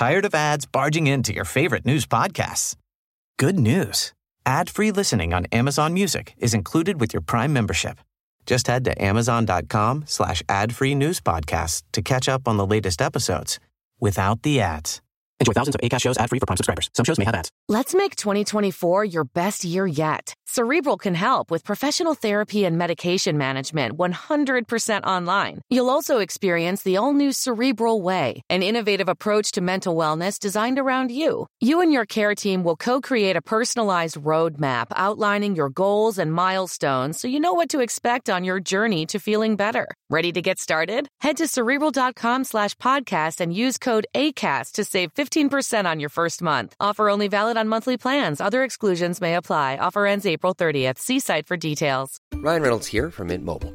Tired of ads barging into your favorite news podcasts? Good news. Ad-free listening on Amazon Music is included with your Prime membership. Just head to amazon.com slash ad-free news podcasts to catch up on the latest episodes without the ads. Enjoy thousands of ACAST shows ad-free for Prime subscribers. Some shows may have ads. Let's make 2024 your best year yet. Cerebral can help with professional therapy and medication management 100% online. You'll also experience the all-new Cerebral Way, an innovative approach to mental wellness designed around you. You and your care team will co-create a personalized roadmap outlining your goals and milestones so you know what to expect on your journey to feeling better. Ready to get started? Head to cerebral.com slash podcast and use code ACAST to save 15% on your first month. Offer only valid on monthly plans. Other exclusions may apply. Offer ends April 30th. See site for details. Ryan Reynolds here from Mint Mobile.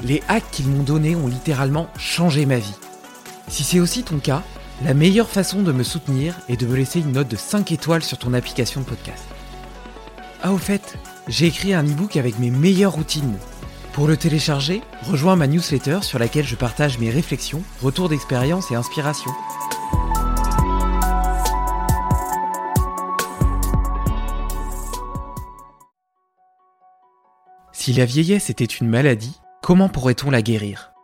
Les hacks qu'ils m'ont donnés ont littéralement changé ma vie. Si c'est aussi ton cas, la meilleure façon de me soutenir est de me laisser une note de 5 étoiles sur ton application de podcast. Ah au fait, j'ai écrit un e-book avec mes meilleures routines. Pour le télécharger, rejoins ma newsletter sur laquelle je partage mes réflexions, retours d'expérience et inspiration. Si la vieillesse était une maladie, comment pourrait-on la guérir?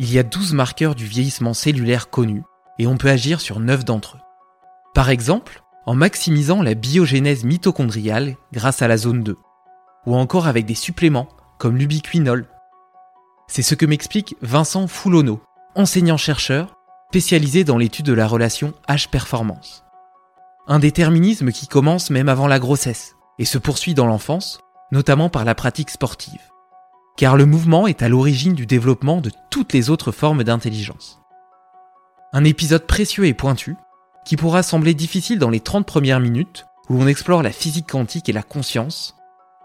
Il y a 12 marqueurs du vieillissement cellulaire connus et on peut agir sur 9 d'entre eux. Par exemple, en maximisant la biogénèse mitochondriale grâce à la zone 2, ou encore avec des suppléments comme l'ubiquinol. C'est ce que m'explique Vincent Foulonneau, enseignant-chercheur spécialisé dans l'étude de la relation H-performance. Un déterminisme qui commence même avant la grossesse et se poursuit dans l'enfance, notamment par la pratique sportive. Car le mouvement est à l'origine du développement de toutes les autres formes d'intelligence. Un épisode précieux et pointu, qui pourra sembler difficile dans les 30 premières minutes, où l'on explore la physique quantique et la conscience,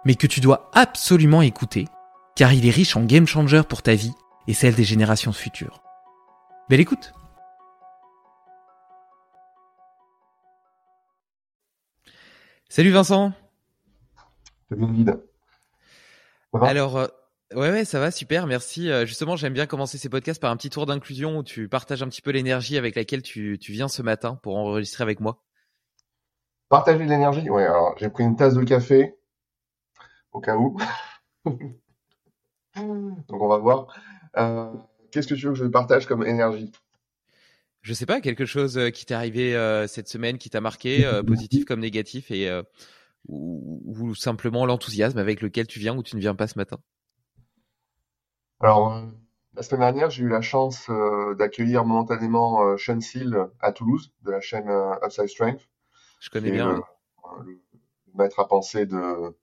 mais que tu dois absolument écouter, car il est riche en game changer pour ta vie et celle des générations futures. Belle écoute Salut Vincent Salut Alors, euh, ouais, ouais, ça va, super, merci. Euh, justement, j'aime bien commencer ces podcasts par un petit tour d'inclusion où tu partages un petit peu l'énergie avec laquelle tu, tu viens ce matin pour enregistrer avec moi. Partager de l'énergie? Ouais, alors j'ai pris une tasse de café, au cas où. Donc on va voir. Euh, Qu'est-ce que tu veux que je partage comme énergie? Je sais pas, quelque chose euh, qui t'est arrivé euh, cette semaine, qui t'a marqué, euh, positif comme négatif, et euh, ou, ou simplement l'enthousiasme avec lequel tu viens ou tu ne viens pas ce matin? Alors, euh, la semaine dernière, j'ai eu la chance euh, d'accueillir momentanément euh, Sean Seal à Toulouse, de la chaîne euh, Upside Strength, Je qui connais est bien. le, le maître à penser de,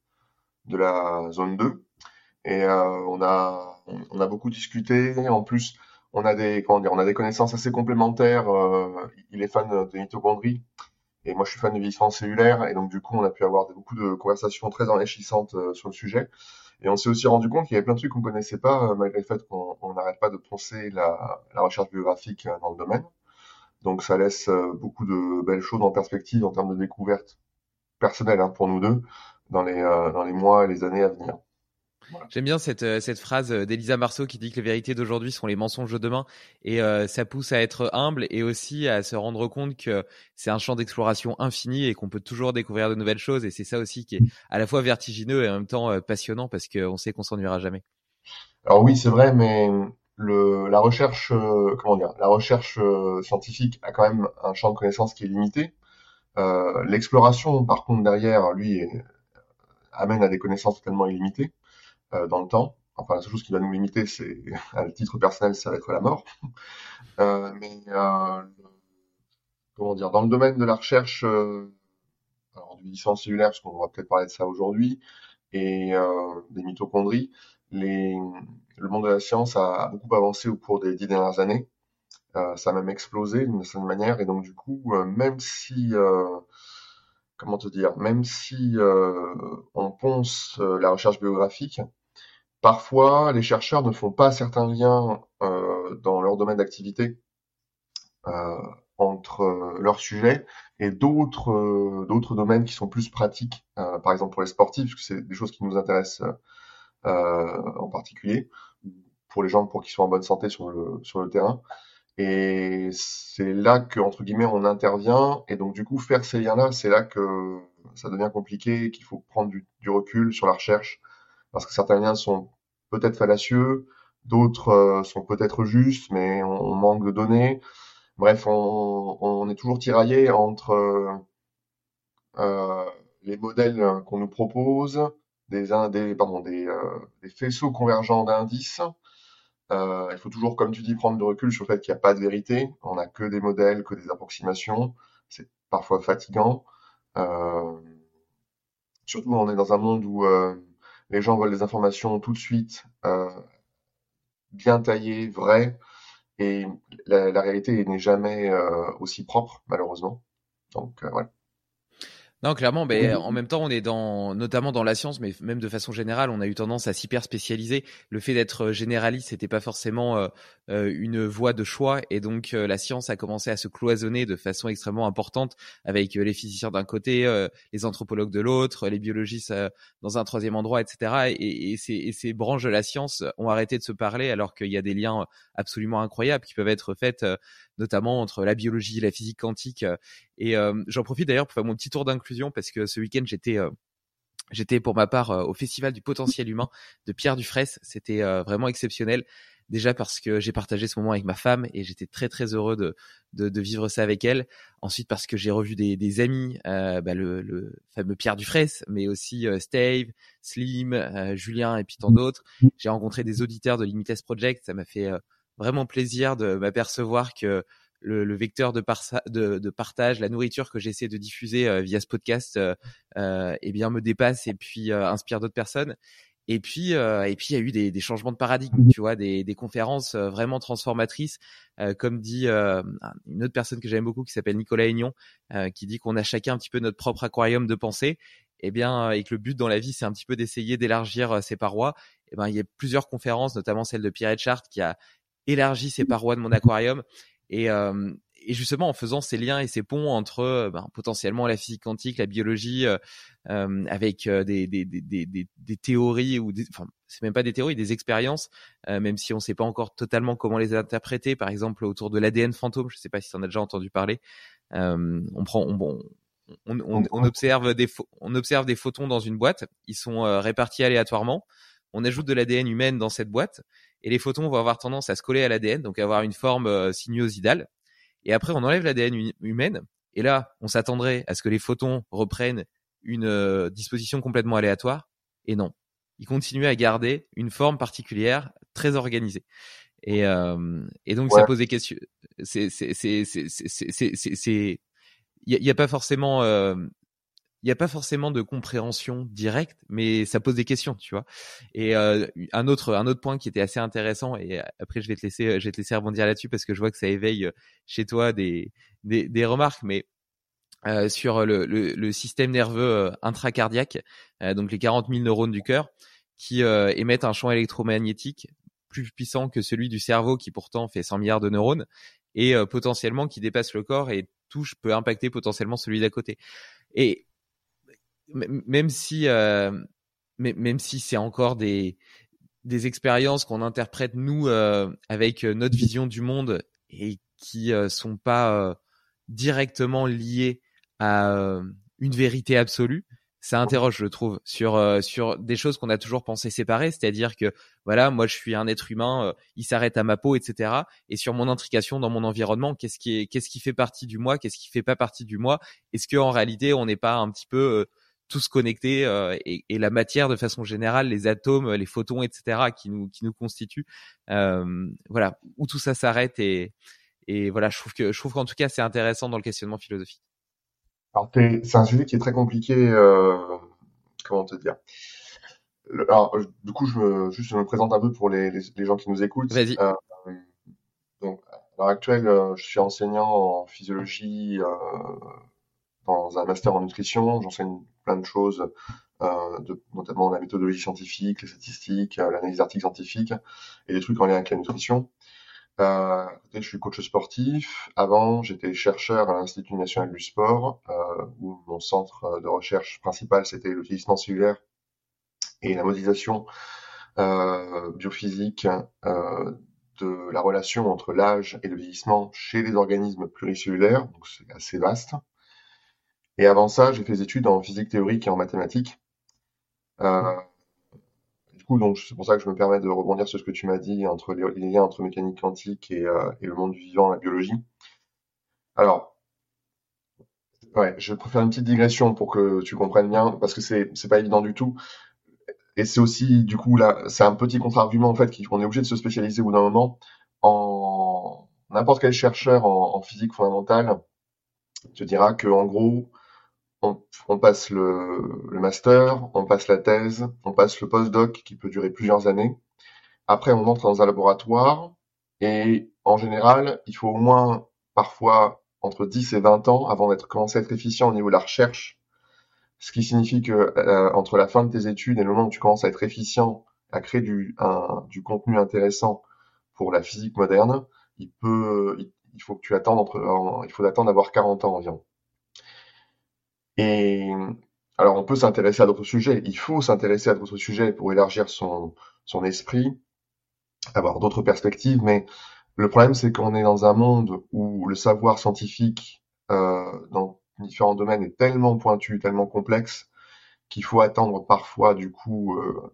de la zone 2. Et euh, on a, on a beaucoup discuté. En plus, on a des, comment dire, on a des connaissances assez complémentaires. Euh, il est fan de mitochondrie et moi, je suis fan de vieillissement cellulaire. Et donc, du coup, on a pu avoir des- beaucoup de conversations très enrichissantes euh, sur le sujet. Et on s'est aussi rendu compte qu'il y avait plein de trucs qu'on connaissait pas, euh, malgré le fait qu'on on n'arrête pas de poncer la, recherche biographique euh, dans le domaine. Donc, ça laisse euh, beaucoup de belles choses en perspective en termes de découverte personnelle hein, pour nous deux dans les mois et les années à venir. J'aime bien cette, euh, cette phrase euh, d'Elisa Marceau qui dit que les vérités d'aujourd'hui sont les mensonges de demain et euh, ça pousse à être humble et aussi à se rendre compte que c'est un champ d'exploration infini et qu'on peut toujours découvrir de nouvelles choses et c'est ça aussi qui est à la fois vertigineux et en même temps passionnant parce qu'on sait qu'on s'ennuiera jamais. Alors oui, c'est vrai, mais le, la recherche, euh, comment dire, la recherche euh, scientifique a quand même un champ de connaissances qui est limité. L'exploration, par contre, derrière, lui, amène à des connaissances totalement illimitées dans le temps. Enfin, la seule chose qui va nous limiter, c'est, à titre personnel, ça va être la mort. mais comment dire, dans le domaine de la recherche, alors du vieillissement cellulaire, parce qu'on va peut-être parler de ça aujourd'hui, et des mitochondries, les, le monde de la science a, beaucoup avancé au cours des dix dernières années. Euh, ça a même explosé d'une certaine manière. Et donc, du coup, euh, même si, euh, comment te dire, même si on ponce la recherche biographique, parfois les chercheurs ne font pas certains liens dans leur domaine d'activité entre leur sujet et d'autres d'autres domaines qui sont plus pratiques, par exemple pour les sportifs, parce que c'est des choses qui nous intéressent euh, en particulier, pour les gens pour qu'ils soient en bonne santé sur le, sur le terrain. Et c'est là que, entre guillemets, on intervient. Et donc, du coup, faire ces liens-là, c'est là que ça devient compliqué, qu'il faut prendre du, du, recul sur la recherche. Parce que certains liens sont peut-être fallacieux, d'autres euh, sont peut-être justes, mais on, manque de données. Bref, on, est toujours tiraillé entre euh, les modèles qu'on nous propose, des, pardon, des, euh, des faisceaux convergents d'indices. Euh, il faut toujours, comme tu dis, prendre de recul sur le fait qu'il n'y a pas de vérité. On n'a que des modèles, que des approximations. C'est parfois fatigant. Euh, surtout, on est dans un monde où euh, les gens veulent des informations tout de suite, euh, bien taillées, vraies, et la, réalité n'est jamais euh, aussi propre, malheureusement. Donc, voilà. Non, clairement, mais en même temps, on est dans, notamment dans la science, mais même de façon générale, on a eu tendance à s'hyper spécialiser. Le fait d'être euh, généraliste, c'était pas forcément euh, euh, une voie de choix, et donc la science a commencé à se cloisonner de façon extrêmement importante, avec les physiciens d'un côté, les anthropologues de l'autre, les biologistes dans un troisième endroit, etc. Et, et, ces, branches de la science ont arrêté de se parler, alors qu'il y a des liens absolument incroyables qui peuvent être faits notamment entre la biologie, la physique quantique. Euh, et euh, j'en profite d'ailleurs pour faire mon petit tour d'inclusion parce que ce week-end j'étais euh, J'étais pour ma part au Festival du potentiel humain de Pierre Dufresne. C'était vraiment exceptionnel. Déjà parce que j'ai partagé ce moment avec ma femme et j'étais très très heureux de, de, de, vivre ça avec elle. Ensuite parce que j'ai revu des, des amis, euh, bah le, le, fameux Pierre Dufresne, mais aussi euh, Steve, Slim, euh, Julien et puis tant d'autres. J'ai rencontré des auditeurs de Limitless Project. Ça m'a fait vraiment plaisir de m'apercevoir que le, le, vecteur de, de, de, partage, la nourriture que j'essaie de diffuser euh, via ce podcast, euh, euh, eh bien me dépasse et puis euh, inspire d'autres personnes. Et puis, et puis il y a eu des, des, changements de paradigme, tu vois, des, des conférences vraiment transformatrices, comme dit une autre personne que j'aime beaucoup qui s'appelle Nicolas Aignon, qui dit qu'on a chacun un petit peu notre propre aquarium de pensée. Eh bien, et que le but dans la vie, c'est un petit peu d'essayer d'élargir ses parois. Eh ben, il y a plusieurs conférences, notamment celle de Pierre Etchart, qui a élargi ces parois de mon aquarium. Et, euh, et justement, en faisant ces liens et ces ponts entre euh, ben, potentiellement la physique quantique, la biologie, euh, euh avec des, des, des, des, des théories ou des, enfin, c'est même pas des théories, des expériences, même si on ne sait pas encore totalement comment les interpréter. Par exemple, autour de l'ADN fantôme, je ne sais pas si tu en as déjà entendu parler. on prend, on, on, on, on, observe des, on observe des photons dans une boîte. Ils sont répartis aléatoirement. On ajoute de l'ADN humaine dans cette boîte et les photons vont avoir tendance à se coller à l'ADN, donc avoir une forme euh, sinuosidale. Et après, on enlève l'ADN humaine, et là, on s'attendrait à ce que les photons reprennent une euh, disposition complètement aléatoire, et non. Ils continuent à garder une forme particulière, très organisée. Et, euh, et donc, ça pose des questions. C'est, c'est, c'est, c'est, c'est, c'est, il n'y a, a, pas forcément euh, il n'y a pas forcément de compréhension directe, mais ça pose des questions, tu vois. Et euh, un autre un autre point qui était assez intéressant, et après je vais te laisser je vais te laisser rebondir là-dessus parce que je vois que ça éveille euh, chez toi des des, des remarques, mais euh, sur le, le, le, système nerveux euh, intracardiaque, euh, donc les 40 000 neurones du cœur, qui émettent un champ électromagnétique plus puissant que celui du cerveau, qui pourtant fait 100 milliards de neurones, et potentiellement qui dépasse le corps et touche peut impacter potentiellement celui d'à côté. Et même si euh, même si c'est encore des des expériences qu'on interprète nous euh, avec euh, notre vision du monde et qui euh, sont pas directement liées à une vérité absolue. ça interroge, je trouve, sur sur des choses qu'on a toujours pensé séparées, c'est-à-dire que voilà, moi je suis un être humain, il s'arrête à ma peau, etc. Et sur mon intrication dans mon environnement, qu'est-ce qui est, qu'est-ce qui fait partie du moi, qu'est-ce qui fait pas partie du moi? Est-ce que en réalité on n'est pas un petit peu tous connectés et, et, la matière de façon générale, les atomes, les photons, etc. qui nous qui nous constituent, voilà, où tout ça s'arrête et et voilà, je trouve que je trouve qu'en tout cas c'est intéressant dans le questionnement philosophique. Alors, c'est un sujet qui est très compliqué. Euh, comment te dire? Alors, du coup, je me, juste je me présente un peu pour les, les, gens qui nous écoutent. Vas-y. Euh, donc, à l'heure actuelle, euh, je suis enseignant en physiologie euh, dans un master en nutrition. J'enseigne plein de choses, euh, de, notamment la méthodologie scientifique, les statistiques, l'analyse d'articles scientifiques et des trucs en lien avec la nutrition. Euh, je suis coach sportif. Avant, j'étais chercheur à l'Institut national du sport, euh, où mon centre de recherche principal, c'était le vieillissement cellulaire et la modélisation euh, biophysique euh, de la relation entre l'âge et le vieillissement chez les organismes pluricellulaires, donc c'est assez vaste. Et avant ça, j'ai fait des études en physique théorique et en mathématiques. Euh, du coup, donc c'est pour ça que je me permets de rebondir sur ce que tu m'as dit entre les, liens entre mécanique quantique et, euh, le monde vivant, la biologie. Alors, ouais, je préfère une petite digression pour que tu comprennes bien, parce que c'est c'est pas évident du tout. Et c'est aussi, du coup, là, c'est un petit contre-argument en fait qu'on est obligé de se spécialiser au bout d'un moment en n'importe quel chercheur en, en physique fondamentale te dira que en gros on, passe le, master, on passe la thèse, on passe le postdoc qui peut durer plusieurs années. Après, on entre dans un laboratoire et en général, il faut au moins parfois entre 10 et 20 ans avant d'être commencé à être efficient au niveau de la recherche. Ce qui signifie que euh, entre la fin de tes études et le moment où tu commences à être efficient, à créer du, du contenu intéressant pour la physique moderne, il, faut que tu attendes entre, il faut attendre d'avoir 40 ans environ. Et alors, on peut s'intéresser à d'autres sujets. Il faut s'intéresser à d'autres sujets pour élargir son, son esprit, avoir d'autres perspectives. Mais le problème, c'est qu'on est dans un monde où le savoir scientifique euh, dans différents domaines est tellement pointu, tellement complexe, qu'il faut attendre parfois, du coup, euh,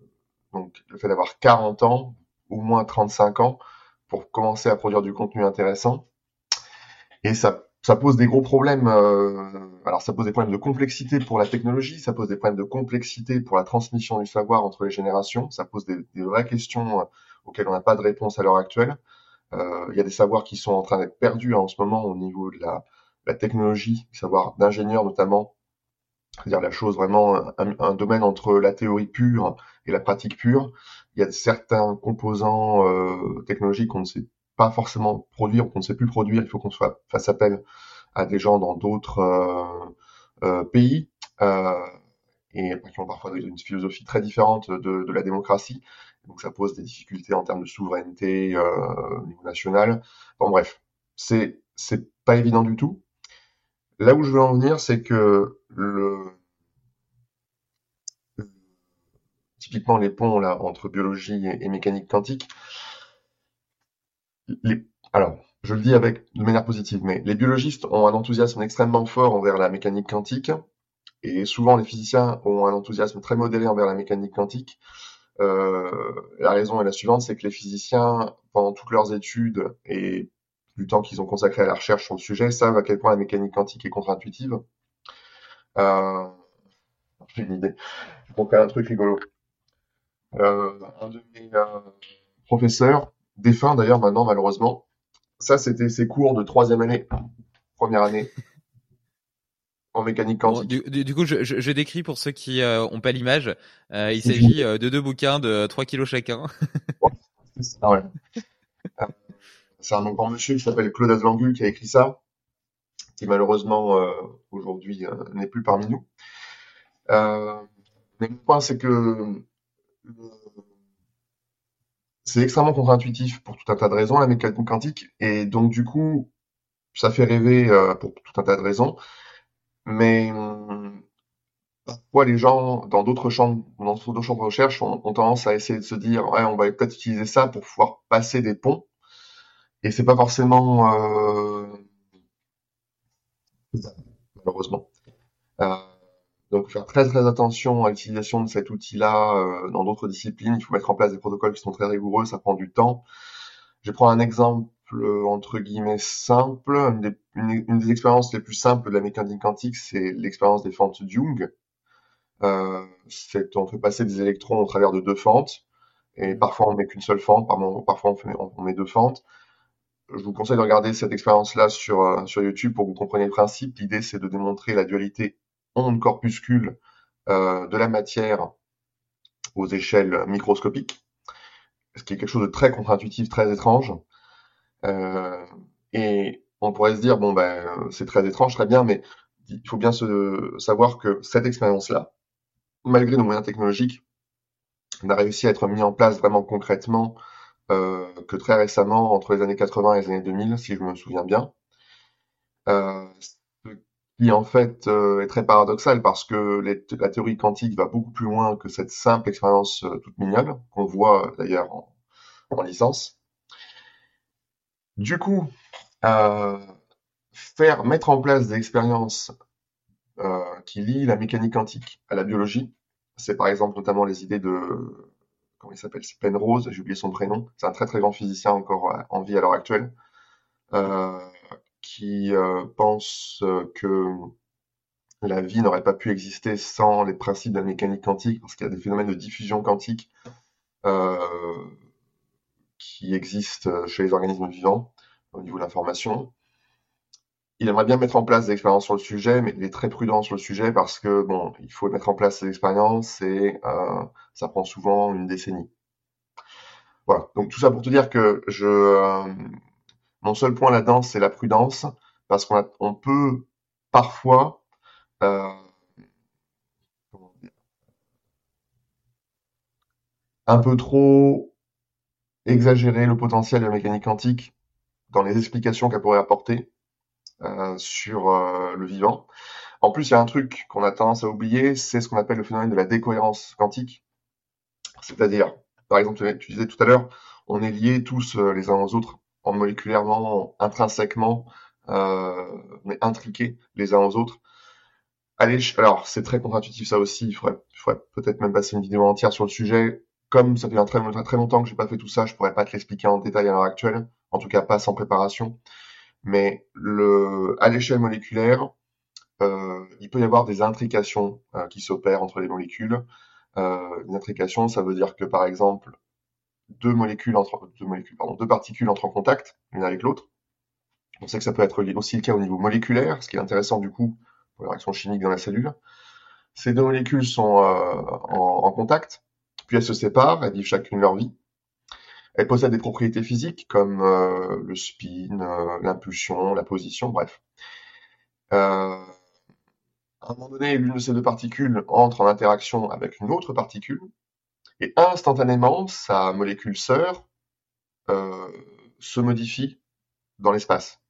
donc le fait d'avoir 40 ans, au moins 35 ans, pour commencer à produire du contenu intéressant. Et ça ça pose des gros problèmes. Euh, alors, ça pose des problèmes de complexité pour la technologie, ça pose des problèmes de complexité pour la transmission du savoir entre les générations, ça pose des, vraies questions euh, auxquelles on n'a pas de réponse à l'heure actuelle. Euh, il y a des savoirs qui sont en train d'être perdus hein, en ce moment au niveau de la, la technologie, savoir d'ingénieurs notamment, c'est-à-dire la chose vraiment un, un, domaine entre la théorie pure et la pratique pure. Il y a certains composants euh, technologiques qu'on ne sait pas forcément produire ou qu'on ne sait plus produire, il faut qu'on soit fasse appel à des gens dans d'autres euh, euh, pays euh, et qui ont parfois une philosophie très différente de, de, la démocratie. Donc ça pose des difficultés en termes de souveraineté au niveau national. Bon bref, c'est c'est pas évident du tout. Là où je veux en venir, c'est que le typiquement les ponts là entre biologie et mécanique quantique, alors, je le dis avec de manière positive, mais les biologistes ont un enthousiasme extrêmement fort envers la mécanique quantique, et souvent les physiciens ont un enthousiasme très modéré envers la mécanique quantique. Euh, la raison est la suivante, c'est que les physiciens, pendant toutes leurs études et du temps qu'ils ont consacré à la recherche sur le sujet, savent à quel point la mécanique quantique est contre-intuitive. Euh, J'ai une idée. Je vais un truc rigolo. Euh, un de mes professeurs défunt d'ailleurs maintenant malheureusement. Ça, c'était ses cours de troisième année, première année en mécanique quantique. du, coup, je, je, décris pour ceux qui euh, ont pas l'image. Euh, il s'agit euh, de deux bouquins de 3 kilos chacun. ah ouais. C'est un grand monsieur qui s'appelle Claude Azlangu qui a écrit ça, qui malheureusement aujourd'hui n'est plus parmi nous. le point, c'est que c'est extrêmement contre-intuitif pour tout un tas de raisons, la mécanique quantique, et donc du coup, ça fait rêver euh, pour tout un tas de raisons, mais hum, parfois les gens dans d'autres champs, dans d'autres champs de recherche ont, tendance à essayer de se dire, ouais, on va peut-être utiliser ça pour pouvoir passer des ponts, et c'est pas forcément euh, malheureusement. Euh, Donc, faire très très attention à l'utilisation de cet outil-là euh, dans d'autres disciplines. Il faut mettre en place des protocoles qui sont très rigoureux, ça prend du temps. Je prends un exemple entre guillemets simple. Une des, une, des, expériences les plus simples de la mécanique quantique, c'est l'expérience des fentes Young. Euh, on fait passer des électrons au travers de deux fentes, et parfois on met qu'une seule fente, parfois on, on met deux fentes je vous conseille de regarder cette expérience-là sur, euh, sur YouTube pour que vous compreniez le principe. L'idée, c'est de démontrer la dualité onde-corpuscule euh, de la matière aux échelles microscopiques, ce qui est quelque chose de très contre-intuitif, très étrange. Euh, et on pourrait se dire, bon, ben, c'est très étrange, très bien, mais il faut bien se, savoir que cette expérience-là, malgré nos moyens technologiques, n'a réussi à être mis en place vraiment concrètement euh, que très récemment, entre les années 80 et les années 2000, si je me souviens bien. Qui en fait euh, est très paradoxal parce que la théorie quantique va beaucoup plus loin que cette simple expérience toute mignonne, qu'on voit d'ailleurs en, en, licence. Du coup, faire mettre en place des expériences qui lient la mécanique quantique à la biologie, c'est par exemple notamment les idées de comment il s'appelle C'est Penrose, j'ai oublié son prénom. C'est un très très grand physicien encore euh, en vie à l'heure actuelle, euh, qui euh, pense que la vie n'aurait pas pu exister sans les principes de la mécanique quantique, parce qu'il y a des phénomènes de diffusion quantique qui existent chez les organismes vivants au niveau de l'information. Il aimerait bien mettre en place des expériences sur le sujet, mais il est très prudent sur le sujet parce que bon, il faut mettre en place ces expériences et euh, ça prend souvent une décennie. Voilà. Donc tout ça pour te dire que je, euh, mon seul point là-dedans, c'est la prudence, parce qu'on on peut parfois euh, un peu trop exagérer le potentiel de la mécanique quantique dans les explications qu'elle pourrait apporter euh, sur euh, le vivant. En plus, il y a un truc qu'on a tendance à oublier, c'est ce qu'on appelle le phénomène de la décohérence quantique. C'est-à-dire, par exemple, tu disais tout à l'heure, on est liés tous les uns aux autres, en moléculairement, intrinsèquement, euh, mais intriqués les uns aux autres. Allez, alors c'est très contre-intuitif ça aussi, il faudrait, faudrait peut-être même passer une vidéo entière sur le sujet. Comme ça fait un très, très longtemps que j'ai pas fait tout ça, je pourrais pas te l'expliquer en détail à l'heure actuelle, en tout cas pas sans préparation mais le, à l'échelle moléculaire, euh, il peut y avoir des intrications euh, qui s'opèrent entre les molécules. Euh, une intrication, ça veut dire que par exemple, deux molécules entre deux pardon, deux particules entrent en contact l'une avec l'autre. On sait que ça peut être aussi le cas au niveau moléculaire, ce qui est intéressant du coup pour les réactions chimiques dans la cellule. Ces deux molécules sont euh, en, contact, puis elles se séparent, elles vivent chacune leur vie. Elle possède des propriétés physiques comme euh, le spin, euh, l'impulsion, la position, bref. À un moment donné, l'une de ces deux particules entre en interaction avec une autre particule, et instantanément, sa molécule sœur se modifie dans l'espace.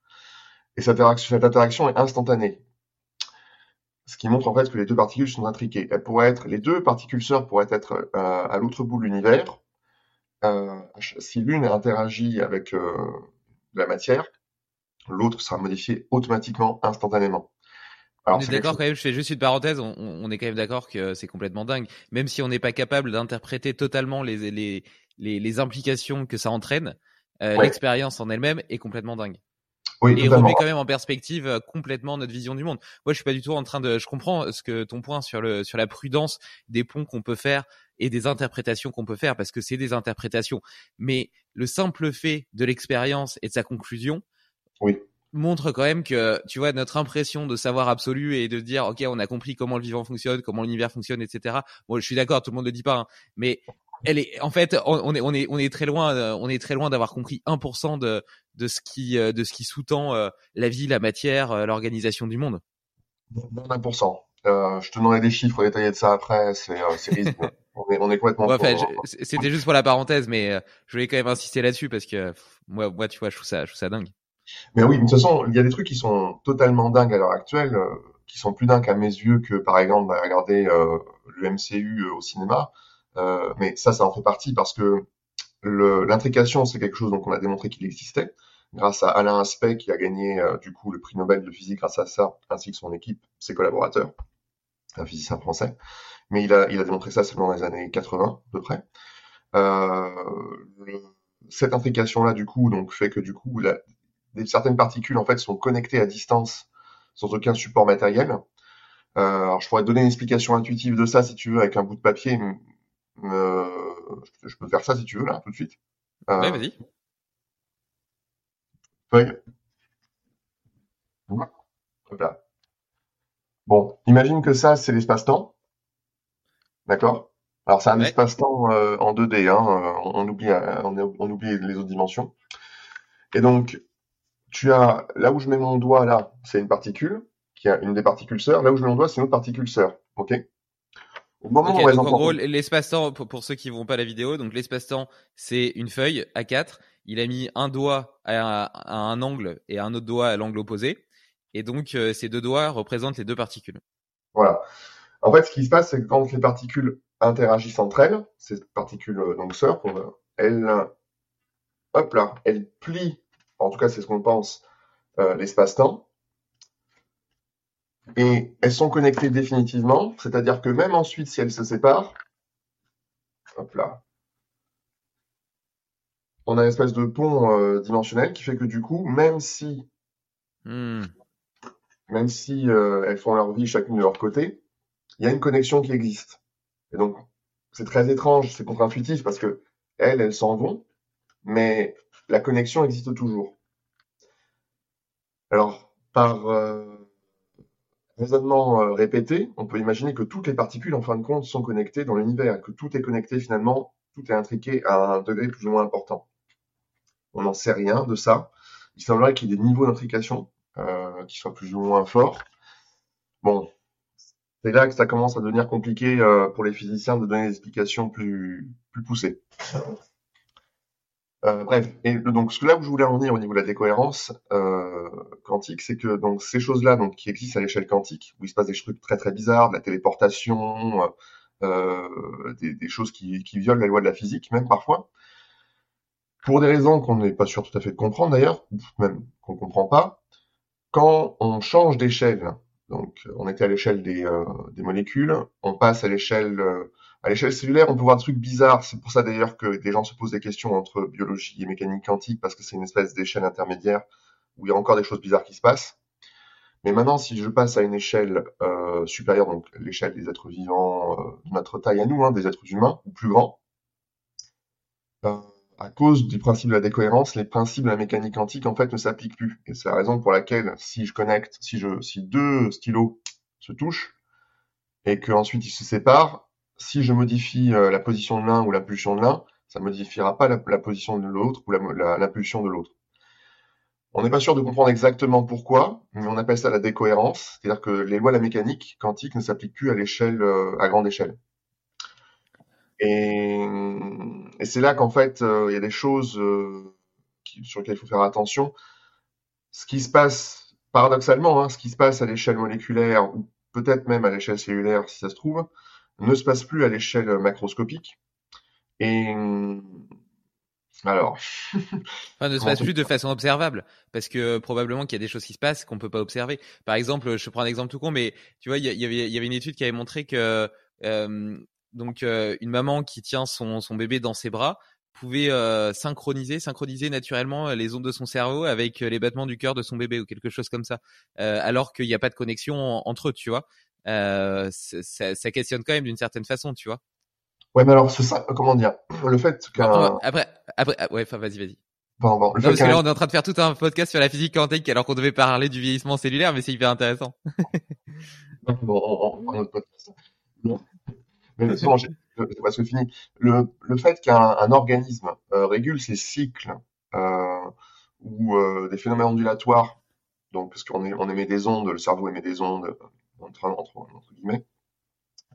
Et cette interaction, est instantanée. Ce qui montre en fait que les deux particules sont intriquées. Elles pourraient être, les deux particules sœurs pourraient être à l'autre bout de l'univers, euh, si l'une interagit avec euh, la matière, l'autre sera modifié automatiquement, instantanément. Alors, on est, d'accord quand même, je fais juste une parenthèse, on, est quand même d'accord que c'est complètement dingue. Même si on n'est pas capable d'interpréter totalement les, les, les, implications que ça entraîne, euh, l'expérience en elle-même est complètement dingue. Oui, et remet quand même en perspective complètement notre vision du monde. Moi, je suis pas du tout en train de. Je comprends ce que ton point sur le sur la prudence des ponts qu'on peut faire et des interprétations qu'on peut faire parce que c'est des interprétations. Mais le simple fait de l'expérience et de sa conclusion montre quand même que, tu vois, notre impression de savoir absolu et de dire, OK, on a compris comment le vivant fonctionne, comment l'univers fonctionne, etc. Bon, je suis d'accord, tout le monde ne le dit pas, hein, mais elle est, en fait, on est, on est, on est très loin, euh, on est très loin d'avoir compris 1% de, de ce qui, euh, de ce qui sous-tend euh, la vie, la matière, l'organisation du monde. 1%. Euh, je te donnerai des chiffres détaillés de ça après, c'est euh, on, est, on est complètement. C'était juste pour la parenthèse, mais euh, je voulais quand même insister là-dessus parce que moi, moi, tu vois, je trouve ça, je trouve ça dingue. Mais oui, de toute façon, il y a des trucs qui sont totalement dingues à l'heure actuelle, euh, qui sont plus dingues à mes yeux que, par exemple, bah, regarder le MCU au cinéma. mais ça, ça en fait partie parce que l'intrication, c'est quelque chose dont on a démontré qu'il existait grâce à Alain Aspect qui a gagné du coup le prix Nobel de physique grâce à ça, ainsi que son équipe, ses collaborateurs. un physicien français, mais il a, il a démontré ça seulement dans les années 80 à peu près. Euh, cette intrication-là, du coup, donc fait que du coup, la, certaines particules en fait sont connectées à distance sans aucun support matériel. Euh, alors, je pourrais te donner une explication intuitive de ça si tu veux avec un bout de papier. Euh, je peux faire ça si tu veux là tout de suite. Euh, ouais, vas-y. Feuille. Bon, imagine que ça, c'est l'espace-temps. D'accord? Alors, c'est un espace-temps euh, en 2D. Hein, on, oublie, on, on, oublie les autres dimensions. Et donc, tu as là où je mets mon doigt, là, c'est une particule, qui a une des particules sœurs. Là où je mets mon doigt, c'est une autre particule sœur. OK? Au moment où donc en gros, l'espace-temps, pour, pour, ceux qui vont pas la vidéo, donc l'espace-temps, c'est une feuille A4. Il a mis un doigt à, à, un angle et un autre doigt à l'angle opposé. Et donc, euh, ces deux doigts représentent les deux particules. Voilà. En fait, ce qui se passe, c'est que quand les particules interagissent entre elles, ces particules euh, donc sœurs, elles, hop là, elles plient, en tout cas c'est ce qu'on pense, euh, l'espace-temps, et elles sont connectées définitivement, c'est-à-dire que même ensuite, si elles se séparent, hop là, on a une espèce de pont dimensionnel qui fait que du coup, même si hmm. même si euh, elles font leur vie chacune de leur côté, il y a une connexion qui existe. Et donc, c'est très étrange, c'est contre-intuitif parce que elles, elles s'en vont, mais la connexion existe toujours. Alors, par euh, raisonnement euh, répété, on peut imaginer que toutes les particules, en fin de compte, sont connectées dans l'univers, que tout est connecté finalement, tout est intriqué à un degré plus ou moins important. On n'en sait rien de ça. Il semblerait qu'il y ait des niveaux d'intrication euh, qui soit plus ou moins fort. Bon, c'est là que ça commence à devenir compliqué pour les physiciens de donner des explications plus, plus poussées. Euh, bref, et donc là où je voulais en venir au niveau de la décohérence euh, quantique, c'est que donc ces choses-là, donc qui existent à l'échelle quantique, où il se passe des trucs très très bizarres, de la téléportation, euh, des, des, choses qui, qui, violent la loi de la physique, même parfois, pour des raisons qu'on n'est pas sûr tout à fait de comprendre d'ailleurs, même qu'on comprend pas, quand on change d'échelle, donc on était à l'échelle des, euh, des, molécules, on passe à l'échelle euh, à l'échelle cellulaire, on peut voir des trucs bizarres. C'est pour ça d'ailleurs que des gens se posent des questions entre biologie et mécanique quantique parce que c'est une espèce d'échelle intermédiaire où il y a encore des choses bizarres qui se passent. Mais maintenant, si je passe à une échelle euh, supérieure, donc l'échelle des êtres vivants euh, de notre taille à nous, hein, des êtres humains ou plus grands, à cause du principe de la décohérence, les principes de la mécanique quantique en fait ne s'appliquent plus. Et c'est la raison pour laquelle si je connecte, si je, si deux stylos se touchent et qu'ensuite ils se séparent, si je modifie euh, la position de l'un ou l'impulsion de l'un, ça modifiera pas la, position de l'autre ou l'impulsion de l'autre. On n'est pas sûr de comprendre exactement pourquoi, mais on appelle ça la décohérence, c'est-à-dire que les lois de la mécanique quantique ne s'appliquent plus à l'échelle, euh, à grande échelle. Et, c'est là qu'en fait, euh, il y a des choses sur lesquelles il faut faire attention. Ce qui se passe, paradoxalement, hein, ce qui se passe à l'échelle moléculaire, ou peut-être même à l'échelle cellulaire, si ça se trouve, ne se passe plus à l'échelle macroscopique. Et alors, enfin, ne se passe plus de façon observable, parce que probablement qu'il y a des choses qui se passent qu'on peut pas observer. Par exemple, je prends un exemple tout con, mais tu vois, il y, avait, il y avait une étude qui avait montré que euh, donc euh, une maman qui tient son, son bébé dans ses bras pouvait euh, synchroniser, synchroniser naturellement euh, les ondes de son cerveau avec les battements du cœur de son bébé ou quelque chose comme ça, alors qu'il n'y a pas de connexion entre eux, tu vois. Ça, ça, questionne quand même d'une certaine façon, tu vois. Ouais, mais alors comment dire, le fait qu'un... Après, après, ah, ouais, enfin vas-y, vas-y. Parce que là, on est en train de faire tout un podcast sur la physique quantique alors qu'on devait parler du vieillissement cellulaire, mais c'est hyper intéressant. bon, on, on, on, podcast. Mais c'est bon, c'est presque fini. Le, le fait qu'un organisme euh, régule ses cycles euh, ou euh, des phénomènes ondulatoires, donc parce qu'on on émet des ondes, le cerveau émet des ondes entre, entre, entre guillemets,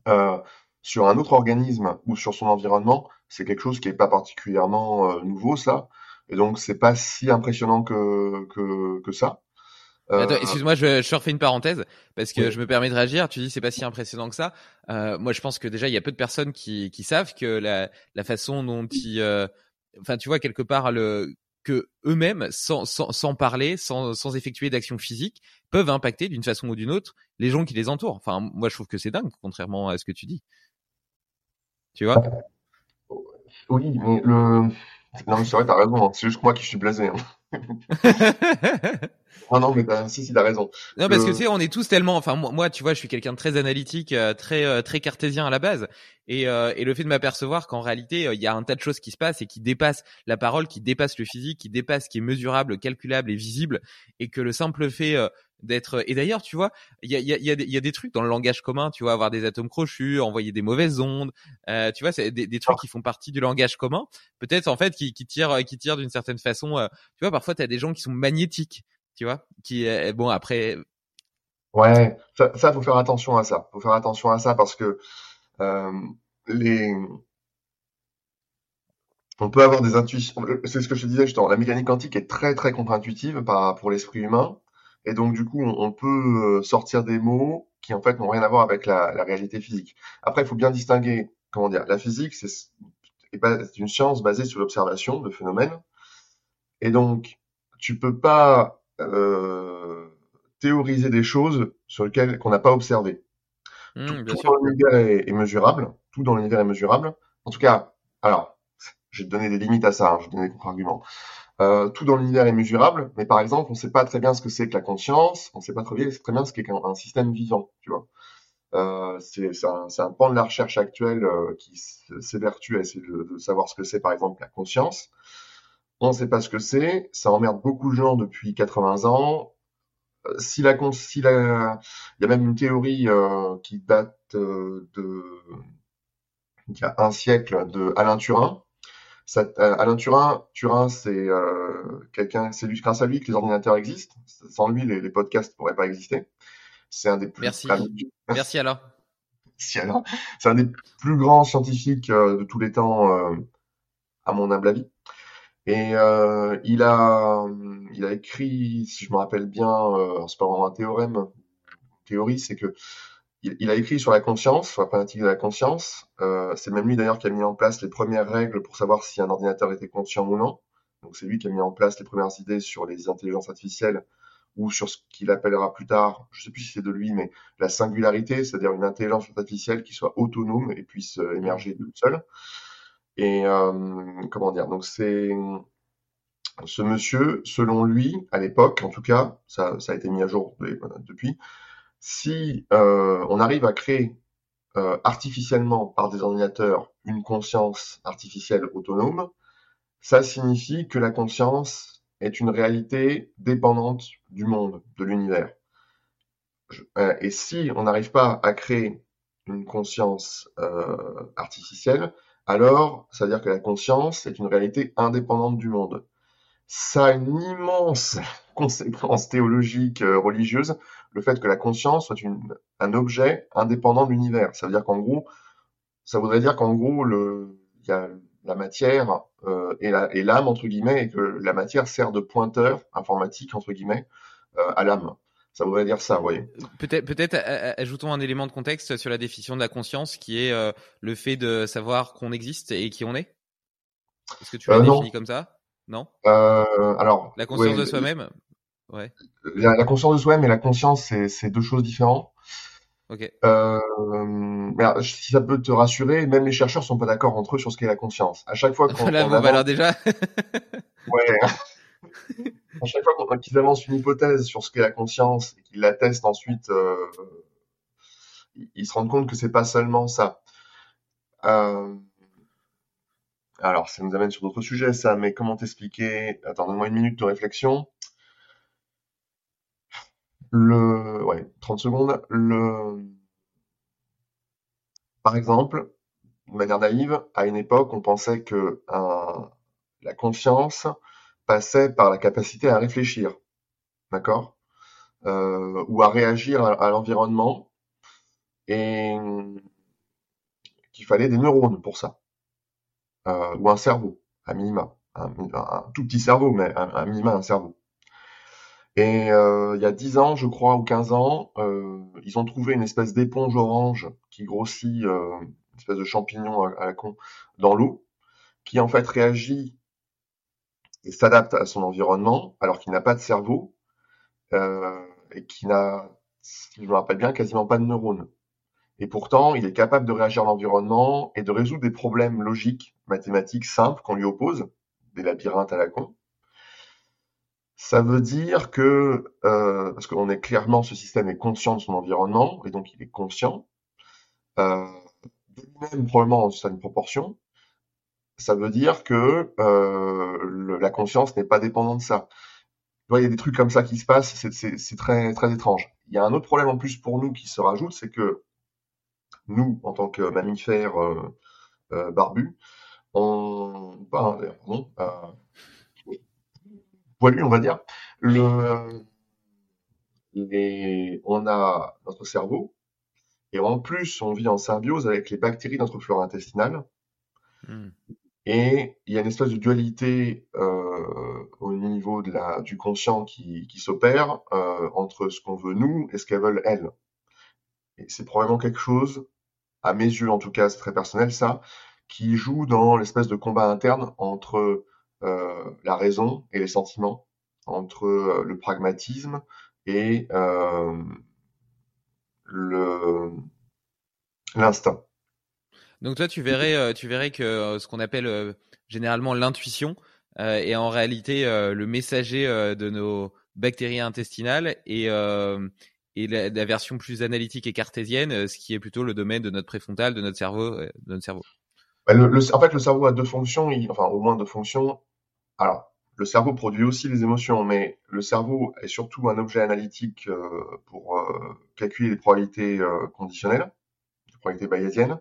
euh, sur un autre organisme ou sur son environnement, c'est quelque chose qui n'est pas particulièrement euh, nouveau, ça. Et donc, c'est pas si impressionnant que, que, que ça. Attends, euh, excuse-moi, je, je refais une parenthèse parce que je me permets de réagir. Tu dis c'est pas si impressionnant que ça. Euh, moi, je pense que déjà il y a peu de personnes qui, qui savent que la, la façon dont ils, euh, enfin, tu vois quelque part le que eux-mêmes, sans, sans, sans parler, sans, sans effectuer d'action physique, peuvent impacter d'une façon ou d'une autre les gens qui les entourent. Enfin, moi, je trouve que c'est dingue, contrairement à ce que tu dis. Tu vois? Oui, mais le. Non, mais c'est vrai, t'as raison. hein. C'est juste moi qui suis blasé. hein. Non, non, mais t'as... si, si, t'as raison. Non, parce que tu sais, on est tous tellement. Enfin, moi, moi, tu vois, je suis quelqu'un de très analytique, euh, très euh, très cartésien à la base, et euh, et le fait de m'apercevoir qu'en réalité, euh, il y a un tas de choses qui se passent et qui dépassent la parole, qui dépassent le physique, qui dépassent ce qui est mesurable, calculable et visible, et que le simple fait euh, d'être. Et d'ailleurs, tu vois, il y a y a y y a des trucs dans le langage commun, tu vois, avoir des atomes crochus, envoyer des mauvaises ondes, euh, tu vois, c'est des, des trucs qui font partie du langage commun. Peut-être en fait qui qui tirent qui tirent d'une certaine façon. euh, tu vois, parfois t'as des gens qui sont magnétiques, tu vois, qui euh, bon après Ouais, ça, ça, faut faire attention à ça. Faut faire attention à ça parce que euh, les, on peut avoir des intuitions. C'est ce que je te disais justement. La mécanique quantique est très très contre-intuitive pour l'esprit humain, et donc du coup, on, on peut euh, sortir des mots qui en fait n'ont rien à voir avec la, la réalité physique. Après, il faut bien distinguer. Comment dire La physique, c'est une science basée sur l'observation de phénomènes, et donc tu peux pas euh, théoriser des choses sur lesquelles qu'on n'a pas observé. Hmm, Tout, dans l'univers est, est mesurable. Tout dans l'univers est mesurable. En tout cas, alors, j'ai donné des limites à ça, hein, je donné des contre-arguments. Euh, tout dans l'univers est mesurable, mais par exemple, on ne sait pas très bien ce que c'est que la conscience, on ne sait pas très bien, très bien ce qu'est un système vivant, tu vois. Euh, c'est un, un pan de la recherche actuelle euh, qui s'évertue à essayer de, de savoir ce que c'est, par exemple, la conscience. On ne sait pas ce que c'est, ça emmerde beaucoup de gens depuis 80 ans. Euh, Si la, si la, il y a même une théorie euh, qui date euh, de il y a un siècle de Alain Turin. Ça- euh, Alain Turin, Turin, c'est euh, quelqu'un, c'est lui, grâce à lui que les ordinateurs existent. Sans lui, les, les podcasts pourraient pas exister. C'est un des plus Merci. Merci Alain. si alors, c'est un des plus grands scientifiques euh, de tous les temps, euh, à mon humble avis. Et euh, il a, il a écrit, si je me rappelle bien, euh, c'est pas vraiment un théorème, une théorie, c'est que il, il a écrit sur la conscience, sur la problématique de la conscience. Euh, c'est même lui d'ailleurs qui a mis en place les premières règles pour savoir si un ordinateur était conscient ou non. Donc c'est lui qui a mis en place les premières idées sur les intelligences artificielles ou sur ce qu'il appellera plus tard, je sais plus si c'est de lui, mais la singularité, c'est-à-dire une intelligence artificielle qui soit autonome et puisse euh, émerger toute seule. Et euh, comment dire? Donc c'est ce monsieur, selon lui, à l'époque, en tout cas, ça, ça a été mis à jour de- depuis, si euh, on arrive à créer euh, artificiellement par des ordinateurs une conscience artificielle autonome, ça signifie que la conscience est une réalité dépendante du monde, de l'univers. Euh, et si on n'arrive pas à créer une conscience euh, artificielle, alors ça veut dire que la conscience est une réalité indépendante du monde. Ça a une immense conséquence théologique, euh, religieuse, le fait que la conscience soit une, un objet indépendant de l'univers. Ça veut dire qu'en gros, ça voudrait dire qu'en gros, le, il y a la matière euh, et la- et l'âme entre guillemets, et que la matière sert de pointeur informatique entre guillemets euh, à l'âme. Ça voudrait dire ça, vous voyez. Peut-être, peut-être, ajoutons un élément de contexte sur la définition de la conscience, qui est euh, le fait de savoir qu'on existe et qui on est. Est-ce que tu l'as Euh, défini comme ça? Non? Alors, La conscience ouais, de soi-même? Ouais. La, la conscience de soi-même et la conscience, c'est deux choses différentes. Ok. Euh, mais alors, si ça peut te rassurer, même les chercheurs sont pas d'accord entre eux sur ce qu'est la conscience. À chaque fois qu'on bon, bah avance- alors déjà. Ouais. à chaque fois qu'ils avancent une hypothèse sur ce qu'est la conscience et qu'ils la testent ensuite, euh, ils- ils se rendent compte que c'est pas seulement ça. Euh, alors, ça nous amène sur d'autres sujets, ça, mais comment t'expliquer? Attends, donne-moi une minute de réflexion. Le, ouais, 30 secondes. Le, par exemple, de manière naïve, à une époque, on pensait que la conscience passait par la capacité à réfléchir, d'accord? Euh, ou à réagir à, à l'environnement, et qu'il fallait des neurones pour ça, Euh, ou un cerveau, à minima, un, tout petit cerveau, mais un minima un cerveau. Et euh, il y a 10 ans, je crois, ou 15 ans, euh, ils ont trouvé une espèce d'éponge orange qui grossit, euh, une espèce de champignon à, la con, dans l'eau, qui en fait réagit et s'adapte à son environnement alors qu'il n'a pas de cerveau et qui n'a, si je me rappelle bien, quasiment pas de neurones. Et pourtant, il est capable de réagir à l'environnement et de résoudre des problèmes logiques, mathématiques simples qu'on lui oppose, des labyrinthes à la con. Ça veut dire que, euh, parce qu'on est clairement, ce système est conscient de son environnement, et donc il est conscient, euh, lui-même probablement en une proportion, ça veut dire que euh, la conscience n'est pas dépendante de ça. Il y a des trucs comme ça qui se passent, c'est très, très étrange. Il y a un autre problème en plus pour nous qui se rajoute, c'est que nous, en tant que mammifères euh, euh, barbus, on, bah, pardon, euh, poilu, on va dire, le, les, on a notre cerveau, et en plus, on vit en symbiose avec les bactéries de notre flore intestinale. Hmm. Et il y a une espèce de dualité euh, au niveau de la, du conscient qui, qui s'opère euh, entre ce qu'on veut nous et ce qu'elles veulent elles. Et c'est probablement quelque chose, à mes yeux en tout cas, c'est très personnel ça, qui joue dans l'espèce de combat interne entre la raison et les sentiments, entre euh, le pragmatisme et euh, le l'instinct. Donc toi, tu verrais, euh, tu verrais que euh, ce qu'on appelle euh, généralement l'intuition est en réalité le messager de nos bactéries intestinales et, et la, version plus analytique et cartésienne, ce qui est plutôt le domaine de notre préfrontal, de notre cerveau, de notre cerveau. Bah, en fait, le cerveau a deux fonctions, enfin au moins deux fonctions. Le cerveau produit aussi les émotions, mais le cerveau est surtout un objet analytique pour calculer les probabilités conditionnelles, les probabilités bayésiennes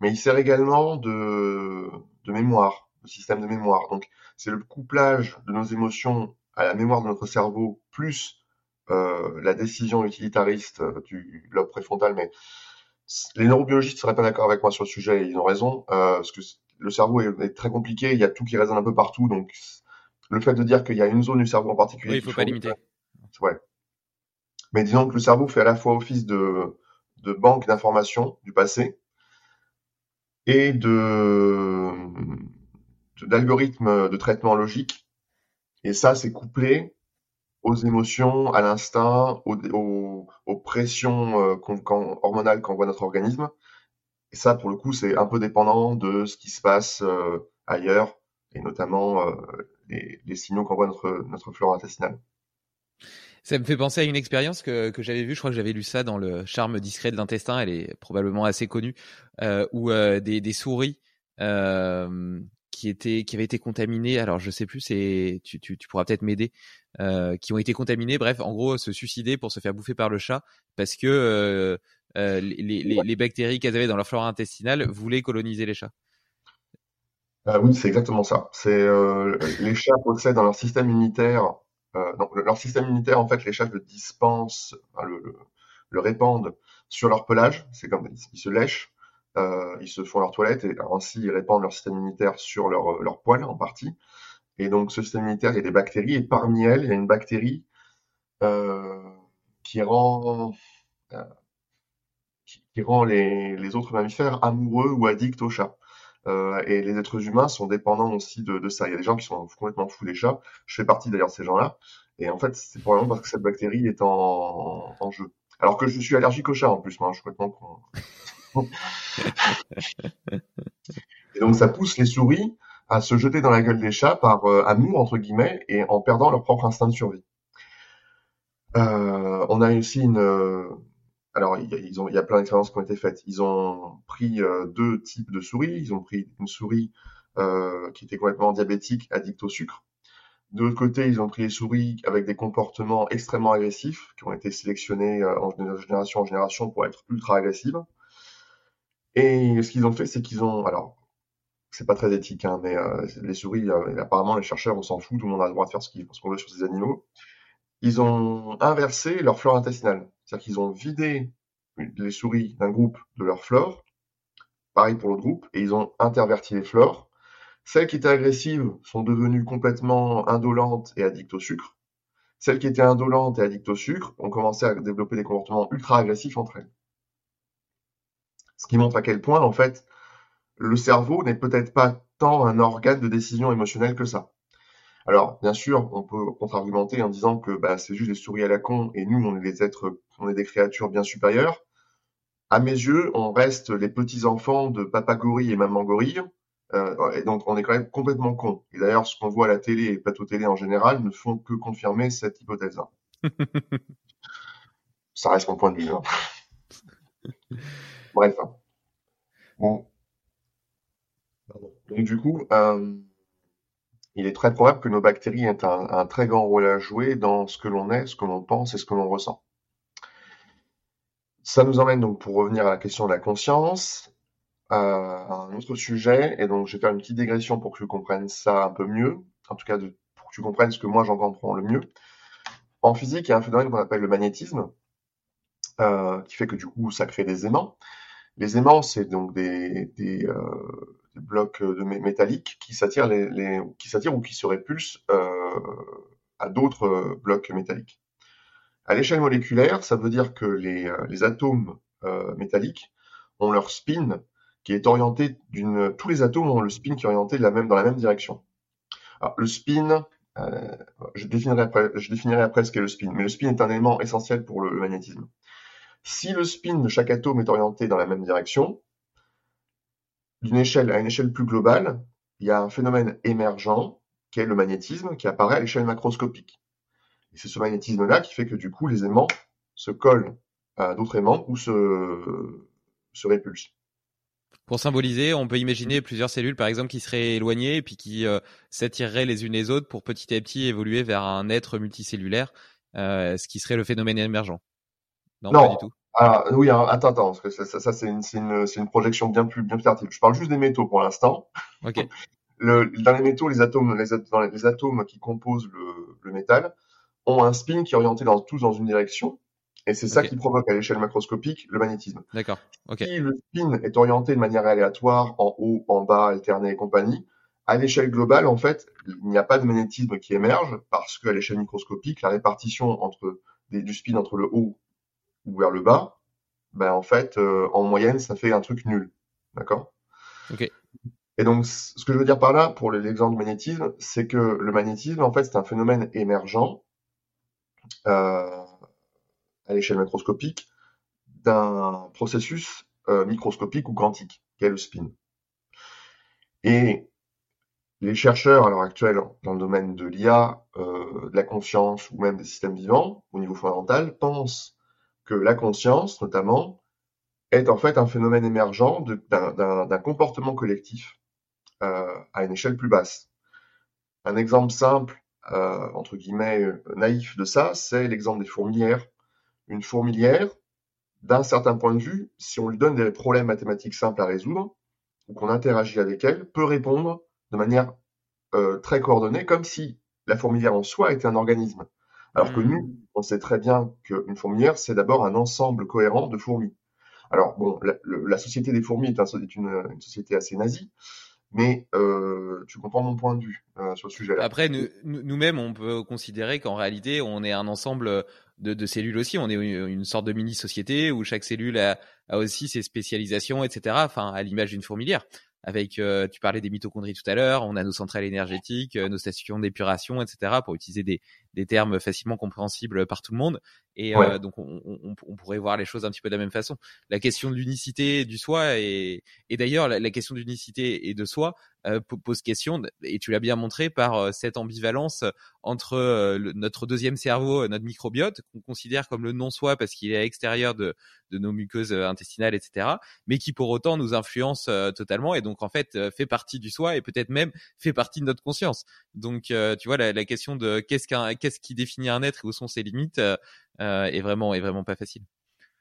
mais il sert également de, mémoire, de système de mémoire. Donc, c'est le couplage de nos émotions à la mémoire de notre cerveau, plus euh, la décision utilitariste euh, du lobe préfrontal. Mais les neurobiologistes ne seraient pas d'accord avec moi sur le sujet, et ils ont raison, euh, parce que le cerveau est, très compliqué, il y a tout qui résonne un peu partout, donc le fait de dire qu'il y a une zone du cerveau en particulier... Oui, il faut pas limiter. Ouais. Mais disons que le cerveau fait à la fois office de, de banque d'informations du passé, et de d'algorithmes de traitement logique. Et ça, c'est couplé aux émotions, à l'instinct, aux, aux, pressions euh, hormonales qu'envoie notre organisme. Et ça, pour le coup, c'est un peu dépendant de ce qui se passe euh, ailleurs, et notamment euh, les, les, signaux qu'envoie notre, notre flore intestinale. Ça me fait penser à une expérience que, que j'avais vue, je crois que j'avais lu ça dans le charme discret de l'intestin, elle est probablement assez connue, euh, où euh, des, souris euh, qui étaient qui avaient été contaminées, alors je sais plus, tu, tu, pourras peut-être m'aider, qui ont été contaminées, bref, en gros se suicider pour se faire bouffer par le chat parce que les, les, les, bactéries qu'elles avaient dans leur flore intestinale voulaient coloniser les chats. Ah oui, c'est exactement ça. C'est les chats possèdent dans leur système immunitaire euh, donc leur système immunitaire, en fait, les chats le dispensent, le, le, répandent sur leur pelage. C'est comme ils, se lèchent, euh, ils se font leur toilette et ainsi ils répandent leur système immunitaire sur leur, leur poil en partie. Et donc ce système immunitaire, il y a des bactéries et parmi elles, il y a une bactérie euh, qui rend euh, qui, rend les, les, autres mammifères amoureux ou addicts aux chats. Euh, et les êtres humains sont dépendants aussi de, de, ça. Il y a des gens qui sont complètement fous des chats. Je fais partie d'ailleurs de ces gens-là. Et en fait, c'est probablement parce que cette bactérie est en, en jeu. Alors que je suis allergique aux chats en plus, moi, je suis complètement et donc ça pousse les souris à se jeter dans la gueule des chats par euh, amour entre guillemets et en perdant leur propre instinct de survie. Euh, on a aussi une, alors, il y, a, plein d'expériences qui ont été faites. Ils ont pris euh, deux types de souris. Ils ont pris une souris euh, qui était complètement diabétique, addict au sucre. De l'autre côté, ils ont pris les souris avec des comportements extrêmement agressifs, qui ont été sélectionnés euh, en génération en génération pour être ultra agressives. Et ce qu'ils ont fait, c'est qu'ils ont, alors, c'est pas très éthique, hein, mais euh, les souris, apparemment, les chercheurs, on s'en fout, tout le monde a le droit de faire ce qu'on veut sur ces animaux. Ils ont inversé leur flore intestinale. C'est-à-dire qu'ils ont vidé les souris d'un groupe de leur flore, pareil pour l'autre groupe, et ils ont interverti les flores. Celles qui étaient agressives sont devenues complètement indolentes et addictes au sucre. Celles qui étaient indolentes et addictes au sucre ont commencé à développer des comportements ultra agressifs entre elles. Ce qui montre à quel point, en fait, le cerveau n'est peut-être pas tant un organe de décision émotionnelle que ça. Alors, bien sûr, on peut contre-argumenter en disant que bah, c'est juste des souris à la con et nous, on est des êtres, on est des créatures bien supérieures. À mes yeux, on reste les petits enfants de papa gorille et maman gorille. Euh, et donc, on est quand même complètement con. Et d'ailleurs, ce qu'on voit à la télé et les plateaux télé en général ne font que confirmer cette hypothèse. Ça reste mon point de vue. Hein. Bref. Bon. Donc, du coup, euh, il est très probable que nos bactéries aient un, très grand rôle à jouer dans ce que l'on est, ce que l'on pense et ce que l'on ressent. Ça nous emmène donc, pour revenir à la question de la conscience, à un autre sujet, et donc je vais faire une petite dégression pour que tu comprennes ça un peu mieux, en tout cas pour que tu comprennes ce que moi j'en comprends le mieux. En physique, il y a un phénomène qu'on appelle le magnétisme, euh, qui fait que du coup ça crée des aimants. Les aimants, c'est donc des, des, euh, des blocs métalliques qui s'attirent les, les, qui s'attirent ou qui se répulsent euh, à d'autres euh, blocs métalliques. À l'échelle moléculaire, ça veut dire que les, euh, atomes euh, métalliques ont leur spin qui est orienté d'une. Tous les atomes ont le spin qui est orienté de la même, dans la même direction. Le spin, euh, je, définirai après, je définirai après ce qu'est le spin, mais le spin est un élément essentiel pour le, le magnétisme. Si le spin de chaque atome est orienté dans la même direction, d'une échelle à une échelle plus globale, il y a un phénomène émergent qui est le magnétisme qui apparaît à l'échelle macroscopique. Et c'est ce magnétisme-là qui fait que du coup les aimants se collent à d'autres aimants ou se, se répulsent. Pour symboliser, on peut imaginer plusieurs cellules, par exemple, qui seraient éloignées et puis qui euh, s'attireraient les unes les autres pour petit à petit évoluer vers un être multicellulaire, euh, ce qui serait le phénomène émergent. Non, non, pas du tout. Ah, oui, hein, attends, attends, parce que ça, ça, ça c'est une, une, une, projection bien plus, bien plus tardive. Je parle juste des métaux pour l'instant. Le, dans les métaux, les atomes, les, dans les, les atomes qui composent le, le, métal ont un spin qui est orienté dans, tous dans une direction, et c'est ça qui provoque à l'échelle macroscopique le magnétisme. D'accord. Okay. Si le spin est orienté de manière aléatoire, en haut, en bas, alterné et compagnie, à l'échelle globale, en fait, il n'y a pas de magnétisme qui émerge parce qu'à l'échelle microscopique, la répartition entre des, du spin entre le haut ou vers le bas, ben en fait, euh, en moyenne, ça fait un truc nul. D'accord? Ok. Et donc, ce que je veux dire par là, pour l'exemple du magnétisme, c'est que le magnétisme, en fait, c'est un phénomène émergent à l'échelle macroscopique d'un processus euh, microscopique ou quantique, qui est le spin. Et les chercheurs à l'heure actuelle dans le domaine de l'IA, euh, de la conscience ou même des systèmes vivants, au niveau fondamental, pensent que la conscience, notamment, est en fait un phénomène émergent d'un comportement collectif euh, à une échelle plus basse. Un exemple simple, euh, entre guillemets, naïf de ça, c'est l'exemple des fourmilières. Une fourmilière, d'un certain point de vue, si on lui donne des problèmes mathématiques simples à résoudre, ou qu'on interagit avec elle, peut répondre de manière euh, très coordonnée, comme si la fourmilière en soi était un organisme. Alors que nous, mmh. on sait très bien qu'une fourmilière, c'est d'abord un ensemble cohérent de fourmis. Alors bon, la, la société des fourmis est, un, est une, une, société assez nazie, mais euh, tu comprends mon point de vue euh, sur le sujet-là. Après, nous-mêmes, on peut considérer qu'en réalité, on est un ensemble de, de, cellules aussi. On est une, sorte de mini-société où chaque cellule a, a, aussi ses spécialisations, etc. Enfin, à l'image d'une fourmilière avec, euh, tu parlais des mitochondries tout à l'heure, on a nos centrales énergétiques, euh, nos stations d'épuration, etc., pour utiliser des, des, termes facilement compréhensibles par tout le monde. Et ouais. euh, donc, on, on, on, pourrait voir les choses un petit peu de la même façon. La question de l'unicité du soi, et, et d'ailleurs, la, la, question d'unicité et de soi euh, pose question, et tu l'as bien montré par euh, cette ambivalence entre euh, le, notre deuxième cerveau, notre microbiote, qu'on considère comme le non-soi parce qu'il est à l'extérieur de, de, nos muqueuses intestinales, etc., mais qui pour autant nous influence totalement, et donc en fait fait partie du soi, et peut-être même fait partie de notre conscience. Donc, tu vois, la, la question de qu'est-ce qu'un qu'est-ce qui définit un être et où sont ses limites euh, est vraiment est vraiment pas facile.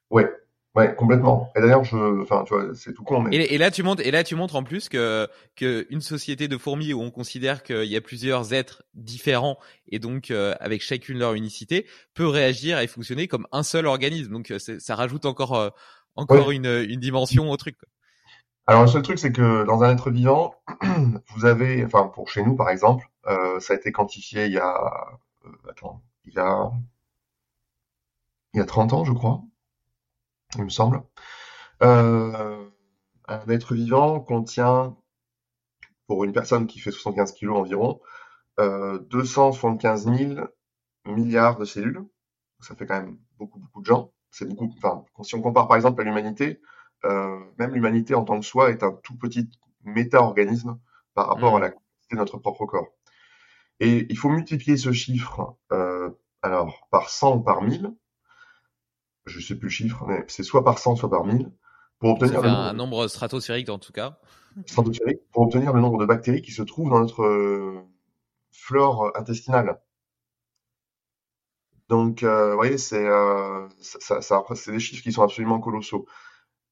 Ouais, Ouais, complètement. Et d'ailleurs, je, enfin, tu vois, c'est tout con, mais. Et, et, là, tu montres, et là, tu montres en plus que que une société de fourmis où on considère qu'il y a plusieurs êtres différents et donc euh, avec chacune leur unicité peut réagir et fonctionner comme un seul organisme. Donc, ça rajoute encore euh, encore ouais. une une dimension au truc. Quoi. Alors, le seul truc, c'est que dans un être vivant, vous avez, enfin, pour chez nous, par exemple, euh, ça a été quantifié il y a, attends, il y a il y a 30 ans, je crois, il me semble. Euh, un être vivant contient, pour une personne qui fait 75 kg environ, euh, 275 000 milliards de cellules. Ça fait quand même beaucoup, beaucoup de gens. C'est beaucoup. Enfin, si on compare par exemple à l'humanité, euh, même l'humanité en tant que soi est un tout petit méta-organisme par rapport à la de notre propre corps. Et il faut multiplier ce chiffre, euh, alors par 100 ou par 1000. Je sais plus le chiffre, mais c'est soit par 100, soit par 1000 pour obtenir le un nombre stratosphérique en tout cas. Stratosphérique pour obtenir le nombre de bactéries qui se trouvent dans notre euh, flore intestinale. Donc, euh, vous voyez, c'est euh, ça, ça, c'est des chiffres qui sont absolument colossaux.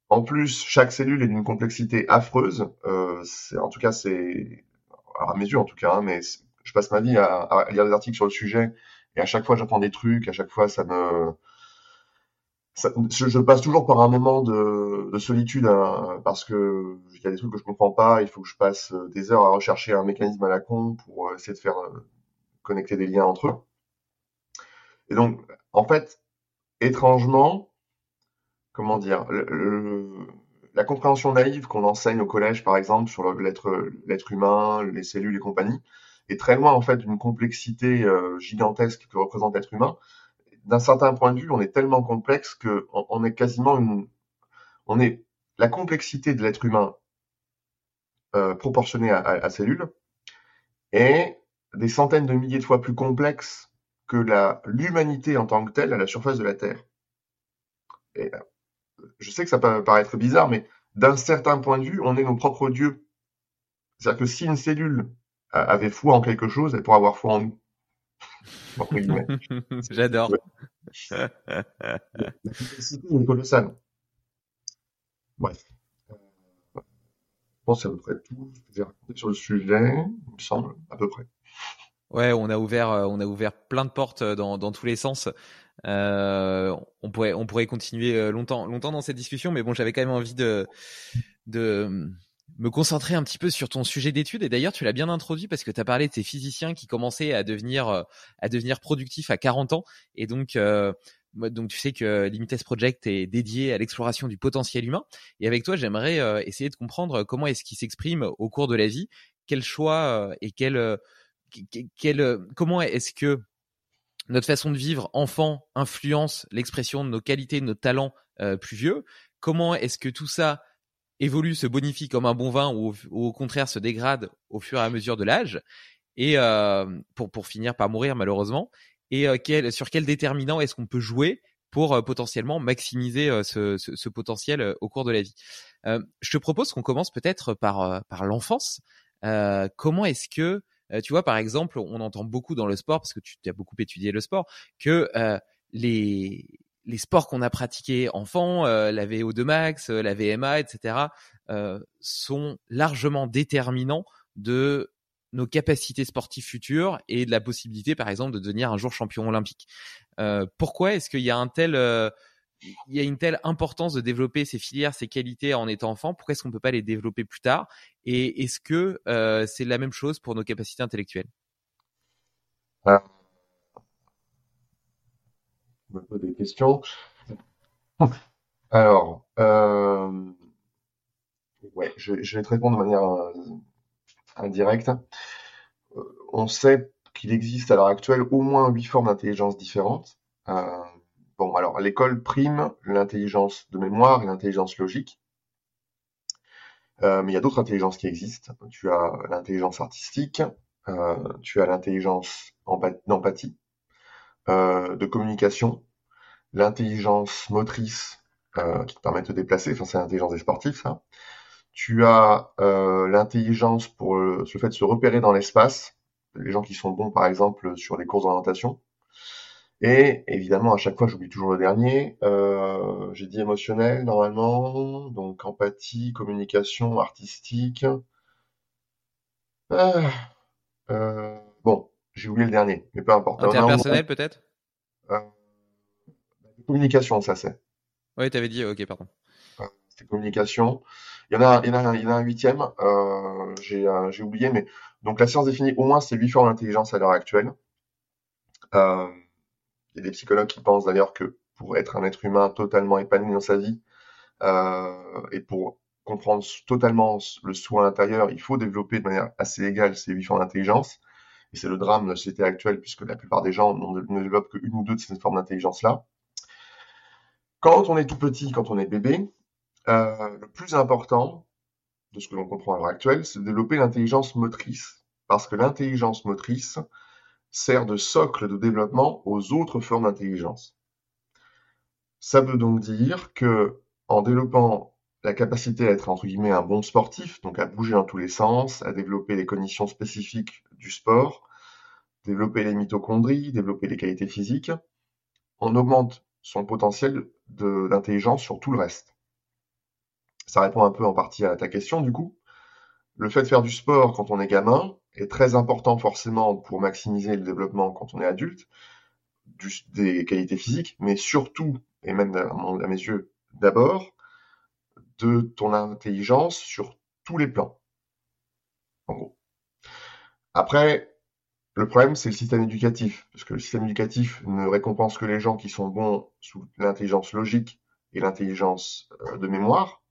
En plus, chaque cellule est d'une complexité affreuse. Euh, en tout cas, c'est à mes yeux en tout cas, hein, mais je passe ma vie à, lire des articles sur le sujet et à chaque fois j'apprends des trucs, à chaque fois ça me je, passe toujours par un moment de, de solitude hein, parce que il y a des trucs que je comprends pas. Il faut que je passe euh, des heures à rechercher un mécanisme à la con pour euh, essayer de faire euh, connecter des liens entre eux. Et donc, en fait, étrangement, comment dire, la compréhension naïve qu'on enseigne au collège, par exemple, sur l'être l'être humain, les cellules et compagnie, est très loin en fait d'une complexité gigantesque que représente l'être humain d'un certain point de vue, on est tellement complexe que on, est quasiment une, on est la complexité de l'être humain euh, proportionnée à, à, cellules est des centaines de milliers de fois plus complexe que la l'humanité en tant que telle à la surface de la Terre. Et, euh, je sais que ça peut paraître bizarre, mais d'un certain point de vue, on est nos propres dieux. C'est-à-dire que si une cellule avait foi en quelque chose, elle pourrait avoir foi en nous. J'adore. C'est colossale. Bref. Je pense à peu près tout ce que j'ai raconté sur le sujet, il me semble, à peu près. Ouais, on a ouvert, euh, on a ouvert plein de portes euh, dans, dans tous les sens. Euh, on pourrait, on pourrait continuer longtemps, longtemps dans cette discussion, mais bon, j'avais quand même envie de, de, me concentrer un petit peu sur ton sujet d'étude. Et d'ailleurs, tu l'as bien introduit parce que tu as parlé de ces physiciens qui commençaient à devenir, euh, à devenir productifs à 40 ans. Et donc, euh, donc tu sais que Limites Project est dédié à l'exploration du potentiel humain. Et avec toi, j'aimerais euh, essayer de comprendre comment est-ce qu'il s'exprime au cours de la vie, quel choix et quel, quel, comment est-ce que notre façon de vivre enfant influence l'expression de nos qualités, de nos talents plus vieux? Comment est-ce que tout ça évolue, se bonifie comme un bon vin ou, au contraire se dégrade au fur et à mesure de l'âge et euh, pour, pour finir par mourir malheureusement et euh, quel, sur quel déterminant est-ce qu'on peut jouer pour euh, potentiellement maximiser ce, ce, ce, potentiel au cours de la vie? je te propose qu'on commence peut-être par, par l'enfance. comment est-ce que, tu vois, par exemple, on entend beaucoup dans le sport, parce que tu as beaucoup étudié le sport, que les, les sports qu'on a pratiqués enfant, euh, la VO2 max, euh, la VMA, etc., euh, sont largement déterminants de nos capacités sportives futures et de la possibilité, par exemple, de devenir un jour champion olympique. pourquoi est-ce qu'il y a un tel, il y a une telle importance de développer ces filières, ces qualités en étant enfant? Pourquoi est-ce qu'on ne peut pas les développer plus tard? Et est-ce que c'est la même chose pour nos capacités intellectuelles? Me pose des questions. Alors, euh, ouais, je, vais te répondre de manière euh, indirecte. Euh, on sait qu'il existe à l'heure actuelle au moins huit formes d'intelligence différentes. bon, alors l'école prime l'intelligence de mémoire et l'intelligence logique. mais il y a d'autres intelligences qui existent. Tu as l'intelligence artistique, tu as l'intelligence d'empathie, euh, de communication, l'intelligence motrice euh, qui te permet de te déplacer, enfin c'est l'intelligence des sportifs ça. Tu as euh, l'intelligence pour le, fait de se repérer dans l'espace, les gens qui sont bons par exemple sur les courses d'orientation. Et évidemment, à chaque fois, j'oublie toujours le dernier. Euh, j'ai dit émotionnel normalement, donc empathie, communication, artistique. Euh, euh, bon, j'ai oublié le dernier, mais peu importe. Interpersonnel peut-être euh, Communication, ça c'est. Oui, tu avais dit, ok, pardon. C'était communication. Il y en a, il y en a, il y en a un huitième, euh, j'ai, euh, j'ai oublié, mais donc la science définit au moins ces huit formes d'intelligence à l'heure actuelle. Euh, il y a des psychologues qui pensent d'ailleurs que pour être un être humain totalement épanoui dans sa vie euh, et pour comprendre totalement le soi intérieur, il faut développer de manière assez égale ces huit formes d'intelligence. Et c'est le drame de la société actuelle, puisque la plupart des gens ne développent qu'une ou deux de ces formes d'intelligence-là. Quand on est tout petit, quand on est bébé, euh, le plus important, de ce que l'on comprend à l'heure actuelle, c'est de développer l'intelligence motrice. Parce que l'intelligence motrice sert de socle de développement aux autres formes d'intelligence. Ça veut donc dire que en développant la capacité à être entre guillemets un bon sportif, donc à bouger dans tous les sens, à développer les conditions spécifiques du sport, développer les mitochondries, développer les qualités physiques, on augmente son potentiel d'intelligence sur tout le reste. Ça répond un peu en partie à ta question du coup. Le fait de faire du sport quand on est gamin est très important forcément pour maximiser le développement quand on est adulte, des qualités physiques, mais surtout, et même à mes yeux d'abord, de ton intelligence sur tous les plans. En gros. Après, le problème, c'est le système éducatif, parce que le système éducatif ne récompense que les gens qui sont bons sous l'intelligence logique et l'intelligence euh, de mémoire.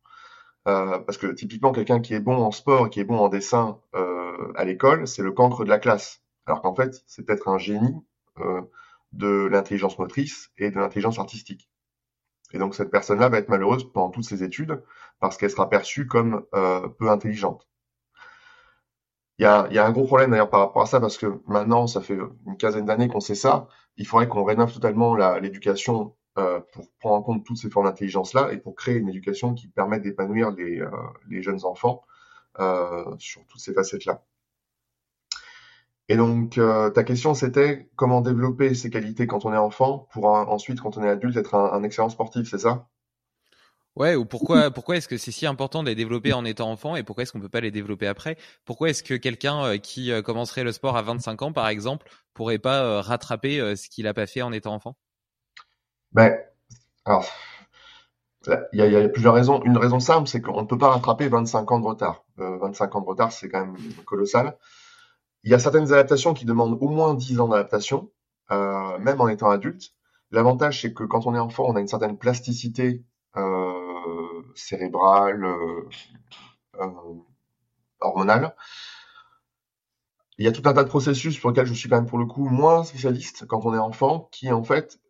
Euh, parce que typiquement, quelqu'un qui est bon en sport et qui est bon en dessin euh, à l'école, c'est le cancre de la classe. Alors qu'en fait, c'est peut-être un génie de l'intelligence motrice et de l'intelligence artistique. Et donc cette personne-là va être malheureuse pendant toutes ses études parce qu'elle sera perçue comme euh, peu intelligente. Il y, a, y a, un gros problème d'ailleurs par rapport à ça parce que maintenant, ça fait une quinzaine d'années qu'on sait ça. Il faudrait qu'on rénove totalement l'éducation euh, pour prendre en compte toutes ces formes d'intelligence-là et pour créer une éducation qui permette d'épanouir les, euh, les, jeunes enfants euh, sur toutes ces facettes-là. Et donc, euh, ta question, c'était comment développer ces qualités quand on est enfant pour ensuite, quand on est adulte, être un, excellent sportif, c'est ça? Ouais, ou pourquoi, pourquoi est-ce que c'est si important de les développer en étant enfant et pourquoi est-ce qu'on peut pas les développer après? Pourquoi est-ce que quelqu'un euh, qui euh, commencerait le sport à 25 ans, par exemple, pourrait pas rattraper ce qu'il a pas fait en étant enfant? Ben, alors, il y, a, plusieurs raisons. Une raison simple, c'est qu'on ne peut pas rattraper 25 ans de retard. 25 ans de retard, c'est quand même colossal. Il y a certaines adaptations qui demandent au moins 10 ans d'adaptation, euh, même en étant adulte. L'avantage, c'est que quand on est enfant, on a une certaine plasticité euh, cérébrale, euh, hormonale. Il y a tout un tas de processus pour lesquels je suis quand même pour le coup moins spécialiste quand on est enfant, qui en fait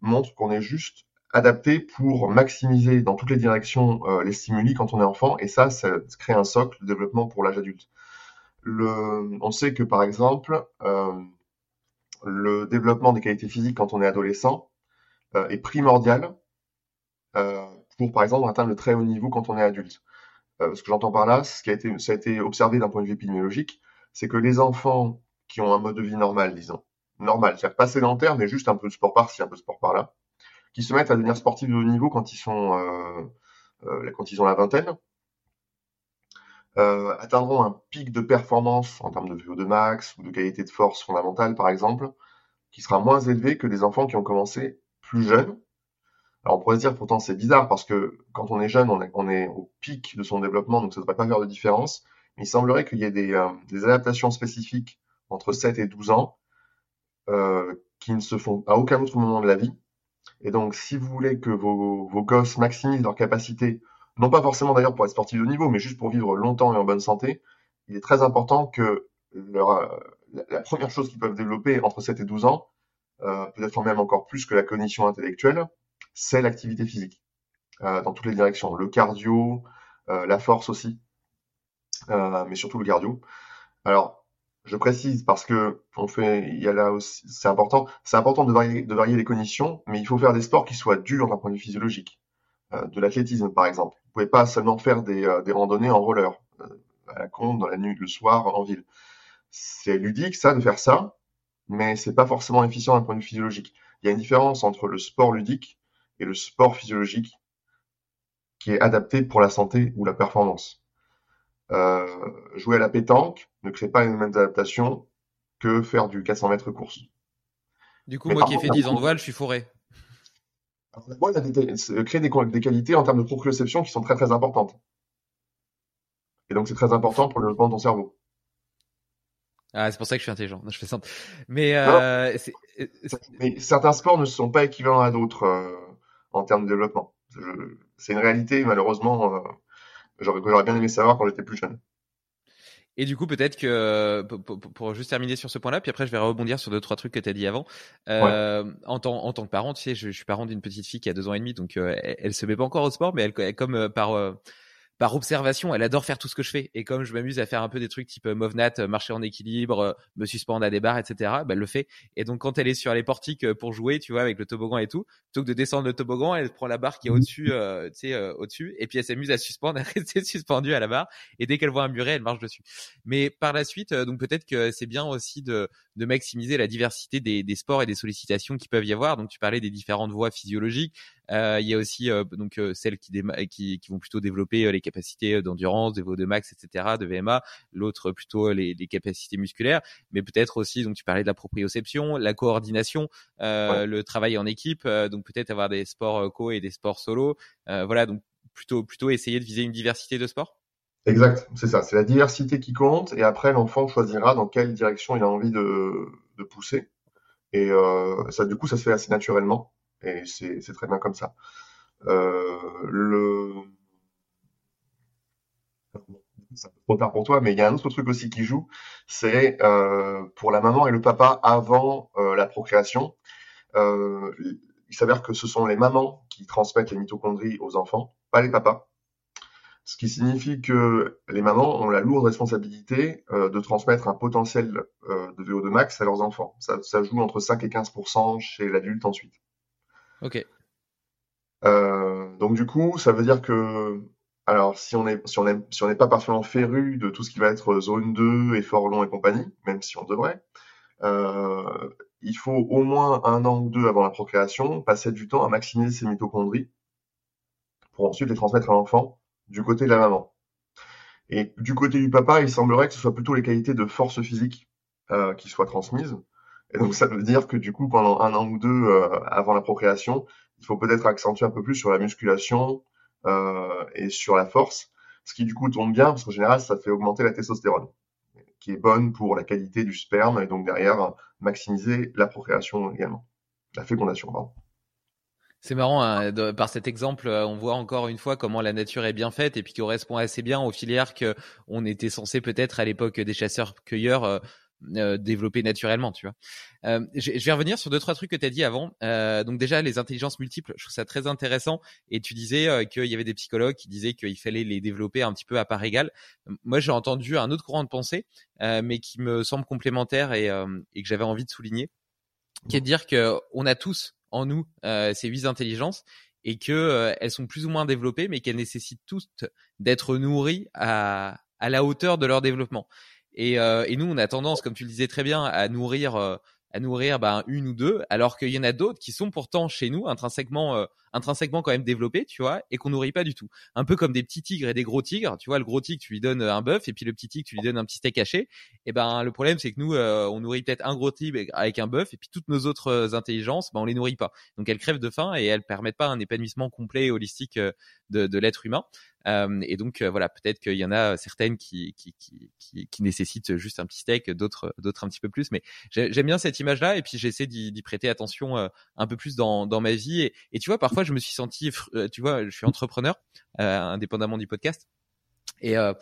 montrent qu'on est juste adapté pour maximiser dans toutes les directions les stimuli quand on est enfant, et ça, ça crée un socle de développement pour l'âge adulte on sait que par exemple, euh, le développement des qualités physiques quand on est adolescent euh, est primordial euh, pour par exemple atteindre le très haut niveau quand on est adulte. ce que j'entends par là, ce qui a été, ça a été observé d'un point de vue épidémiologique, c'est que les enfants qui ont un mode de vie normal, disons, normal, c'est-à-dire pas sédentaire, mais juste un peu de sport par-ci, un peu de sport par-là, qui se mettent à devenir sportifs de haut niveau quand ils sont, quand ils ont la vingtaine, euh, atteindront un pic de performance en termes de VO2 max ou de qualité de force fondamentale, par exemple, qui sera moins élevé que des enfants qui ont commencé plus jeunes. Alors on pourrait dire pourtant c'est bizarre parce que quand on est jeune, on est, on est, au pic de son développement, donc ça ne devrait pas faire de différence. Mais il semblerait qu'il y ait des, euh, des, adaptations spécifiques entre 7 et 12 ans euh, qui ne se font à aucun autre moment de la vie. Et donc si vous voulez que vos, vos gosses maximisent leur capacité non pas forcément d'ailleurs pour être sportif de niveau, mais juste pour vivre longtemps et en bonne santé, il est très important que leur, euh, la, première chose qu'ils peuvent développer entre 7 et 12 ans, euh, peut-être même encore plus que la cognition intellectuelle, c'est l'activité physique, euh, dans toutes les directions. Le cardio, euh, la force aussi, euh, mais surtout le cardio. Alors, je précise parce que on fait, il y a là aussi, c'est important, c'est important de varier, de varier les cognitions, mais il faut faire des sports qui soient durs d'un point de vue physiologique. Euh, de l'athlétisme par exemple. Vous pouvez pas seulement faire des, euh, des randonnées en roller euh, à la con dans la nuit, le soir en ville. C'est ludique ça de faire ça, mais c'est pas forcément efficient d'un point de vue physiologique. Il y a une différence entre le sport ludique et le sport physiologique qui est adapté pour la santé ou la performance. Euh, jouer à la pétanque ne crée pas les mêmes adaptations que faire du 400 mètres course. Du coup, moi qui ai fait 10 ans de voile, je suis fourré. Moi, il crée des, des, qualités en termes de proprioception qui sont très très importantes. Et donc c'est très important pour le développement de ton cerveau. Ah, c'est pour ça que je suis intelligent. Non, je fais ça. Mais, euh, Mais certains sports ne sont pas équivalents à d'autres euh, en termes de développement. C'est une réalité, malheureusement, euh, j'aurais bien aimé savoir quand j'étais plus jeune. Et du coup, peut-être que pour, juste terminer sur ce point-là, puis après je vais rebondir sur deux trois trucs que tu as dit avant. Euh, en, tant, en tant que parent, tu sais, je, suis parent d'une petite fille qui a deux ans et demi, donc euh, elle, elle, se met pas encore au sport, mais elle, elle comme euh, par par observation, elle adore faire tout ce que je fais. Et comme je m'amuse à faire un peu des trucs type euh, Movnat, euh, marcher en équilibre, euh, me suspendre à des barres, etc., bah, elle le fait. Et donc, quand elle est sur les portiques pour jouer, tu vois, avec le toboggan et tout, plutôt que de descendre le toboggan, elle prend la barre qui est au-dessus, tu sais, au-dessus, et puis elle s'amuse à suspendre, à rester suspendue à la barre. Et dès qu'elle voit un muret, elle marche dessus. Mais par la suite, donc peut-être que c'est bien aussi de, de maximiser la diversité des, des sports et des sollicitations qui peuvent y avoir. Donc, tu parlais des différentes voies physiologiques. Euh, il y a aussi euh, donc euh, celles qui, qui, qui, vont plutôt développer les capacités d'endurance, de VO2 max, etc., de VMA. L'autre plutôt les, les, capacités musculaires, mais peut-être aussi donc tu parlais de la proprioception, la coordination, le travail en équipe. donc peut-être avoir des sports co et des sports solo. voilà donc plutôt plutôt essayer de viser une diversité de sports. Exact, c'est ça, c'est la diversité qui compte, et après l'enfant choisira dans quelle direction il a envie de, pousser. Et euh, ça, du coup, ça se fait assez naturellement et c'est très bien comme ça. Euh, le trop tard pour toi, mais il y a un autre truc aussi qui joue, c'est euh, pour la maman et le papa avant euh, la procréation. Il s'avère que ce sont les mamans qui transmettent les mitochondries aux enfants, pas les papas. Ce qui signifie que les mamans ont la lourde responsabilité euh, de transmettre un potentiel euh, de VO2 max à leurs enfants. Ça, ça joue entre 5 et 15% chez l'adulte ensuite. Ok. Euh, donc du coup, ça veut dire que, alors si on est, si on est, si on n'est pas particulièrement féru de tout ce qui va être zone 2, effort long et compagnie, même si on devrait, euh, il faut au moins un an ou deux avant la procréation passer du temps à maximiser ses mitochondries pour ensuite les transmettre à l'enfant du côté de la maman. Et du côté du papa, il semblerait que ce soit plutôt les qualités de force physique euh, qui soient transmises. Et donc ça veut dire que du coup, pendant un an ou deux euh, avant la procréation, il faut peut-être accentuer un peu plus sur la musculation euh, et sur la force, ce qui du coup tombe bien parce qu'en général, ça fait augmenter la testostérone, qui est bonne pour la qualité du sperme et donc derrière maximiser la procréation également, la fécondation. Pardon. C'est marrant, hein, par cet exemple, euh, on voit encore une fois comment la nature est bien faite et puis qui correspond assez bien aux filières que on était censé peut-être à l'époque des chasseurs-cueilleurs euh, euh, développer naturellement, tu vois. Je vais revenir sur deux trois trucs que tu as dit avant. Donc déjà les intelligences multiples, je trouve ça très intéressant. Et tu disais qu'il y avait des psychologues qui disaient qu'il fallait les développer un petit peu à part égale. Moi j'ai entendu un autre courant de pensée, mais qui me semble complémentaire et, et que j'avais envie de souligner, qui est de dire que on a tous en nous ces huit intelligences et que elles sont plus ou moins développées, mais qu'elles nécessitent toutes d'être nourries à, à la hauteur de leur développement. Et, euh, et, nous, on a tendance, comme tu le disais très bien, à nourrir, euh, à nourrir bah, une ou deux, alors qu'il y en a d'autres qui sont pourtant chez nous intrinsèquement euh, intrinsèquement quand même développé, tu vois, et qu'on nourrit pas du tout. Un peu comme des petits tigres et des gros tigres, tu vois, le gros tigre, tu lui donnes un bœuf, et puis le petit tigre, tu lui donnes un petit steak haché. Et ben, le problème, c'est que nous, euh, on nourrit peut-être un gros tigre avec un bœuf, et puis toutes nos autres euh, intelligences, ben, on les nourrit pas. Donc elles crèvent de faim et elles permettent pas un épanouissement complet et holistique euh, de, de l'être humain. Euh, et donc voilà, peut-être qu'il y en a certaines qui, qui, qui, qui, qui nécessitent juste un petit steak, d'autres d'autres un petit peu plus. Mais j'aime bien cette image-là, et puis j'essaie d'y prêter attention un peu plus dans, dans ma vie. Et, et tu vois, parfois je me suis senti euh, tu vois, je suis entrepreneur, euh, indépendamment du podcast. Et euh,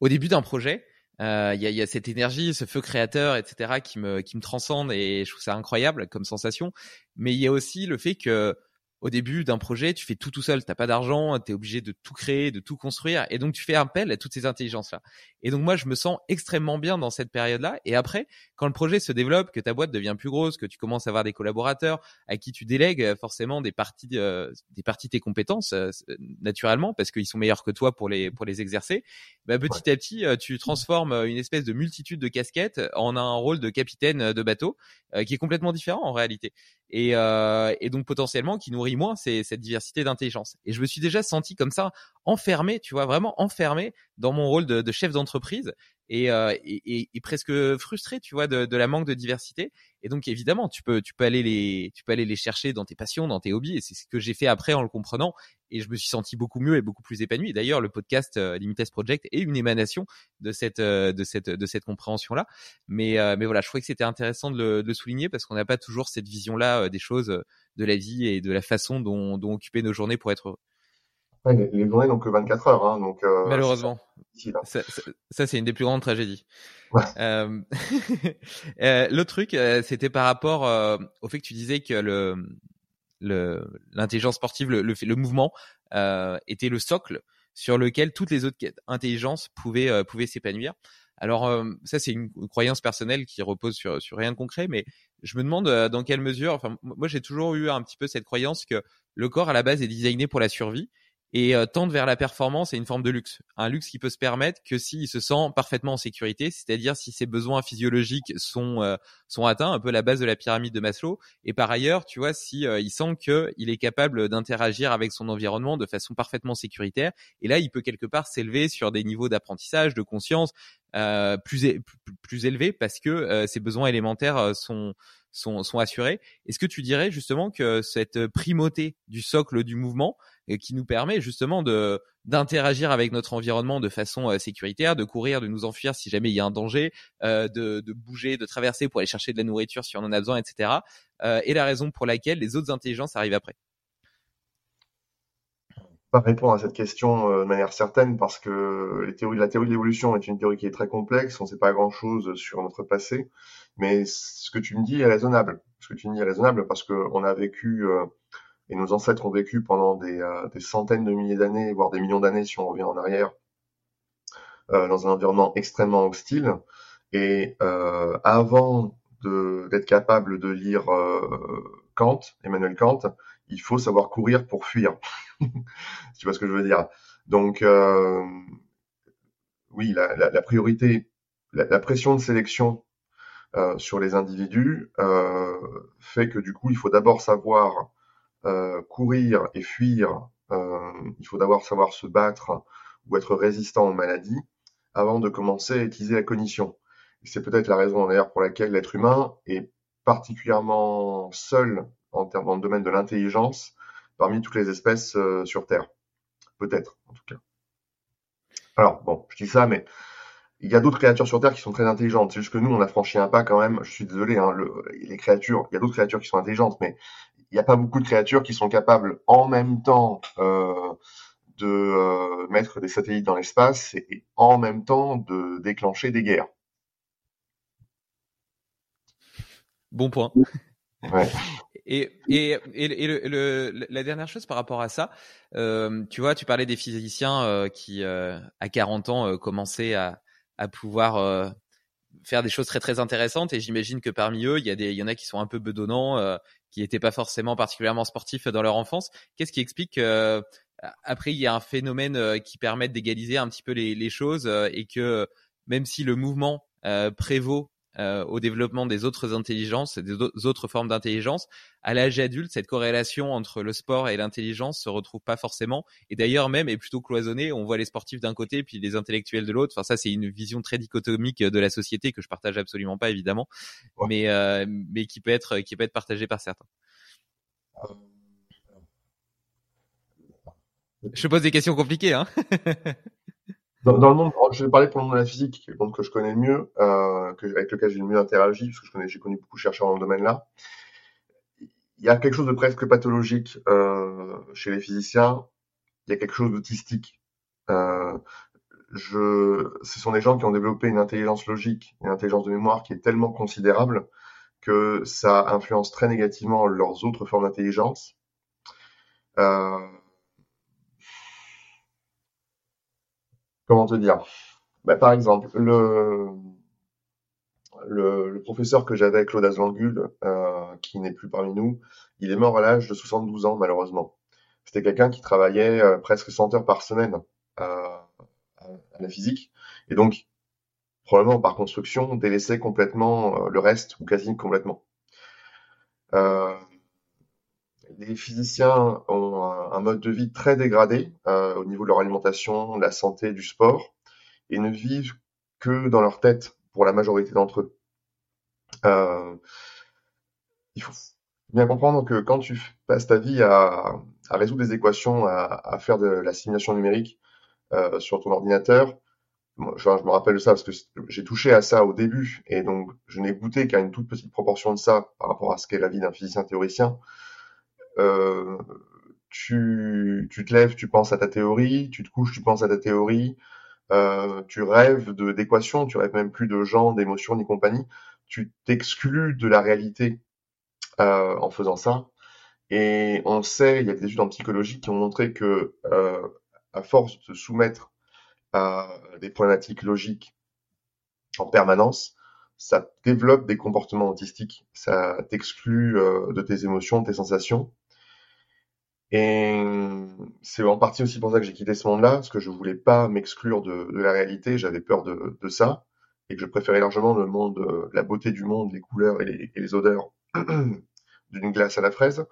au début d'un projet, il y, a, y, a, cette énergie, ce feu créateur, etc., qui me, qui me transcende et je trouve ça incroyable comme sensation. Mais il y a aussi le fait que au début d'un projet, tu fais tout tout seul, t'as pas d'argent, tu es obligé de tout créer, de tout construire, et donc tu fais appel à toutes ces intelligences-là. Et donc moi, je me sens extrêmement bien dans cette période-là. Et après, quand le projet se développe, que ta boîte devient plus grosse, que tu commences à avoir des collaborateurs à qui tu délègues euh, forcément des parties, euh, des parties de tes compétences euh, naturellement, parce qu'ils sont meilleurs que toi pour les pour les exercer. Bah, petit à petit, tu transformes une espèce de multitude de casquettes en un rôle de capitaine de bateau qui est complètement différent en réalité. Et, et donc potentiellement qui nourrit moins c'est cette diversité d'intelligence. Et je me suis déjà senti comme ça enfermé, tu vois, vraiment enfermé dans mon rôle de, de chef d'entreprise et, euh, et, et, presque frustré, tu vois, de, de, la manque de diversité. Et donc évidemment, tu peux, tu peux aller les, tu peux aller les chercher dans tes passions, dans tes hobbies. Et c'est ce que j'ai fait après en le comprenant. Et je me suis senti beaucoup mieux et beaucoup plus épanoui. D'ailleurs, le podcast euh, Limitless Project est une émanation de cette, euh, de cette, de cette compréhension-là. Mais, euh, mais voilà, je trouvais que c'était intéressant de le, de le, souligner parce qu'on n'a pas toujours cette vision-là euh, des choses, de la vie et de la façon dont, dont occuper nos journées pour être heureux. Les, les journées n'ont que 24 heures, hein, donc euh, Malheureusement. c'est ça, Ça, ça- ça, c'est une des plus grandes tragédies. Ouais. Euh, euh, L'autre truc, euh, c'était par rapport euh, au fait que tu disais que le le- l'intelligence sportive, le, le, le mouvement euh, était le socle sur lequel toutes les autres intelligences pouvaient euh, pouvaient s'épanouir. Alors euh, ça, c'est une croyance personnelle qui repose sur sur rien de concret, mais je me demande euh, dans quelle mesure. Enfin, moi, j'ai toujours eu un petit peu cette croyance que le corps à la base est designé pour la survie et euh, vers la performance est une forme de luxe. Un luxe qui peut se permettre que s'il se sent parfaitement en sécurité, c'est-à-dire si ses besoins physiologiques sont euh, sont atteints, un peu la base de la pyramide de Maslow. Et par ailleurs, tu vois, si euh, il sent que il est capable d'interagir avec son environnement de façon parfaitement sécuritaire, et là, il peut quelque part s'élever sur des niveaux d'apprentissage, de conscience euh, plus, plus élevés parce que euh, ses besoins élémentaires euh, sont sont, sont assurés. Est-ce que tu dirais justement que cette primauté du socle du mouvement qui nous permet justement de d'interagir avec notre environnement de façon euh, sécuritaire, de courir, de nous enfuir si jamais il y a un danger, euh, de, de bouger, de traverser pour aller chercher de la nourriture si on en a besoin, etc. Euh, et la raison pour laquelle les autres intelligences arrivent après. pas répondre à cette question de manière certaine parce que la théorie de l'évolution est une théorie qui est très complexe, on ne sait pas grand-chose sur notre passé, mais ce que tu me dis est raisonnable. Ce que tu me dis est raisonnable parce que on a vécu et nos ancêtres ont vécu pendant des, euh, des centaines de milliers d'années, voire des millions d'années si on revient en arrière, euh, dans un environnement extrêmement hostile. Et euh, avant d'être capable de lire Kant, Emmanuel Kant, il faut savoir courir pour fuir. tu vois ce que je veux dire? Donc, euh, oui, la, la- la priorité, la, la pression de sélection euh, sur les individus euh, fait que du coup, il faut d'abord savoir courir et fuir. euh, il faut d'abord savoir se battre ou être résistant aux maladies avant de commencer à utiliser la cognition. C'est peut-être la raison d'ailleurs pour laquelle l'être humain est particulièrement seul en termes dans le domaine de l'intelligence parmi toutes les espèces euh, sur Terre. Peut-être, en tout cas. Alors, bon, je dis ça, mais il y a d'autres créatures sur Terre qui sont très intelligentes. C'est juste que nous, on a franchi un pas quand même. Je suis désolé, hein, le- les créatures, il y a d'autres créatures qui sont intelligentes, mais il n'y a pas beaucoup de créatures qui sont capables en même temps euh, de euh, mettre des satellites dans l'espace et, et en même temps de déclencher des guerres. Bon point. Ouais. Et, et, et, et le, le- la dernière chose par rapport à ça, euh, tu vois, tu parlais des physiciens qui, à 40 ans, commençaient à, à pouvoir faire des choses très très intéressantes. Et j'imagine que parmi eux, il y a des, il y en a qui sont un peu bedonnants, euh, qui n'étaient pas forcément particulièrement sportifs dans leur enfance. Qu'est-ce qui explique que après il y a un phénomène euh, qui permet d'égaliser un petit peu les, les choses euh, et que même si le mouvement euh, prévaut euh, au développement des autres intelligences, des au- autres formes d'intelligence, à l'âge adulte, cette corrélation entre le sport et l'intelligence se retrouve pas forcément. Et d'ailleurs, même est plutôt cloisonnée. On voit les sportifs d'un côté, puis les intellectuels de l'autre. Enfin, ça, c'est une vision très dichotomique de la société que je partage absolument pas, évidemment, Ouais. mais euh, mais qui peut être qui peut être partagée par certains. Je te pose des questions compliquées, hein. Dans, le monde, je vais parler pour le monde de la physique, le monde que je connais le mieux, euh, avec lequel j'ai le mieux interagi, parce que j'ai connu beaucoup de chercheurs dans le domaine-là. Il y a quelque chose de presque pathologique euh, chez les physiciens. Il y a quelque chose d'autistique. Euh, ce sont des gens qui ont développé une intelligence logique, une intelligence de mémoire qui est tellement considérable que ça influence très négativement leurs autres formes d'intelligence. Euh, comment te dire? Bah, Par exemple, le, professeur que j'avais, Claude Azlangul, euh, qui n'est plus parmi nous, il est mort à l'âge de 72 ans, malheureusement. C'était quelqu'un qui travaillait euh, presque 100 heures par semaine euh, à, la physique, et donc, probablement par construction, délaissait complètement euh, le reste, ou quasi complètement. Les physiciens ont un, mode de vie très dégradé euh, au niveau de leur alimentation, de la santé, du sport, et ne vivent que dans leur tête pour la majorité d'entre eux. Euh, il faut bien comprendre que quand tu passes ta vie à, résoudre des équations, à, faire de la simulation numérique euh, sur ton ordinateur, je me rappelle de ça parce que j'ai touché à ça au début, et donc je n'ai goûté qu'à une toute petite proportion de ça par rapport à ce qu'est la vie d'un physicien théoricien. Euh, tu, te lèves, tu penses à ta théorie, tu te couches, tu penses à ta théorie, euh, tu rêves de d'équations, tu rêves même plus de gens, d'émotions ni compagnie. Tu t'exclus de la réalité euh, en faisant ça. Et on sait, il y a des études en psychologie qui ont montré que à force de se soumettre à des problématiques logiques en permanence, ça développe des comportements autistiques, ça t'exclut de tes émotions, de tes sensations. Et c'est en partie aussi pour ça que j'ai quitté ce monde-là, parce que je voulais pas m'exclure de, de, la réalité, j'avais peur de, de, ça, et que je préférais largement le monde, euh, la beauté du monde, les couleurs et les, et les odeurs d'une glace à la fraise.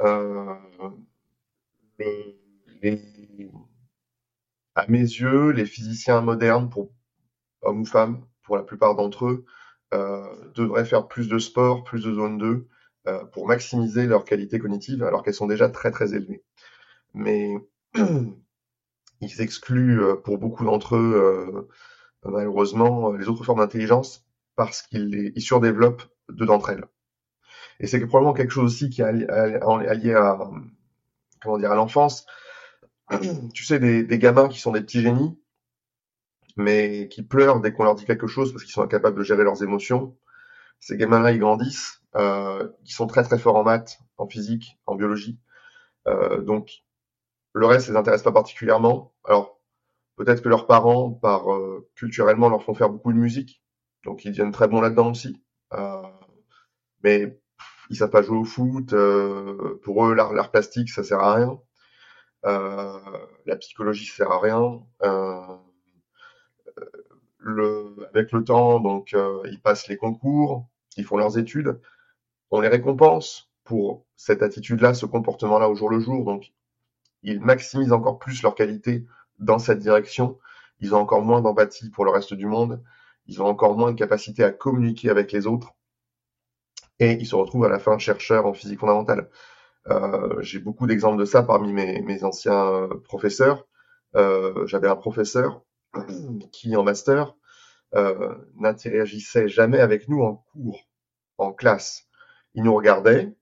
Euh, les, les, à mes yeux, les physiciens modernes, pour hommes ou femmes, pour la plupart d'entre eux, euh, devraient faire plus de sport, plus de zone 2, euh, pour maximiser leur qualité cognitive, alors qu'elles sont déjà très très élevées. Mais ils excluent euh, pour beaucoup d'entre eux, euh, malheureusement, les autres formes d'intelligence parce qu'ils ils surdéveloppent deux d'entre elles. Et c'est probablement quelque chose aussi qui est allié à, comment dire, à l'enfance. tu sais, des, des gamins qui sont des petits génies, mais qui pleurent dès qu'on leur dit quelque chose parce qu'ils sont incapables de gérer leurs émotions. Ces gamins-là, ils grandissent, euh, ils sont très très forts en maths, en physique, en biologie. Euh, donc, le reste, les intéresse pas particulièrement. Alors, peut-être que leurs parents, par euh, culturellement, leur font faire beaucoup de musique, donc ils deviennent très bons là-dedans aussi. Euh, mais ils savent pas jouer au foot. Euh, pour eux, l'art plastique, ça sert à rien. Euh, la psychologie ça sert à rien. Avec le temps, donc euh, ils passent les concours, ils font leurs études, on les récompense pour cette attitude-là, ce comportement-là au jour le jour, donc ils maximisent encore plus leur qualité dans cette direction, ils ont encore moins d'empathie pour le reste du monde, ils ont encore moins de capacité à communiquer avec les autres, et ils se retrouvent à la fin chercheurs en physique fondamentale. Euh, J'ai beaucoup d'exemples de ça parmi mes, anciens euh, professeurs. J'avais un professeur qui en master euh, n'interagissait jamais avec nous en cours, en classe. Il nous regardait,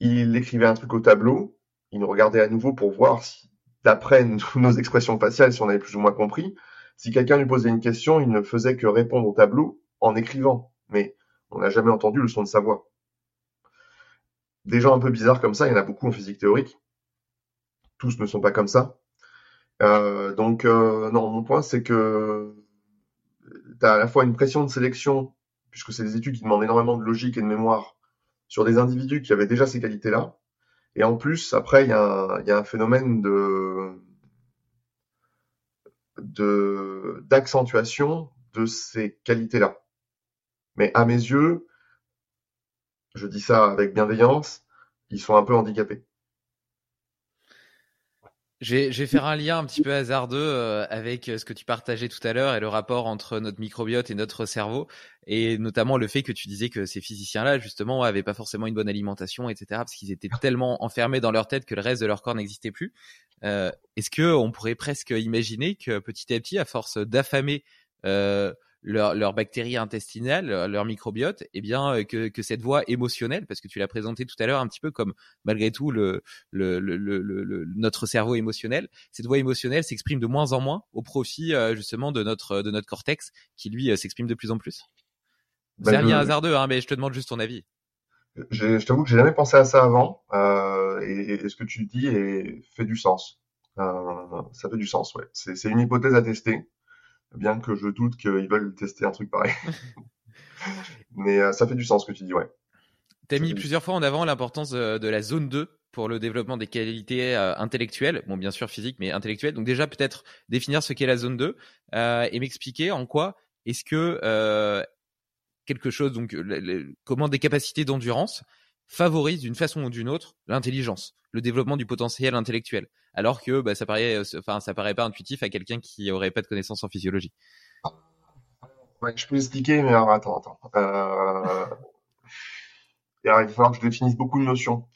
il écrivait un truc au tableau, il nous regardait à nouveau pour voir si, d'après nos expressions faciales, si on avait plus ou moins compris. Si quelqu'un lui posait une question, il ne faisait que répondre au tableau en écrivant. Mais on n'a jamais entendu le son de sa voix. Des gens un peu bizarres comme ça, il y en a beaucoup en physique théorique. Tous ne sont pas comme ça. Euh, donc, euh, non, mon point, c'est que tu as à la fois une pression de sélection, puisque c'est des études qui demandent énormément de logique et de mémoire, sur des individus qui avaient déjà ces qualités-là. Et en plus, après, il y, a un, phénomène de d'accentuation de ces qualités-là. Mais à mes yeux, je dis ça avec bienveillance, ils sont un peu handicapés. Je vais, faire un lien un petit peu hasardeux euh, avec euh, ce que tu partageais tout à l'heure et le rapport entre notre microbiote et notre cerveau, et notamment le fait que tu disais que ces physiciens-là, justement, avaient pas forcément une bonne alimentation, etc., parce qu'ils étaient tellement enfermés dans leur tête que le reste de leur corps n'existait plus. Euh, Est-ce que on pourrait presque imaginer que petit à petit, à force d'affamer euh, leur, leur bactéries intestinales, leur microbiote, et eh bien euh, que, que cette voie émotionnelle, parce que tu l'as présenté tout à l'heure un petit peu comme malgré tout le, le, le, le, notre cerveau émotionnel, cette voie émotionnelle s'exprime de moins en moins au profit euh, justement de notre de notre cortex qui lui euh, s'exprime de plus en plus. Bah, C'est un lien hasardeux, hein, mais je te demande juste ton avis. Je, je t'avoue que j'ai jamais pensé à ça avant, euh, et, et, ce que tu dis est, fait du sens. Euh, ça fait du sens, ouais. C'est une hypothèse à tester bien que je doute qu'ils veulent tester un truc pareil. Mais euh, ça fait du sens ce que tu dis, ouais. Tu as mis plusieurs fois en avant l'importance de, la zone 2 pour le développement des qualités euh, intellectuelles, bon bien sûr physiques, mais intellectuelles. Donc déjà peut-être définir ce qu'est la zone 2 euh, et m'expliquer en quoi est-ce que quelque chose, donc comment des capacités d'endurance favorisent d'une façon ou d'une autre l'intelligence, le développement du potentiel intellectuel alors que bah, ça paraît, euh, enfin, ça paraît pas intuitif à quelqu'un qui aurait pas de connaissances en physiologie. Je peux expliquer, mais alors attends, attends. Euh... il va falloir que je définisse beaucoup de notions.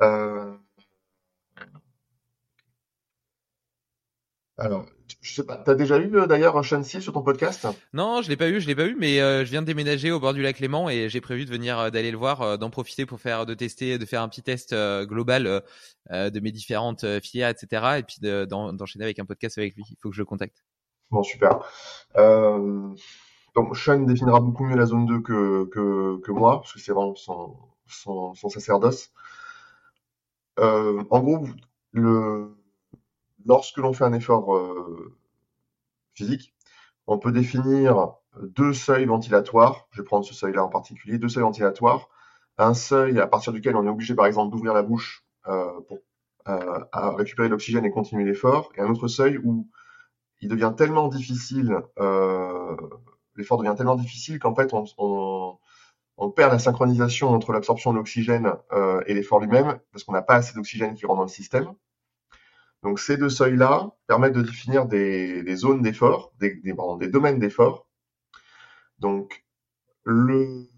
Euh... Alors, Je sais pas, t'as déjà eu euh, d'ailleurs Shanxi sur ton podcast? Non, je l'ai pas eu, je l'ai pas eu, mais euh, je viens de déménager au bord du lac Léman et j'ai prévu de venir euh, d'aller le voir, d'en profiter pour faire, de tester, de faire un petit test global de mes différentes filières, etc. Et puis de- d'en- d'enchaîner avec un podcast avec lui. Il faut que je le contacte. Bon, super. Euh, donc, Sean définira beaucoup mieux la zone 2 que, que, que moi, parce que c'est vraiment son, son, son sacerdoce. Euh, en gros, le, lorsque l'on fait un effort euh, physique, on peut définir deux seuils ventilatoires. Je vais prendre ce seuil-là en particulier, deux seuils ventilatoires. Un seuil à partir duquel on est obligé, par exemple, d'ouvrir la bouche euh, pour euh, récupérer l'oxygène et continuer l'effort, et un autre seuil où il devient tellement difficile, l'effort devient tellement difficile qu'en fait on, perd la synchronisation entre l'absorption de l'oxygène et l'effort lui-même parce qu'on n'a pas assez d'oxygène qui rentre dans le système. Donc ces deux seuils-là permettent de définir des, zones d'effort, des, domaines d'effort. Donc le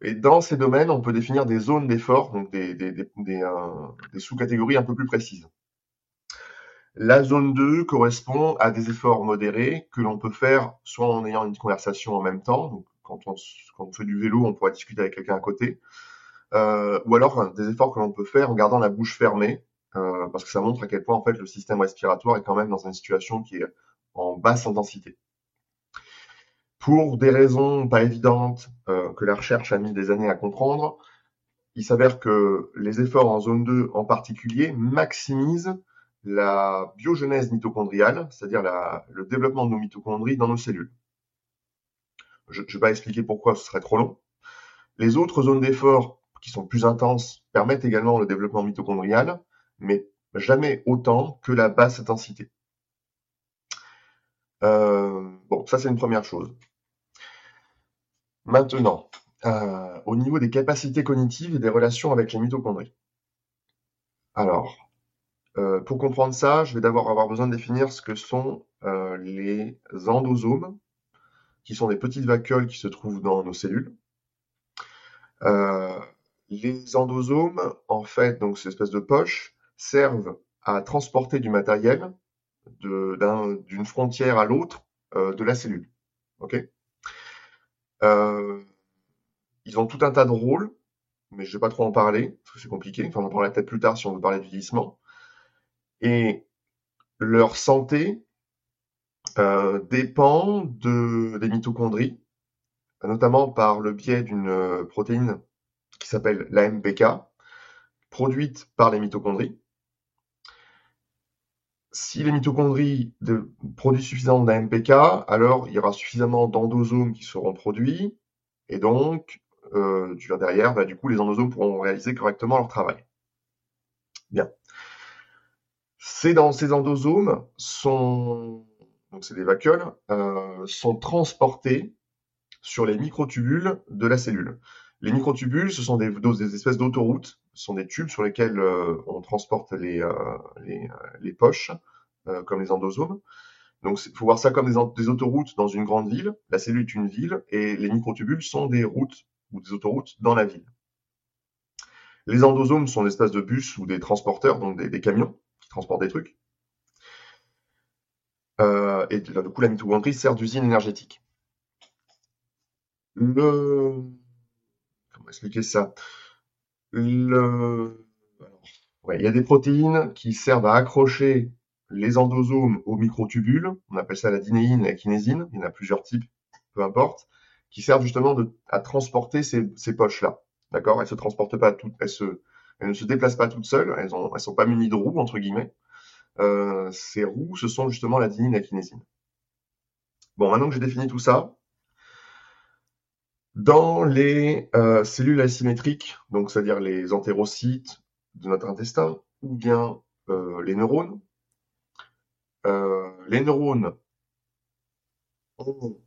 et dans ces domaines, on peut définir des zones d'effort, donc des, euh, sous-catégories un peu plus précises. La zone 2 correspond à des efforts modérés que l'on peut faire soit en ayant une conversation en même temps, quand on, fait du vélo, on pourra discuter avec quelqu'un à côté, euh, ou alors des efforts que l'on peut faire en gardant la bouche fermée, euh, parce que ça montre à quel point en fait le système respiratoire est quand même dans une situation qui est en basse intensité. Pour des raisons pas évidentes euh, que la recherche a mis des années à comprendre, il s'avère que les efforts en zone 2 en particulier maximisent la biogenèse mitochondriale, c'est-à-dire le développement de nos mitochondries dans nos cellules. Je ne vais pas expliquer pourquoi, ce serait trop long. Les autres zones d'effort qui sont plus intenses permettent également le développement mitochondrial, mais jamais autant que la basse intensité. Euh, bon, ça c'est une première chose. Maintenant, euh, au niveau des capacités cognitives et des relations avec les mitochondries. Alors, euh, pour comprendre ça, je vais d'abord avoir besoin de définir ce que sont euh, les endosomes, qui sont des petites vacuoles qui se trouvent dans nos cellules. Euh, les endosomes, en fait, donc ces espèces de poches, servent à transporter du matériel d'une frontière à l'autre euh, de la cellule. Ok? Euh, ils ont tout un tas de rôles, mais je vais pas trop en parler, parce que c'est compliqué. Enfin, on en parlera peut-être plus tard si on veut parler du vieillissement. Et leur santé euh, dépend de, des mitochondries, notamment par le biais d'une euh, protéine qui s'appelle l'AMPK, produite par les mitochondries. Si les mitochondries produisent suffisamment d'AMPK, alors il y aura suffisamment d'endosomes qui seront produits, et donc, euh, derrière, bah, du coup, les endosomes pourront réaliser correctement leur travail. Bien. Ces, endosomes sont, donc c'est des vacuoles, euh, sont transportés sur les microtubules de la cellule. Les microtubules, ce sont des, espèces d'autoroutes, sont des tubes sur lesquels euh, on transporte les, euh, les poches, euh, comme les endosomes. Donc, il faut voir ça comme des, autoroutes dans une grande ville. La cellule est une ville et les microtubules sont des routes ou des autoroutes dans la ville. Les endosomes sont des espèces de bus ou des transporteurs, donc des, camions qui transportent des trucs. Euh, et du coup, la mitochondrie sert d'usine énergétique. Le... Comment expliquer ça? Il y a des protéines qui servent à accrocher les endosomes aux microtubules, on appelle ça la dinéine et la kinésine, il y en a plusieurs types, peu importe, qui servent justement à transporter ces, poches-là. D'accord? Elles se transportent pas toutes, elles, elles ne se déplacent pas toutes seules, elles ont, elles sont pas munies de roues entre guillemets. Euh, ces roues, ce sont justement la dinéine et la kinésine. Bon, maintenant que j'ai défini tout ça, dans les euh, cellules asymétriques, donc c'est-à-dire les entérocytes de notre intestin, ou bien euh, les neurones, euh, les neurones ont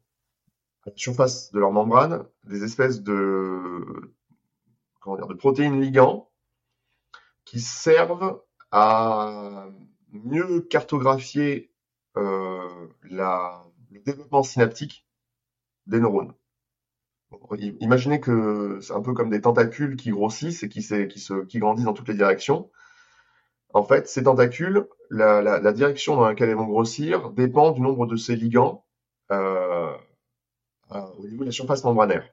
à la surface de leur membrane des espèces de, comment dire, de protéines ligands qui servent à mieux cartographier euh, la, le développement synaptique des neurones. Imaginez que c'est un peu comme des tentacules qui grossissent et qui, qui, se, qui grandissent dans toutes les directions. en fait, ces tentacules, la, la, la, direction dans laquelle elles vont grossir dépend du nombre de ces ligands euh, euh, au niveau de la surface membranaire.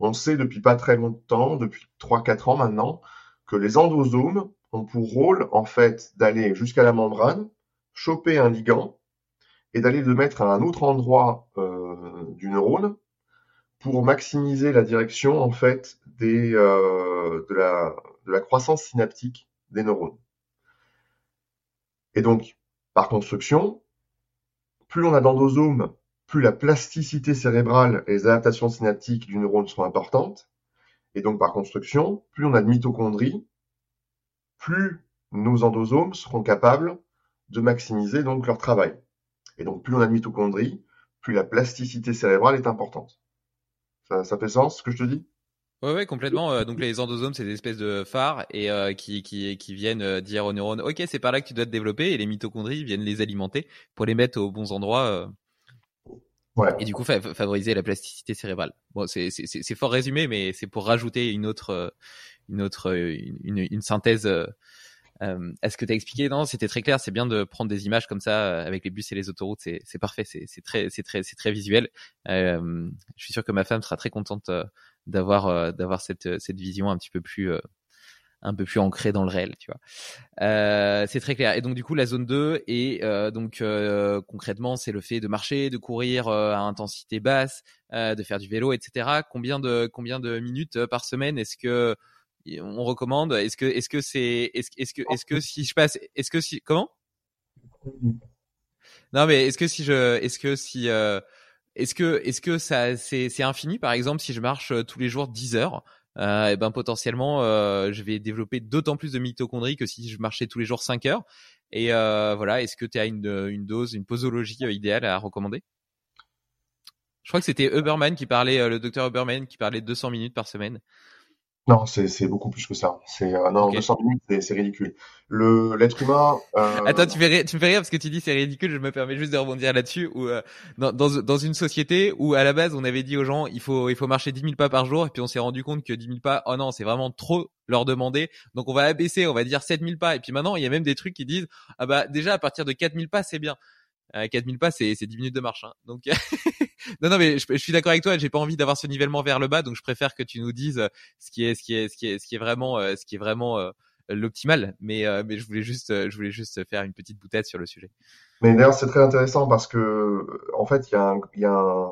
On sait depuis pas très longtemps, depuis 3-4 ans maintenant, que les endosomes ont pour rôle en fait d'aller jusqu'à la membrane, choper un ligand et d'aller le mettre à un autre endroit euh, du neurone pour maximiser la direction en fait des, euh, de, la, de la croissance synaptique des neurones. Et donc, par construction, plus on a d'endosomes, plus la plasticité cérébrale et les adaptations synaptiques du neurone sont importantes. Et donc, par construction, plus on a de mitochondries, plus nos endosomes seront capables de maximiser donc leur travail. Et donc, plus on a de mitochondries, plus la plasticité cérébrale est importante. Ça, ça fait sens ce que je te dis? Ouais, ouais, complètement. Euh, donc les endosomes, c'est des espèces de phares et euh, qui, qui, qui viennent euh, dire aux neurones, ok, c'est par là que tu dois te développer, et les mitochondries viennent les alimenter pour les mettre aux bons endroits. Ouais. Et du coup, favoriser la plasticité cérébrale. Bon, c'est c'est fort résumé, mais c'est pour rajouter une autre une autre une, une synthèse euh, Est-ce que tu as expliqué? Non, c'était très clair. C'est bien de prendre des images comme ça euh, avec les bus et les autoroutes. C'est parfait. C'est très, c'est très, c'est très visuel. Euh, je suis sûr que ma femme sera très contente euh, d'avoir d'avoir cette cette vision un petit peu plus un peu plus ancrée dans le réel, tu vois. Euh, c'est très clair. Et donc du coup, la zone 2 et donc concrètement, c'est le fait de marcher, de courir à intensité basse, de faire du vélo, etc. Combien de combien de minutes par semaine? Est-ce que on recommande Est-ce que est-ce que c'est est-ce, est-ce que est-ce que si je passe est-ce que si comment? Non mais est-ce que si je est-ce que si euh, est-ce que est-ce que ça c'est c'est infini par exemple si je marche euh, tous les jours 10 heures euh, et ben potentiellement euh, je vais développer d'autant plus de mitochondries que si je marchais tous les jours 5 heures et euh, voilà est-ce que tu as une une dose une posologie idéale à recommander? Je crois que c'était Huberman qui parlait le docteur Huberman qui parlait de 200 minutes par semaine non, c'est beaucoup plus que ça. C'est euh, non, okay. 200 minutes, c'est ridicule. Le l'être humain. Euh... Attends, tu fais tu me fais rire parce que tu dis c'est ridicule. Je me permets juste de rebondir là-dessus. Ou euh, dans, dans dans une société où à la base on avait dit aux gens il faut il faut marcher 10 000 pas par jour et puis on s'est rendu compte que 10 000 pas oh non c'est vraiment trop leur demander donc on va abaisser on va dire 7 000 pas et puis maintenant il y a même des trucs qui disent ah bah déjà à partir de 4 000 pas c'est bien. Euh, 4000 pas, c'est 10 minutes de marche. Hein. Donc, non, non, mais je, suis d'accord avec toi. J'ai pas envie d'avoir ce nivellement vers le bas, donc je préfère que tu nous dises euh, ce qui est, ce qui est, ce qui est, vraiment, euh, ce qui est vraiment euh, l'optimal. Mais, mais je voulais juste, je voulais juste faire une petite boutade sur le sujet. Mais d'ailleurs, c'est très intéressant parce que, en fait, il y a, il y a,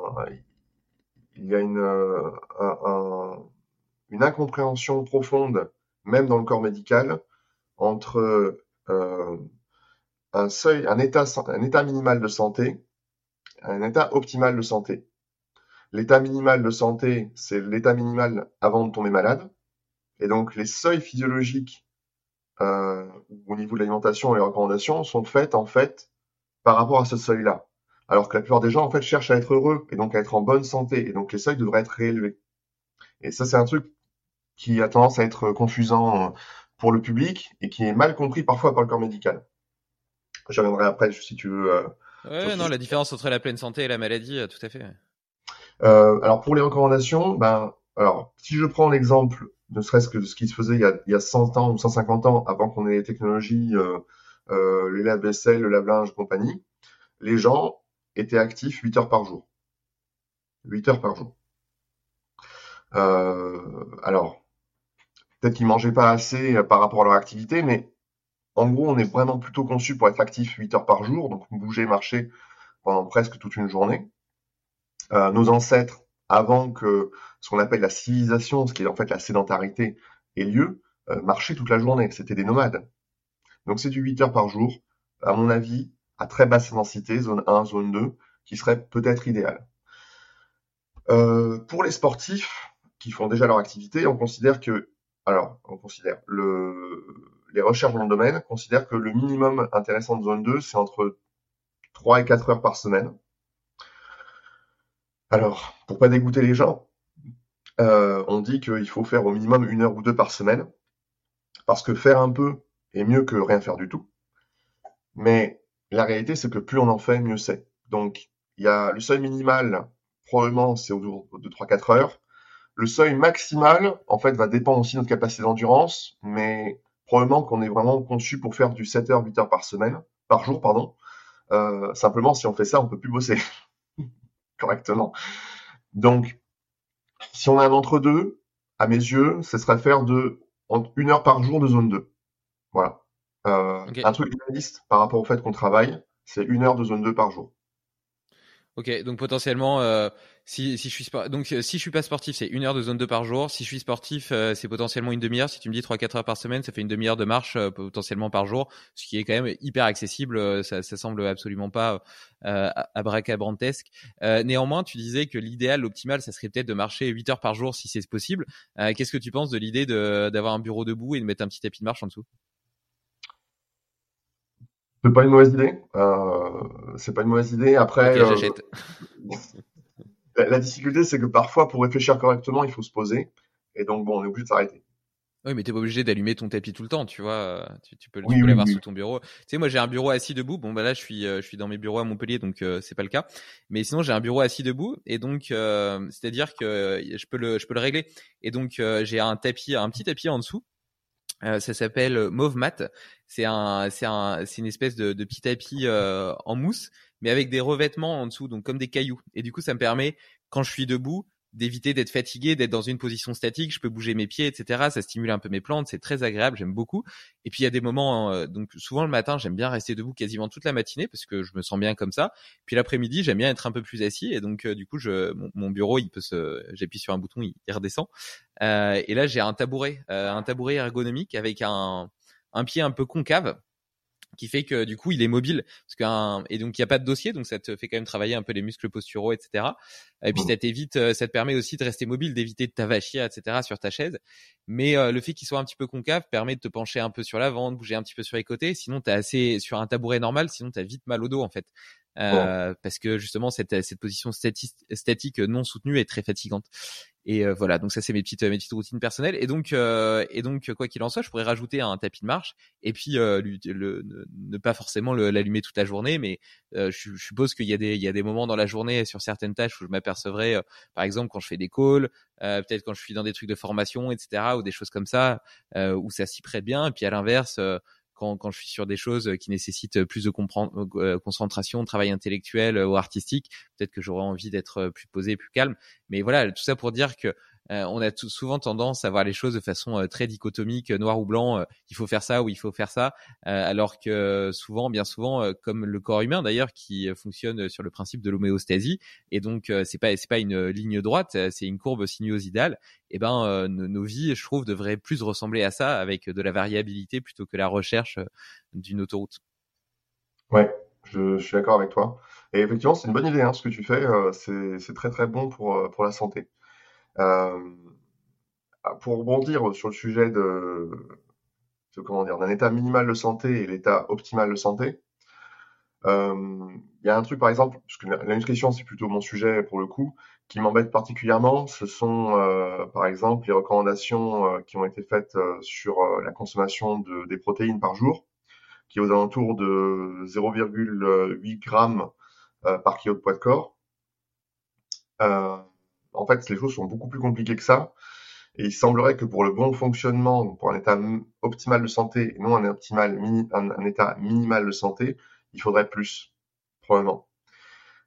il y a une, un, une incompréhension profonde, même dans le corps médical, entre euh, un seuil, un état, minimal de santé, un état optimal de santé. L'état minimal de santé, c'est l'état minimal avant de tomber malade. Et donc, les seuils physiologiques euh, au niveau de l'alimentation et les recommandations sont faites en fait par rapport à ce seuil-là. Alors que la plupart des gens en fait cherchent à être heureux et donc à être en bonne santé. Et donc les seuils devraient être réélevés. Et ça, c'est un truc qui a tendance à être confusant pour le public et qui est mal compris parfois par le corps médical. Je reviendrai après si tu veux. Euh, ouais, non, la différence entre la pleine santé et la maladie, euh, tout à fait. Euh, alors pour les recommandations, ben, alors si je prends l'exemple, ne serait-ce que de ce qui se faisait il y a, il y a 100 ans ou 150 ans, avant qu'on ait les technologies, euh, euh, les lave-vaisselle, le lave-linge, compagnie, les gens étaient actifs 8 heures par jour. 8 heures par jour. Euh, alors, peut-être qu'ils mangeaient pas assez par rapport à leur activité, mais en gros, on est vraiment plutôt conçu pour être actif 8 heures par jour, donc bouger, marcher pendant presque toute une journée. Euh, nos ancêtres, avant que ce qu'on appelle la civilisation, ce qui est en fait la sédentarité, ait lieu, euh, marchaient toute la journée. C'était des nomades. Donc c'est du 8 heures par jour, à mon avis, à très basse densité, zone 1, zone 2, qui serait peut-être idéal. Euh, pour les sportifs qui font déjà leur activité, on considère que, alors, on considère le, les recherches dans le domaine considèrent que le minimum intéressant de zone 2, c'est entre 3 et 4 heures par semaine. Alors, pour pas dégoûter les gens, euh, on dit qu'il faut faire au minimum une heure ou deux par semaine, parce que faire un peu est mieux que rien faire du tout. Mais la réalité, c'est que plus on en fait, mieux c'est. Donc, il y a le seuil minimal, probablement, c'est autour de 3-4 heures. Le seuil maximal, en fait, va dépendre aussi de notre capacité d'endurance, mais probablement qu'on est vraiment conçu pour faire du 7 heures, 8 heures par semaine, par jour, pardon. Euh, simplement, si on fait ça, on peut plus bosser correctement. Donc, si on a un entre-deux, à mes yeux, ce serait faire de une heure par jour de zone 2. Voilà. Euh, Un truc réaliste par rapport au fait qu'on travaille, c'est une heure de zone 2 par jour. Ok, donc potentiellement, euh, si, je suis donc si je suis pas sportif, c'est une heure de zone 2 par jour. Si je suis sportif, euh, c'est potentiellement une demi-heure. Si tu me dis 3-4 heures par semaine, ça fait une demi-heure de marche euh, potentiellement par jour, ce qui est quand même hyper accessible. Euh, ça, ça semble absolument pas euh, abracadabrantesque. néanmoins, tu disais que l'idéal, l'optimal, ça serait peut-être de marcher 8 heures par jour si c'est possible. Qu'est-ce que tu penses de l'idée d'avoir un bureau debout et de mettre un petit tapis de marche en dessous? C'est pas une mauvaise idée. Euh, c'est pas une mauvaise idée. Après, euh, la, difficulté, c'est que parfois, pour réfléchir correctement, il faut se poser. Et donc, bon, on est obligé de s'arrêter. Oui, mais t'es pas obligé d'allumer ton tapis tout le temps, tu vois. Tu, tu peux, tu peux l'avoir sous ton bureau. Tu sais, moi, j'ai un bureau assis debout. Bon, bah là, je suis, euh, je suis dans mes bureaux à Montpellier, donc euh, c'est pas le cas. Mais sinon, j'ai un bureau assis debout, et donc, euh, c'est-à-dire que je peux le, je peux le régler. Et donc, j'ai un tapis, un petit tapis en dessous euh, ça s'appelle Mauve Mat. C'est un, c'est un, c'est une espèce de, de petit tapis euh, en mousse, mais avec des revêtements en dessous, donc comme des cailloux. Et du coup, ça me permet, quand je suis debout, d'éviter d'être fatigué, d'être dans une position statique, je peux bouger mes pieds, etc. Ça stimule un peu mes plantes, c'est très agréable, j'aime beaucoup. Et puis il y a des moments, euh, donc souvent le matin, j'aime bien rester debout quasiment toute la matinée parce que je me sens bien comme ça. Puis l'après-midi, j'aime bien être un peu plus assis et donc euh, du coup, je, mon, bureau, il peut se, j'appuie sur un bouton, il, redescend. Euh, et là, j'ai un tabouret, un tabouret ergonomique avec un, un pied un peu concave qui fait que du coup il est mobile. Parce qu'un et donc il y a pas de dossier donc ça te fait quand même travailler un peu les muscles posturaux etc et puis ça t'évite euh, ça te permet aussi de rester mobile d'éviter de t'avachir etc sur ta chaise. Mais euh, le fait qu'il soit un petit peu concave permet de te pencher un peu sur l'avant de bouger un petit peu sur les côtés. Sinon t'es assez sur un tabouret normal sinon t'as vite mal au dos en fait euh, parce que justement cette, cette position statique non soutenue est très fatigante. Et euh, voilà, donc ça c'est mes petites mes petites routines personnelles. Et donc euh, et donc quoi qu'il en soit, je pourrais rajouter un tapis de marche et puis le, ne pas forcément l'allumer toute la journée, mais je, je, suppose qu'il y a des il y a des moments dans la journée sur certaines tâches où je m'apercevrai, par exemple quand je fais des calls, peut-être quand je suis dans des trucs de formation, etc. ou des choses comme ça où ça s'y prête bien. Et puis à l'inverse quand, quand je suis sur des choses qui nécessitent plus de euh, concentration, travail intellectuel euh, ou artistique, peut-être que j'aurais envie d'être plus posé, plus calme. Mais voilà, tout ça pour dire que euh, on a tout, souvent tendance à voir les choses de façon euh, très dichotomique, euh, noir ou blanc. il faut faire ça ou il faut faire ça, alors que souvent, bien souvent, comme le corps humain d'ailleurs, qui fonctionne sur le principe de l'homéostasie, et donc c'est pas c'est pas une ligne droite, c'est une courbe sinuosidale. Et eh ben nos, vies, je trouve, devraient plus ressembler à ça, avec de la variabilité plutôt que la recherche d'une autoroute. Ouais, je, je suis d'accord avec toi. Et effectivement, c'est une bonne idée, hein, ce que tu fais. c'est très très bon pour pour la santé. Euh, pour rebondir sur le sujet de, de comment dire d'un état minimal de santé et l'état optimal de santé, euh, il y a un truc par exemple, parce que la nutrition c'est plutôt mon sujet pour le coup, qui m'embête particulièrement, ce sont euh, par exemple les recommandations qui ont été faites sur la consommation de, des protéines par jour, qui est aux alentours de 0,8 grammes par kilo de poids de corps. En fait, les choses sont beaucoup plus compliquées que ça. Et il semblerait que pour le bon fonctionnement, pour un état optimal de santé et non un, optimal un, état minimal de santé, il faudrait plus, probablement.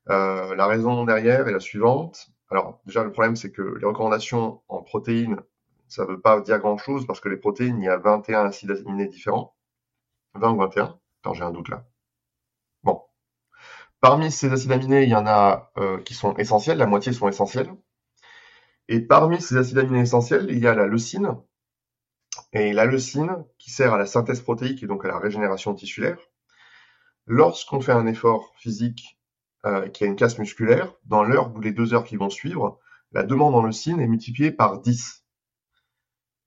Euh, la raison derrière est la suivante. Alors déjà, le problème, c'est que les recommandations en protéines, ça ne veut pas dire grand-chose parce que les protéines, il y a 21 acides aminés différents. 20 ou 21 Attends, j'ai un doute là. Bon. Parmi ces acides aminés, il y en a euh, qui sont essentiels, la moitié sont essentiels. Et parmi ces acides aminés essentiels, il y a la leucine. Et la leucine, qui sert à la synthèse protéique et donc à la régénération tissulaire. Lorsqu'on fait un effort physique euh, qui a une casse musculaire, dans l'heure ou les deux heures qui vont suivre, la demande en leucine est multipliée par 10.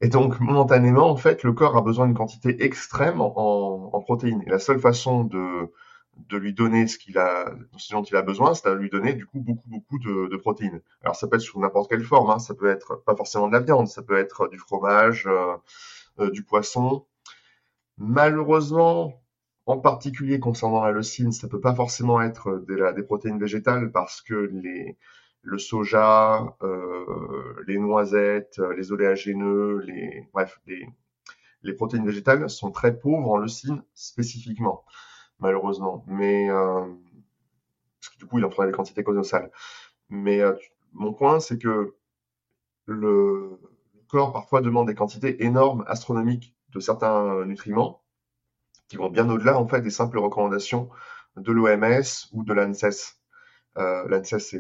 Et donc, momentanément, en fait, le corps a besoin d'une quantité extrême en, protéines. Et la seule façon de, de lui donner ce qu'il a, ce dont il a besoin, c'est à lui donner du coup beaucoup beaucoup de, protéines. Alors ça peut être sous n'importe quelle forme, hein. ça peut être pas forcément de la viande, ça peut être du fromage, euh, euh, du poisson. Malheureusement, en particulier concernant la leucine, ça peut pas forcément être des, protéines végétales parce que les le soja, euh, les noisettes, les oléagineux, les bref, les, les protéines végétales sont très pauvres en leucine spécifiquement, malheureusement. Mais euh, parce que du coup, il en faudrait des quantités colossales. Mais euh, mon point, c'est que le, corps parfois demande des quantités énormes, astronomiques, de certains nutriments, qui vont bien au-delà en fait des simples recommandations de l'OMS ou de l'ANSES. Euh, L'ANSES,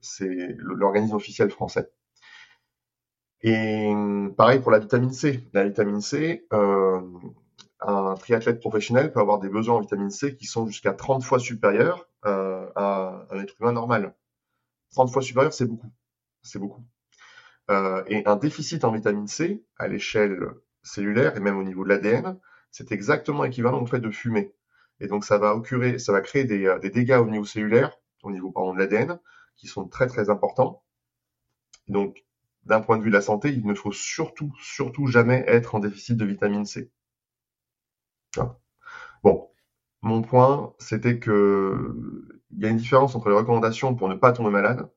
c'est l'organisme officiel français. Et pareil pour la vitamine C. La vitamine C, euh, un triathlète professionnel peut avoir des besoins en vitamine C qui sont jusqu'à 30 fois supérieurs euh, à un être humain normal. 30 fois supérieur, c'est beaucoup. C'est beaucoup. Euh, et un déficit en vitamine C, à l'échelle cellulaire et même au niveau de l'ADN, c'est exactement équivalent au fait de fumer. Et donc ça va occurrer, ça va créer des, des dégâts au niveau cellulaire, au niveau pardon, de l'ADN, qui sont très très importants. Donc d'un point de vue de la santé, il ne faut surtout, surtout jamais être en déficit de vitamine C. Bon, mon point, c'était que il y a une différence entre les recommandations pour ne pas tomber malade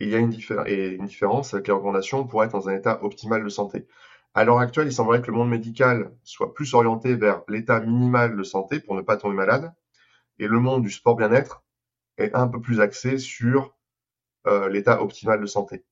et il y a une, différence avec les recommandations pour être dans un état optimal de santé. À l'heure actuelle, il semblerait que le monde médical soit plus orienté vers l'état minimal de santé pour ne pas tomber malade et le monde du sport bien-être est un peu plus axé sur euh, l'état optimal de santé.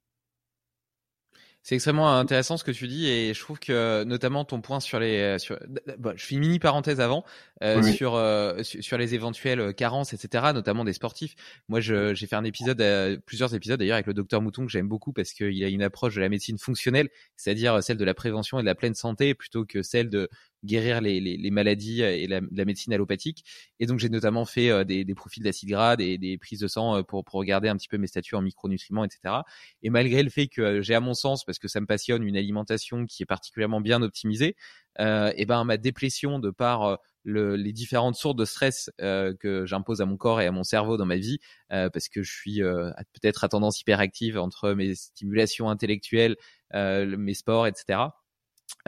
C'est extrêmement intéressant ce que tu dis et je trouve que notamment ton point sur les sur bon, je fais une mini parenthèse avant euh, sur euh, sur les éventuelles carences etc notamment des sportifs. Moi j'ai fait un épisode euh, plusieurs épisodes d'ailleurs avec le docteur Mouton que j'aime beaucoup parce qu'il a une approche de la médecine fonctionnelle, c'est-à-dire celle de la prévention et de la pleine santé plutôt que celle de guérir les, les, les maladies et la, la, médecine allopathique. Et donc j'ai notamment fait euh, des, des, profils d'acide gras, des, des, prises de sang euh, pour, pour regarder un petit peu mes statuts en micronutriments, etc. Et malgré le fait que euh, j'ai à mon sens, parce que ça me passionne, une alimentation qui est particulièrement bien optimisée, euh, et ben ma déplétion de par le, les différentes sources de stress euh, que j'impose à mon corps et à mon cerveau dans ma vie, euh, parce que je suis euh, peut-être à tendance hyperactive entre mes stimulations intellectuelles, mes sports, etc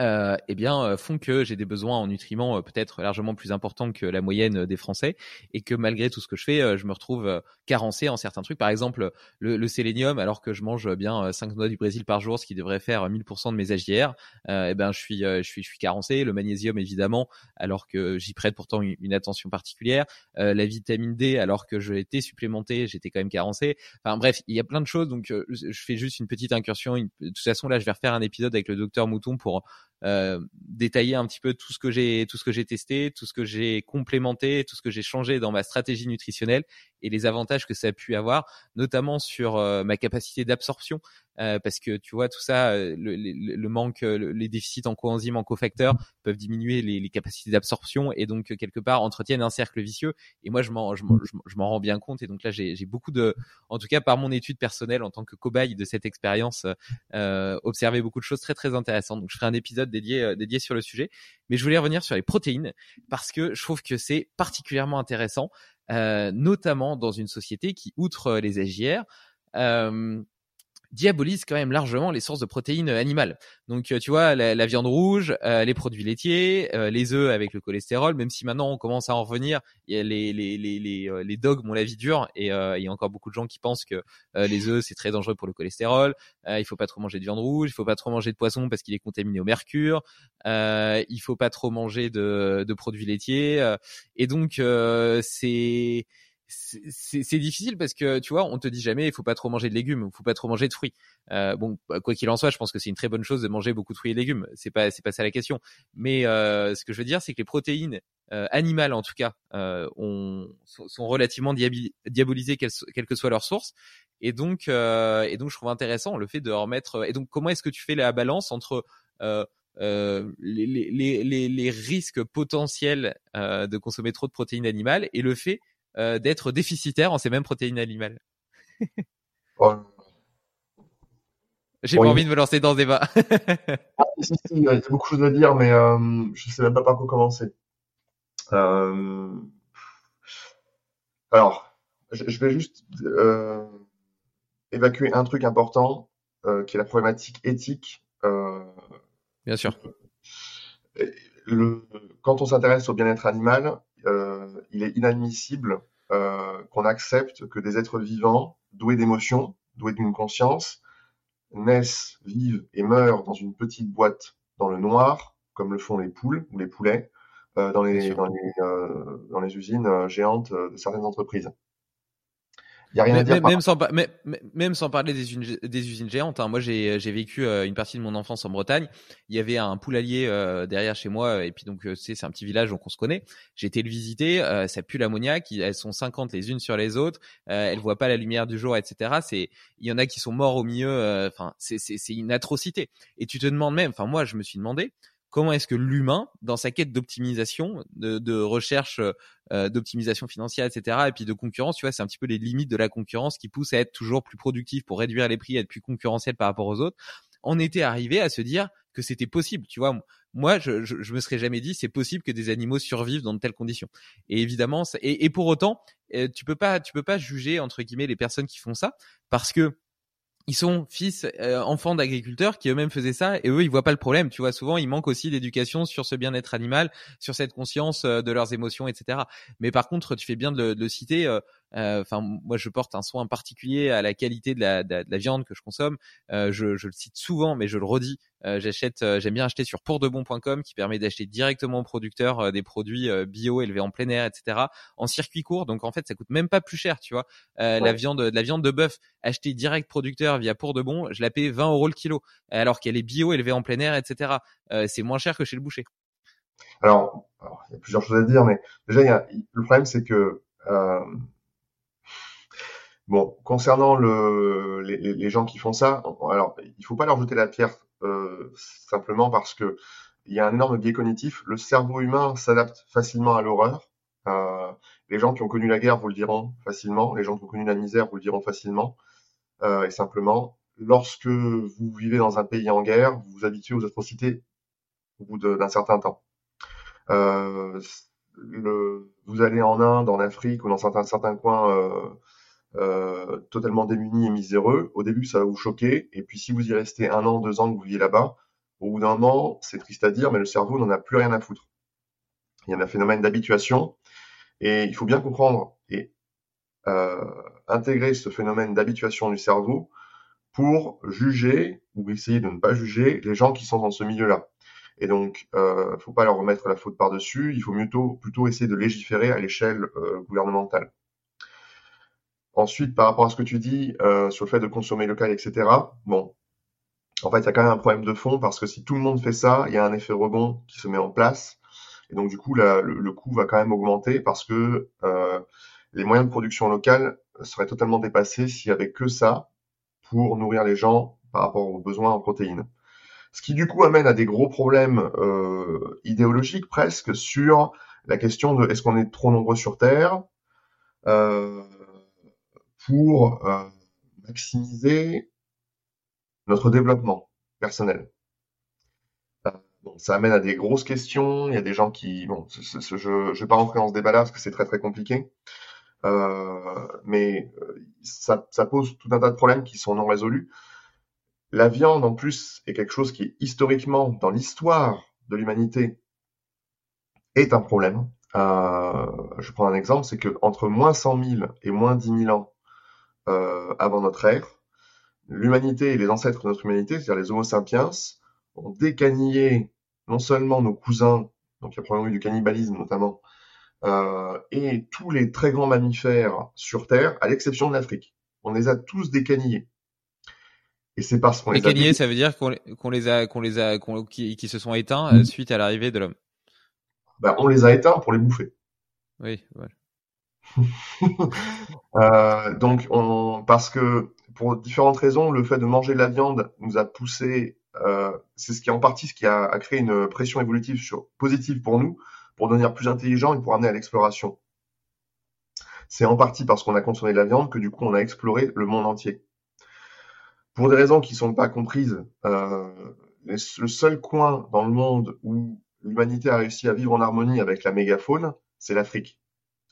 euh, eh bien, euh, font que j'ai des besoins en nutriments euh, peut-être largement plus importants que la moyenne des Français, et que malgré tout ce que je fais, je me retrouve carencé en certains trucs. Par exemple, le, le sélénium, alors que je mange bien 5 noix du Brésil par jour, ce qui devrait faire 1000% de mes AGR, eh ben, je suis, je suis, je suis carencé. Le magnésium, évidemment, alors que j'y prête pourtant une, attention particulière. la vitamine D, alors que je été supplémenté, j'étais quand même carencé. Enfin bref, il y a plein de choses. Donc, je fais juste une petite incursion. De toute façon, là, je vais refaire un épisode avec le docteur Mouton pour euh, détailler un petit peu tout ce que j'ai tout ce que j'ai testé, tout ce que j'ai complémenté, tout ce que j'ai changé dans ma stratégie nutritionnelle et les avantages que ça a pu avoir, notamment sur euh, ma capacité d'absorption, euh, parce que tu vois tout ça, euh, le, le, manque, les déficits en coenzymes, en cofacteurs peuvent diminuer les, les capacités d'absorption et donc quelque part entretiennent un cercle vicieux. Et moi, je m'en, je m'en, rends bien compte. Et donc là, j'ai, beaucoup de, en tout cas par mon étude personnelle en tant que cobaye de cette expérience, euh, observé beaucoup de choses très très intéressantes. Donc je ferai un épisode dédié dédié sur le sujet. Mais je voulais revenir sur les protéines parce que je trouve que c'est particulièrement intéressant. Euh, notamment dans une société qui, outre les AGR, euh, diabolise quand même largement les sources de protéines animales. Donc, euh, tu vois, la, viande rouge, euh, les produits laitiers, euh, les œufs avec le cholestérol, même si maintenant on commence à en revenir, les, les, les, les, les dogmes ont la vie dure et il y a encore beaucoup de gens qui pensent que les œufs c'est très dangereux pour le cholestérol, il faut pas trop manger de viande rouge, il faut pas trop manger de poisson parce qu'il est contaminé au mercure, il faut pas trop manger de, de produits laitiers et donc c'est c'est difficile parce que tu vois, on te dit jamais il faut pas trop manger de légumes, il faut pas trop manger de fruits. Euh, bon, bah, quoi qu'il en soit, je pense que c'est une très bonne chose de manger beaucoup de fruits et légumes. C'est pas c'est pas ça la question. Mais euh, ce que je veux dire, c'est que les protéines euh, animales, en tout cas, euh, ont, sont relativement diabolisées, quelle, quelle, que soit leur source. Et donc, euh, et donc, je trouve intéressant le fait de remettre. Et donc, comment est-ce que tu fais la balance entre euh, euh, les, les, les, les, risques potentiels euh, de consommer trop de protéines animales et le fait euh, d'être déficitaire en ces mêmes protéines animales. J'ai pas envie de me lancer dans ce débat. ah, si, si, il y a beaucoup de choses à dire, mais euh, je sais même pas par quoi commencer. Euh... Alors, je, vais juste euh, évacuer un truc important, qui est la problématique éthique. Bien sûr. Le, quand on s'intéresse au bien-être animal, il est inadmissible euh, qu'on accepte que des êtres vivants, doués d'émotions, doués d'une conscience, naissent, vivent et meurent dans une petite boîte dans le noir, comme le font les poules ou les poulets, dans les, dans les, dans les usines géantes de certaines entreprises. Y a rien à dire. Même, sans, même, même, sans parler des usines, des usines géantes. Hein. Moi, j'ai vécu euh, une partie de mon enfance en Bretagne. Il y avait un poulailler euh, derrière chez moi, et puis donc euh, c'est un petit village donc on se connaît. J'ai été le visiter. Euh, ça pue l'ammoniac. Elles sont 50 les unes sur les autres. elles voient pas la lumière du jour, etc. C'est, il y en a qui sont morts au milieu. Enfin, c'est c'est une atrocité. Et tu te demandes même. Enfin, moi, je me suis demandé comment est-ce que l'humain, dans sa quête d'optimisation, de, de, recherche euh, d'optimisation financière, etc., et puis de concurrence, tu vois, c'est un petit peu les limites de la concurrence qui poussent à être toujours plus productif pour réduire les prix, être plus concurrentiel par rapport aux autres. On était arrivé à se dire que c'était possible, tu vois. Moi, je, je, me serais jamais dit c'est possible que des animaux survivent dans de telles conditions. Et évidemment, et, et pour autant, euh, tu peux pas, tu peux pas juger entre guillemets les personnes qui font ça parce que ils sont fils, euh, enfants d'agriculteurs qui eux-mêmes faisaient ça et eux ils voient pas le problème. Tu vois, souvent il manque aussi d'éducation sur ce bien-être animal, sur cette conscience euh, de leurs émotions, etc. Mais par contre, tu fais bien de, le citer. Euh, enfin, moi, je porte un soin particulier à la qualité de la, de, la viande que je consomme. Euh, je, je, le cite souvent, mais je le redis. Euh, j'achète, j'aime bien acheter sur pourdebon.com, qui permet d'acheter directement au producteur des produits bio élevés en plein air, etc. En circuit court, donc en fait, ça coûte même pas plus cher, tu vois. La viande, la viande de bœuf achetée direct producteur via Pourdebon, je la paie 20 euros le kilo, alors qu'elle est bio élevée en plein air, etc. c'est moins cher que chez le boucher. Alors, il y a plusieurs choses à dire, mais déjà, il y a, le problème, c'est que euh, Bon, concernant le, les, gens qui font ça, alors il faut pas leur jeter la pierre euh, simplement parce que il y a un énorme biais cognitif. Le cerveau humain s'adapte facilement à l'horreur. Euh, les gens qui ont connu la guerre vous le diront facilement. Les gens qui ont connu la misère vous le diront facilement. Euh, et simplement, lorsque vous vivez dans un pays en guerre, vous vous habituez aux atrocités au bout d'un certain temps. Euh, le, vous allez en Inde, en Afrique ou dans certains, certains coins euh, totalement démunis et miséreux. Au début, ça va vous choquer, et puis si vous y restez un an, deux ans que vous vivez là-bas, au bout d'un moment, c'est triste à dire, mais le cerveau n'en a plus rien à foutre. Il y a un phénomène d'habituation, et il faut bien comprendre et euh, intégrer ce phénomène d'habituation du cerveau pour juger ou essayer de ne pas juger les gens qui sont dans ce milieu-là. Et donc, euh, faut pas leur remettre la faute par-dessus. Il faut plutôt, plutôt essayer de légiférer à l'échelle euh, gouvernementale. Ensuite, par rapport à ce que tu dis euh, sur le fait de consommer local, etc. Bon, en fait, il y a quand même un problème de fond parce que si tout le monde fait ça, il y a un effet rebond qui se met en place. Et donc, du coup, le, le, coût va quand même augmenter parce que euh, les moyens de production locale seraient totalement dépassés s'il y avait que ça pour nourrir les gens par rapport aux besoins en protéines. Ce qui, du coup, amène à des gros problèmes euh, idéologiques presque sur la question de est-ce qu'on est trop nombreux sur Terre? Euh, pour euh, maximiser notre développement personnel. Euh, bon, ça amène à des grosses questions. Il y a des gens qui, bon, je ne vais pas rentrer dans ce débat-là parce que c'est très très compliqué, euh, mais euh, ça, ça, pose tout un tas de problèmes qui sont non résolus. La viande, en plus, est quelque chose qui, historiquement, dans l'histoire de l'humanité, est un problème. Euh, je prends un exemple, c'est que entre moins 100 000 et moins 10 000 ans avant notre ère, l'humanité et les ancêtres de notre humanité, c'est-à-dire les Homo sapiens, ont décanillé non seulement nos cousins, donc il y a probablement eu du cannibalisme notamment, euh, et tous les très grands mammifères sur Terre, à l'exception de l'Afrique. On les a tous décanillés. Et c'est parce qu'on les a ça veut dire qu'on les a, qu'on les a, qui, qui, se sont éteints euh, suite à l'arrivée de l'homme. Ben, on les a éteints pour les bouffer. Oui, voilà. Euh, donc, on, parce que pour différentes raisons, le fait de manger de la viande nous a poussé, euh, c'est ce qui en partie ce qui a, créé une pression évolutive sur, positive pour nous, pour devenir plus intelligent et pour amener à l'exploration. C'est en partie parce qu'on a consommé de la viande que du coup on a exploré le monde entier. Pour des raisons qui sont pas comprises, euh, le seul coin dans le monde où l'humanité a réussi à vivre en harmonie avec la mégafaune, c'est l'Afrique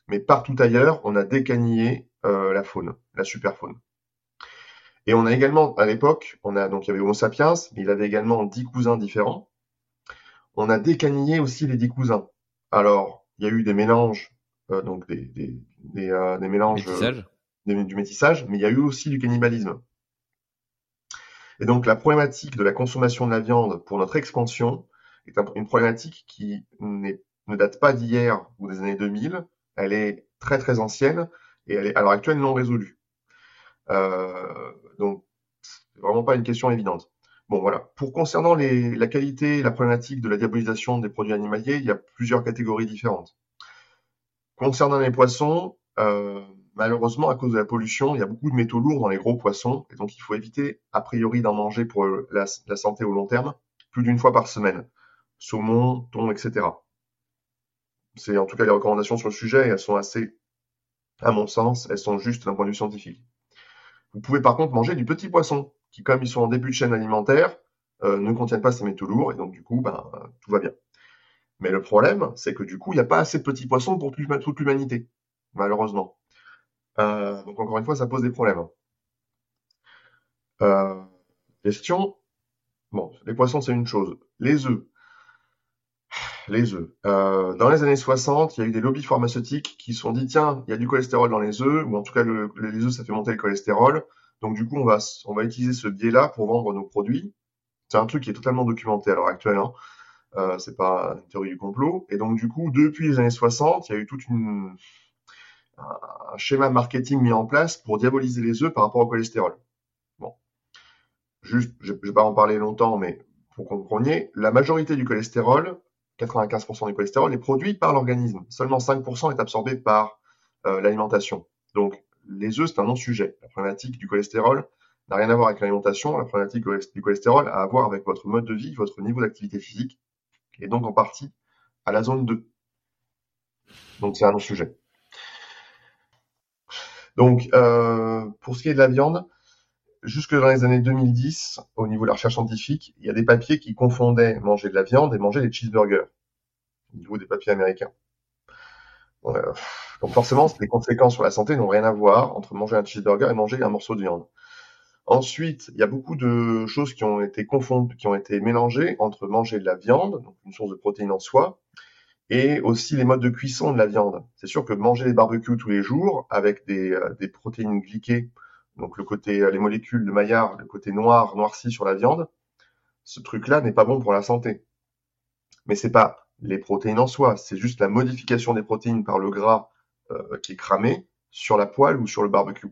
mais partout ailleurs, on a décanillé euh, la faune, la superfaune. Et on a également, à l'époque, on a donc il y avait Homo sapiens, mais il avait également dix cousins différents. On a décanillé aussi les dix cousins. Alors, il y a eu des mélanges, euh, donc des, des, des, euh, des mélanges du métissage, mais il y a eu aussi du cannibalisme. Et donc la problématique de la consommation de la viande pour notre expansion est une problématique qui ne date pas d'hier ou des années 2000. Elle est très très ancienne et elle est à l'heure actuelle non résolue. Euh, donc, c'est vraiment pas une question évidente. Bon, voilà. Pour concernant la qualité la problématique de la diabolisation des produits animaliers, il y a plusieurs catégories différentes. Concernant les poissons, euh, malheureusement, à cause de la pollution, il y a beaucoup de métaux lourds dans les gros poissons, et donc il faut éviter, a priori, d'en manger pour la, santé au long terme, plus d'une fois par semaine. Saumon, thon, etc. C'est en tout cas les recommandations sur le sujet, et elles sont assez, à mon sens, elles sont justes d'un point de vue scientifique. Vous pouvez par contre manger du petit poisson, qui comme ils sont en début de chaîne alimentaire, euh, ne contiennent pas ces métaux lourds, et donc du coup, ben, tout va bien. Mais le problème, c'est que du coup, il n'y a pas assez de petits poissons pour toute l'humanité, malheureusement. Euh, donc encore une fois, ça pose des problèmes. Euh, question. Bon, les poissons, c'est une chose. Les œufs. Les œufs. Euh, dans les années 60, il y a eu des lobbies pharmaceutiques qui se sont dit, tiens, il y a du cholestérol dans les œufs, ou en tout cas, les œufs, ça fait monter le cholestérol. Donc du coup, on va, on va utiliser ce biais-là pour vendre nos produits. C'est un truc qui est totalement documenté à l'heure actuelle. Hein. Euh, c'est pas une théorie du complot. Et donc du coup, depuis les années 60, il y a eu toute une un schéma marketing mis en place pour diaboliser les œufs par rapport au cholestérol. Bon, juste, je, je vais pas en parler longtemps, mais pour qu'on compreniez, la majorité du cholestérol, 95% du cholestérol, est produit par l'organisme. Seulement 5% est absorbé par euh, l'alimentation. Donc les œufs, c'est un non-sujet. La problématique du cholestérol n'a rien à voir avec l'alimentation. La problématique du cholestérol a à voir avec votre mode de vie, votre niveau d'activité physique, et donc en partie à la zone 2. Donc c'est un non-sujet. Donc euh, pour ce qui est de la viande, jusque dans les années 2010, au niveau de la recherche scientifique, il y a des papiers qui confondaient manger de la viande et manger des cheeseburgers, au niveau des papiers américains. Euh, donc forcément, les conséquences sur la santé n'ont rien à voir entre manger un cheeseburger et manger un morceau de viande. Ensuite, il y a beaucoup de choses qui ont été confondues, qui ont été mélangées entre manger de la viande, donc une source de protéines en soi, et aussi les modes de cuisson de la viande. C'est sûr que manger des barbecues tous les jours avec des, euh, des protéines glyquées, donc le côté, euh, les molécules de Maillard, le côté noir, noirci sur la viande, ce truc-là n'est pas bon pour la santé. Mais c'est pas les protéines en soi, c'est juste la modification des protéines par le gras euh, qui est cramé sur la poêle ou sur le barbecue.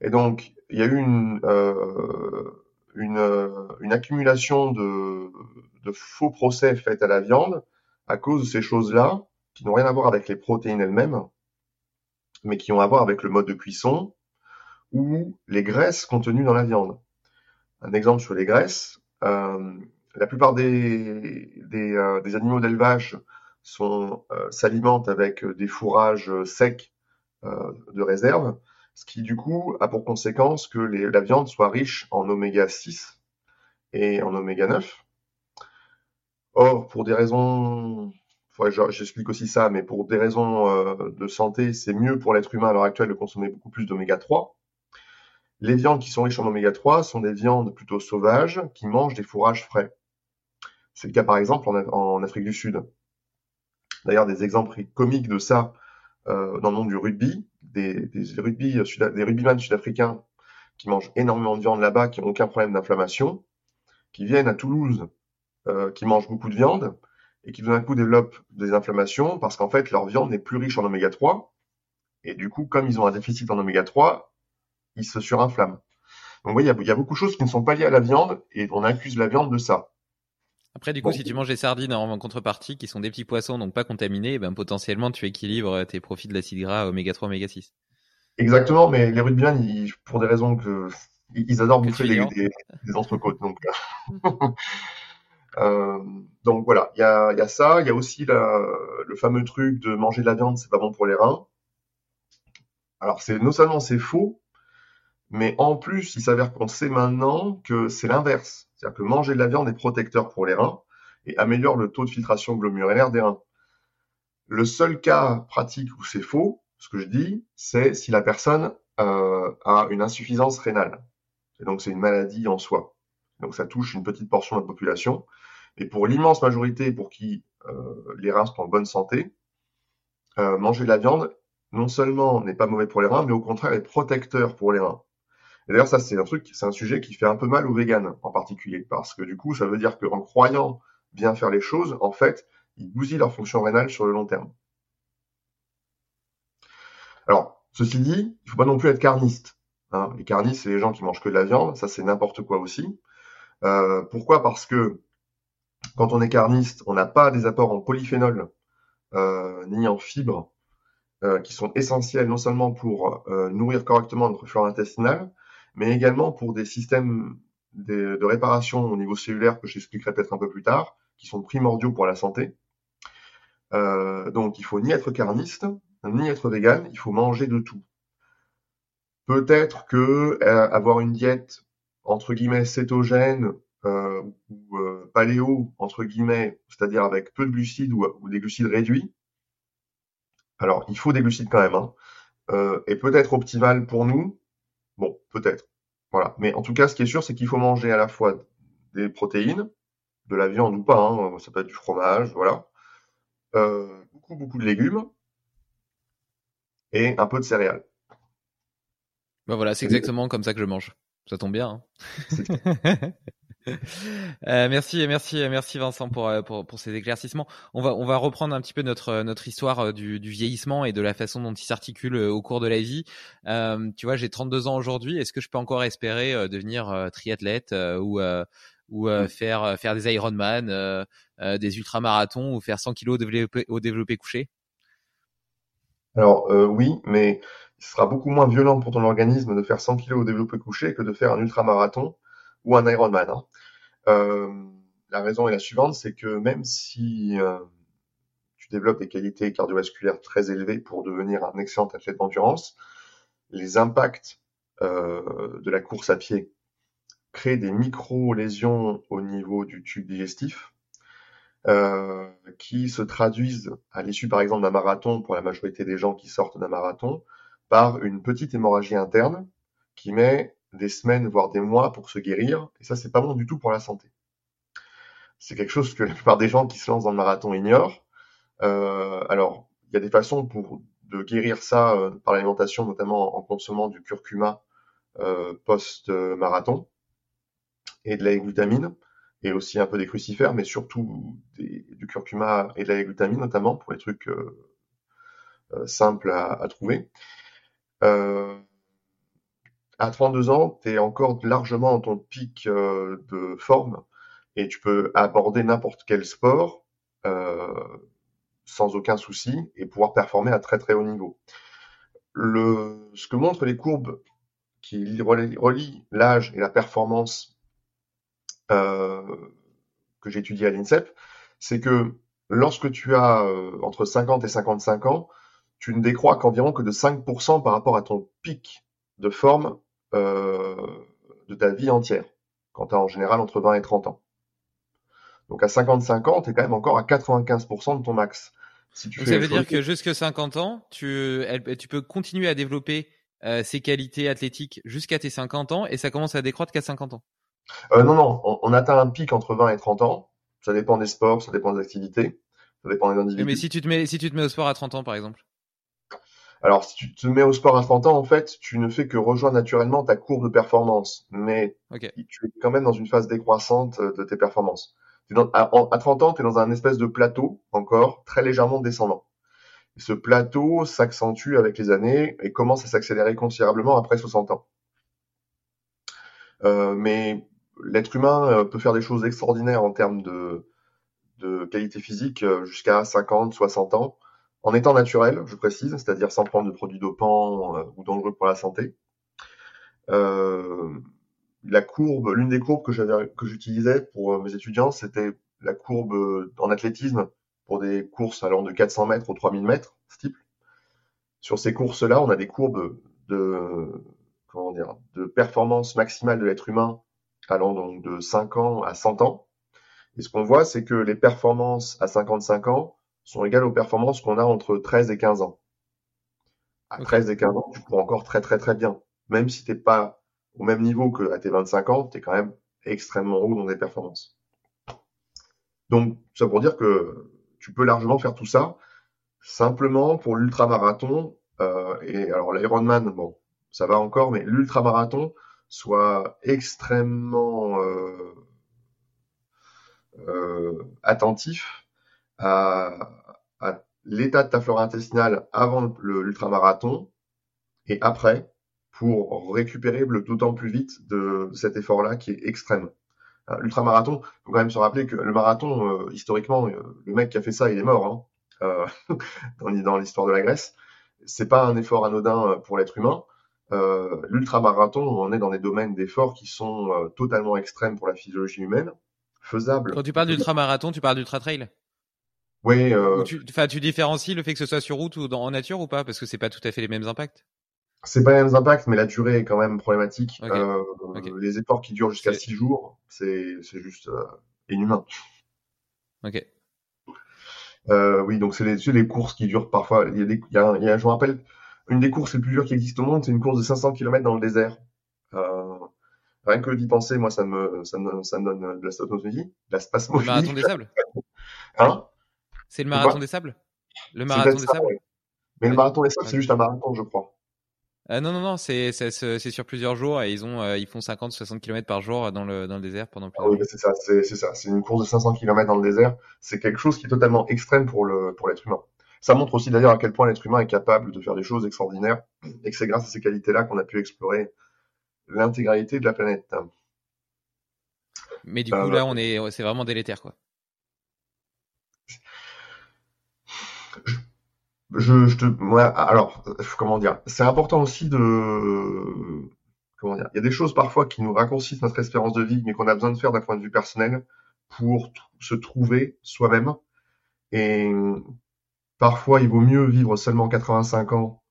Et donc, il y a eu une, euh, accumulation de, faux procès faits à la viande à cause de ces choses-là, qui n'ont rien à voir avec les protéines elles-mêmes, mais qui ont à voir avec le mode de cuisson ou les graisses contenues dans la viande. Un exemple sur les graisses, euh, la plupart des, des, euh, des animaux d'élevage sont euh, s'alimentent avec des fourrages secs euh, de réserve, ce qui du coup a pour conséquence que les, la viande soit riche en oméga 6 et en oméga 9. Or, pour des raisons, j'explique aussi ça, mais pour des raisons euh, de santé, c'est mieux pour l'être humain à l'heure actuelle de consommer beaucoup plus d'oméga 3. Les viandes qui sont riches en oméga 3 sont des viandes plutôt sauvages qui mangent des fourrages frais. C'est le cas par exemple en, Afrique du Sud. D'ailleurs, des exemples comiques de ça euh, dans le monde du rugby, des, des, rugby, des sud-africains qui mangent énormément de viande là-bas, qui n'ont aucun problème d'inflammation, qui viennent à Toulouse, euh, qui mangent beaucoup de viande, et qui d'un coup développent des inflammations parce qu'en fait leur viande n'est plus riche en oméga 3, et du coup, comme ils ont un déficit en oméga 3, ils se surinflamment. Donc voyez, il y, a beaucoup de choses qui ne sont pas liées à la viande, et on accuse la viande de ça. Après, du coup, si tu manges des sardines en contrepartie, qui sont des petits poissons, donc pas contaminés, ben, potentiellement, tu équilibres tes profits de l'acide gras oméga 3, oméga 6. Exactement, mais les rugbyman, ils, pour des raisons que, ils adorent bouffer des, des, des, entrecôtes, donc, euh, euh, donc voilà, il y a, y a, ça, il y a aussi la, le fameux truc de manger de la viande, c'est pas bon pour les reins. Alors c'est, non seulement c'est faux, mais en plus, il s'avère qu'on sait maintenant que c'est l'inverse. C'est-à-dire que manger de la viande est protecteur pour les reins et améliore le taux de filtration glomérulaire des reins. Le seul cas pratique où c'est faux, ce que je dis, c'est si la personne euh, a une insuffisance rénale. Et donc c'est une maladie en soi. Donc ça touche une petite portion de la population. Et pour l'immense majorité pour qui euh, les reins sont en bonne santé, euh, manger de la viande, non seulement n'est pas mauvais pour les reins, mais au contraire est protecteur pour les reins d'ailleurs, ça, c'est un truc, c'est un sujet qui fait un peu mal aux véganes en particulier, parce que du coup, ça veut dire qu'en croyant bien faire les choses, en fait, ils bousillent leur fonction rénale sur le long terme. Alors, ceci dit, il faut pas non plus être carniste. Hein. Les carnistes, c'est les gens qui mangent que de la viande, ça c'est n'importe quoi aussi. Euh, pourquoi? Parce que quand on est carniste, on n'a pas des apports en polyphénol euh, ni en fibres euh, qui sont essentiels non seulement pour nourrir correctement notre flore intestinale, mais également pour des systèmes de, réparation au niveau cellulaire que j'expliquerai peut-être un peu plus tard, qui sont primordiaux pour la santé. donc il faut ni être carniste, ni être vegan, il faut manger de tout. Peut-être que euh, avoir une diète entre guillemets cétogène euh, ou euh, paléo entre guillemets, c'est-à-dire avec peu de glucides ou, des glucides réduits. Alors il faut des glucides quand même, hein, et peut-être optimal pour nous. Bon, peut-être. Voilà. Mais en tout cas, ce qui est sûr, c'est qu'il faut manger à la fois des protéines, de la viande ou pas, hein, ça peut être du fromage, voilà. beaucoup beaucoup de légumes et un peu de céréales. Ben voilà, c'est exactement comme ça que je mange. Ça tombe bien. Hein euh, merci, merci, merci Vincent pour, euh, pour, pour ces éclaircissements. On va, on va reprendre un petit peu notre, notre histoire euh, du, du vieillissement et de la façon dont il s'articule au cours de la vie. Euh, tu vois, j'ai 32 ans aujourd'hui. Est-ce que je peux encore espérer devenir triathlète ou, ou faire, faire des Ironman, des ultramarathons ou faire 100 kilos au développé, au développé couché? Alors oui, mais ce sera beaucoup moins violent pour ton organisme de faire 100 kg au développé couché que de faire un ultramarathon ou un Ironman. Hein. Euh, la raison est la suivante, c'est que même si euh, tu développes des qualités cardiovasculaires très élevées pour devenir un excellent athlète d'endurance, les impacts euh, de la course à pied créent des micro-lésions au niveau du tube digestif qui se traduisent à l'issue par exemple d'un marathon pour la majorité des gens qui sortent d'un marathon par une petite hémorragie interne qui met des semaines, voire des mois pour se guérir. Et ça, c'est pas bon du tout pour la santé. C'est quelque chose que la plupart des gens qui se lancent dans le marathon ignorent. Euh, alors, il y a des façons pour de guérir ça euh, par l'alimentation, notamment en consommant du curcuma euh, post-marathon et de la glutamine et aussi un peu des crucifères, mais surtout du curcuma et de la glutamine notamment pour les trucs simples à trouver. À 32 ans, tu es encore largement dans ton pic euh, de forme et tu peux aborder n'importe quel sport euh, sans aucun souci et pouvoir performer à très très haut niveau. Le, ce que montrent les courbes qui relient l'âge et la performance euh, que j'ai étudié à l'INSEP, c'est que lorsque tu as euh, entre 50 et 55 ans, tu ne décrois qu'environ que de 5% par rapport à ton pic de forme euh, de ta vie entière, quand tu as en général entre 20 et 30 ans. Donc à 55 ans, tu es quand même encore à 95% de ton max. Si tu ça veut dire que jusqu'à 50 ans, tu, tu peux continuer à développer euh, ces qualités athlétiques jusqu'à tes 50 ans et ça commence à décroître qu'à 50 ans. Euh, non, non, on, on, atteint un pic entre 20 et 30 ans. Ça dépend des sports, ça dépend des activités, ça dépend des individus. Mais si tu te mets, si tu te mets au sport à 30 ans, par exemple. Alors, si tu te mets au sport à 30 ans, en fait, tu ne fais que rejoindre naturellement ta courbe de performance, mais tu es quand même dans une phase décroissante euh, de tes performances. à, 30 ans, tu es dans un espèce de plateau, encore, très légèrement descendant. ce plateau s'accentue avec les années et commence à s'accélérer considérablement après 60 ans. Euh, mais l'être humain euh, peut faire des choses extraordinaires en termes de, de qualité physique jusqu'à 50, 60 ans en étant naturel, je précise, c'est-à-dire sans prendre de produits dopants euh, ou dangereux pour la santé. Euh, la courbe, l'une des courbes que j'utilisais pour euh, mes étudiants, c'était la courbe en athlétisme pour des courses allant de 400 mètres aux 3000 mètres, type. Sur ces courses-là, on a des courbes de, comment dire, de performance maximale de l'être humain allant donc de 5 ans à 100 ans. Et ce qu'on voit, c'est que les performances à 55 ans sont égales aux performances qu'on a entre 13 et 15 ans. À 13 et 15 ans, tu cours encore très très très bien. Même si t'es pas au même niveau que à tes 25 ans, tu es quand même extrêmement haut dans tes performances. Donc, ça pour dire que tu peux largement faire tout ça. Simplement, pour l'ultramarathon, euh, et alors l'Ironman, bon, ça va encore, mais l'ultramarathon soit extrêmement euh, euh, attentif à, à l'état de ta flore intestinale avant l'ultramarathon et après pour récupérer d'autant plus vite de cet effort-là qui est extrême. Euh, l'ultramarathon, faut quand même se rappeler que le marathon, euh, historiquement, euh, le mec qui a fait ça, il est mort hein, dans l'histoire de la Grèce. C'est pas un effort anodin pour l'être humain. L'ultramarathon, on est dans des domaines d'effort qui sont totalement extrêmes pour la physiologie humaine, faisables. Quand tu parles d'ultramarathon, tu parles d'ultra trail oui. Tu, tu différencies le fait que ce soit sur route ou dans, en nature ou pas Parce que c'est pas tout à fait les mêmes impacts? C'est pas les mêmes impacts, mais la durée est quand même problématique. Euh, les efforts qui durent jusqu'à 6 jours, c'est juste euh, inhumain. Ok. Euh, oui, donc c'est les, les, courses qui durent parfois. Il y a, des, il y a, il y a je me rappelle, une des courses les plus dures qui existent au monde, c'est une course de 500 km dans le désert. Euh, rien que d'y penser, moi, ça me, ça me, ça me donne de la spasmophilie. La spasmophilie. Le marathon des sables. Hein? C'est le marathon des sables? Le marathon des sables? Mais le marathon des sables, c'est juste un marathon, je crois. Euh, non, non, non, c'est sur plusieurs jours et ils, ont, euh, ils font 50-60 km par jour dans le, dans le désert pendant plusieurs ah oui, c'est ça, c'est ça. C'est une course de 500 km dans le désert. C'est quelque chose qui est totalement extrême pour l'être pour humain. Ça montre aussi d'ailleurs à quel point l'être humain est capable de faire des choses extraordinaires et que c'est grâce à ces qualités-là qu'on a pu explorer l'intégralité de la planète. Mais du coup, euh, là, on est, c'est vraiment délétère, quoi je, je te, moi, alors, comment dire, c'est important aussi de, comment dire, il y a des choses parfois qui nous raccourcissent notre espérance de vie, mais qu'on a besoin de faire d'un point de vue personnel pour se trouver soi-même. Et parfois, il vaut mieux vivre seulement 85 ans,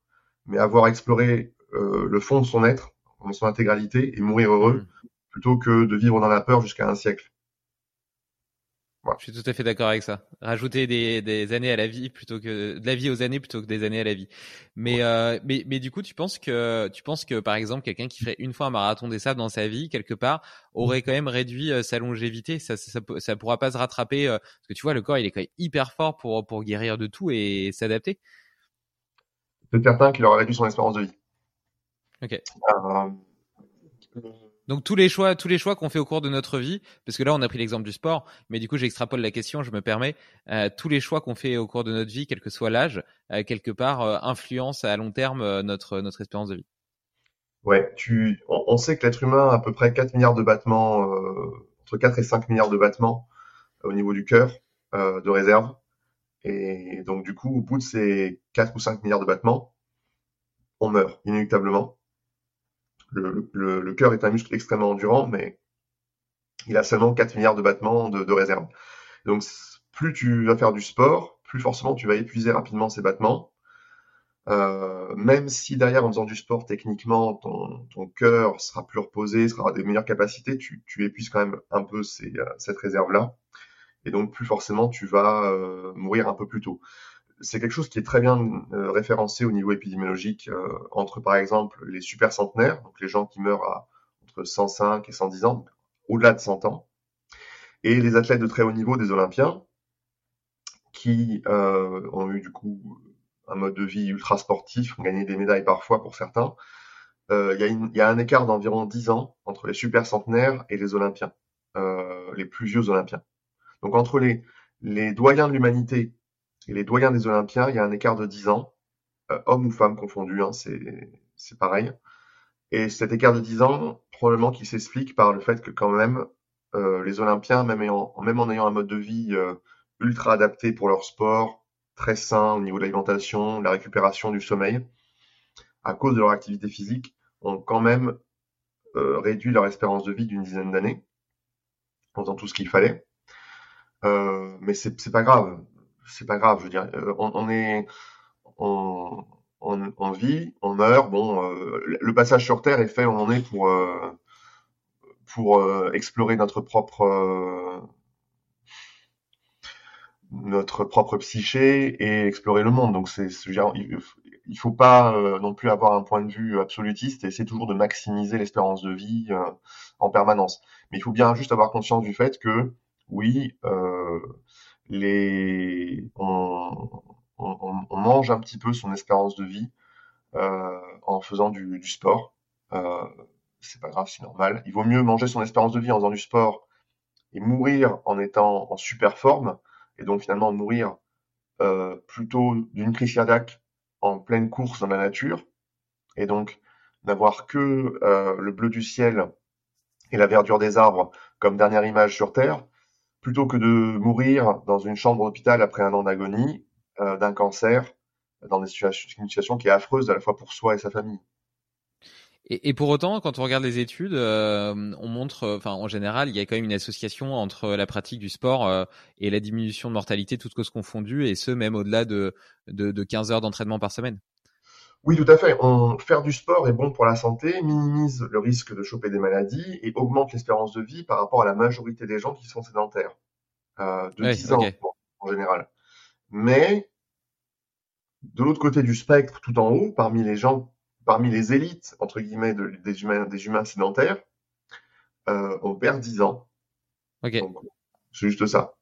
mais avoir exploré euh, le fond de son être, son intégralité, et mourir heureux, mmh. plutôt que de vivre dans la peur jusqu'à un siècle. Je suis tout à fait d'accord avec ça. Rajouter des, des, années à la vie plutôt que de la vie aux années plutôt que des années à la vie. Mais euh, mais mais du coup, tu penses que tu penses que par exemple quelqu'un qui ferait une fois un marathon des sables dans sa vie quelque part aurait quand même réduit euh, sa longévité? Ça, ça ça, pourra pas se rattraper euh, parce que tu vois le corps il est quand même hyper fort pour pour guérir de tout et s'adapter. C'est certain qu'il aurait réduit son espérance de vie. Ok. Donc tous les choix, tous les choix qu'on fait au cours de notre vie, parce que là on a pris l'exemple du sport, mais du coup j'extrapole la question, je me permets, euh, tous les choix qu'on fait au cours de notre vie, quel que soit l'âge, euh, quelque part euh, influencent à long terme notre notre espérance de vie. Ouais, tu, on, sait que l'être humain a à peu près 4 milliards de battements, entre 4 et 5 milliards de battements au niveau du cœur de réserve, et donc du coup au bout de ces 4 ou 5 milliards de battements, on meurt inéluctablement le, cœur est un muscle extrêmement endurant, mais il a seulement 4 milliards de battements de, réserve. Donc plus tu vas faire du sport, plus forcément tu vas épuiser rapidement ces battements. Euh, même si derrière en faisant du sport techniquement ton, cœur sera plus reposé, sera des meilleures capacités, tu, épuises quand même un peu euh, cette réserve là et donc plus forcément tu vas euh, mourir un peu plus tôt c'est quelque chose qui est très bien euh, référencé au niveau épidémiologique euh, entre, par exemple, les super centenaires, donc les gens qui meurent entre 105 et 110 ans, au-delà de 100 ans, et les athlètes de très haut niveau des Olympiens, qui euh, ont eu du coup un mode de vie ultra sportif, ont gagné des médailles parfois pour certains. Il y, a un écart d'environ 10 ans entre les super centenaires et les Olympiens, les plus vieux Olympiens. Donc entre les doyens de l'humanité et les doyens des Olympiens, il y a un écart de 10 ans, euh, hommes ou femmes confondus, hein, c'est pareil. Et cet écart de 10 ans, probablement qu'il s'explique par le fait que quand même, euh, les Olympiens, même, même en ayant un mode de vie euh, ultra adapté pour leur sport, très sain au niveau de l'alimentation, la récupération, du sommeil, à cause de leur activité physique, ont quand même réduit leur espérance de vie d'une dizaine d'années, en faisant tout ce qu'il fallait. mais c'est pas grave c'est pas grave. Je veux dire, euh, on, est, on, on, vit, on meurt. Bon, euh, le passage sur Terre est fait. On en est pour euh, pour explorer notre propre notre propre psyché et explorer le monde. Donc c'est, il, il faut pas non plus avoir un point de vue absolutiste et essayer toujours de maximiser l'espérance de vie en permanence. Mais il faut bien juste avoir conscience du fait que oui, les, on, mange un petit peu son espérance de vie euh, en faisant du, sport. Euh, c'est pas grave, c'est normal. Il vaut mieux manger son espérance de vie en faisant du sport et mourir en étant en super forme, et donc finalement mourir euh, plutôt d'une crise cardiaque en pleine course dans la nature, et donc n'avoir que euh, le bleu du ciel et la verdure des arbres comme dernière image sur Terre, plutôt que de mourir dans une chambre d'hôpital après un an d'agonie euh, d'un cancer, dans une situation qui est affreuse à la fois pour soi et sa famille. Et, pour autant, quand on regarde les études, euh, on montre, euh, enfin en général, il y a quand même une association entre la pratique du sport et la diminution de mortalité, toutes causes confondues, et ce même au-delà de, de, de 15 heures d'entraînement par semaine. Oui, tout à fait. On, faire du sport est bon pour la santé, minimise le risque de choper des maladies et augmente l'espérance de vie par rapport à la majorité des gens qui sont sédentaires. Euh, de 10 ans en général. Mais de l'autre côté du spectre, tout en haut, parmi les gens parmi les élites, entre guillemets, des, humains, des humains sédentaires, euh, on perd 10 ans. Ok. C'est juste ça.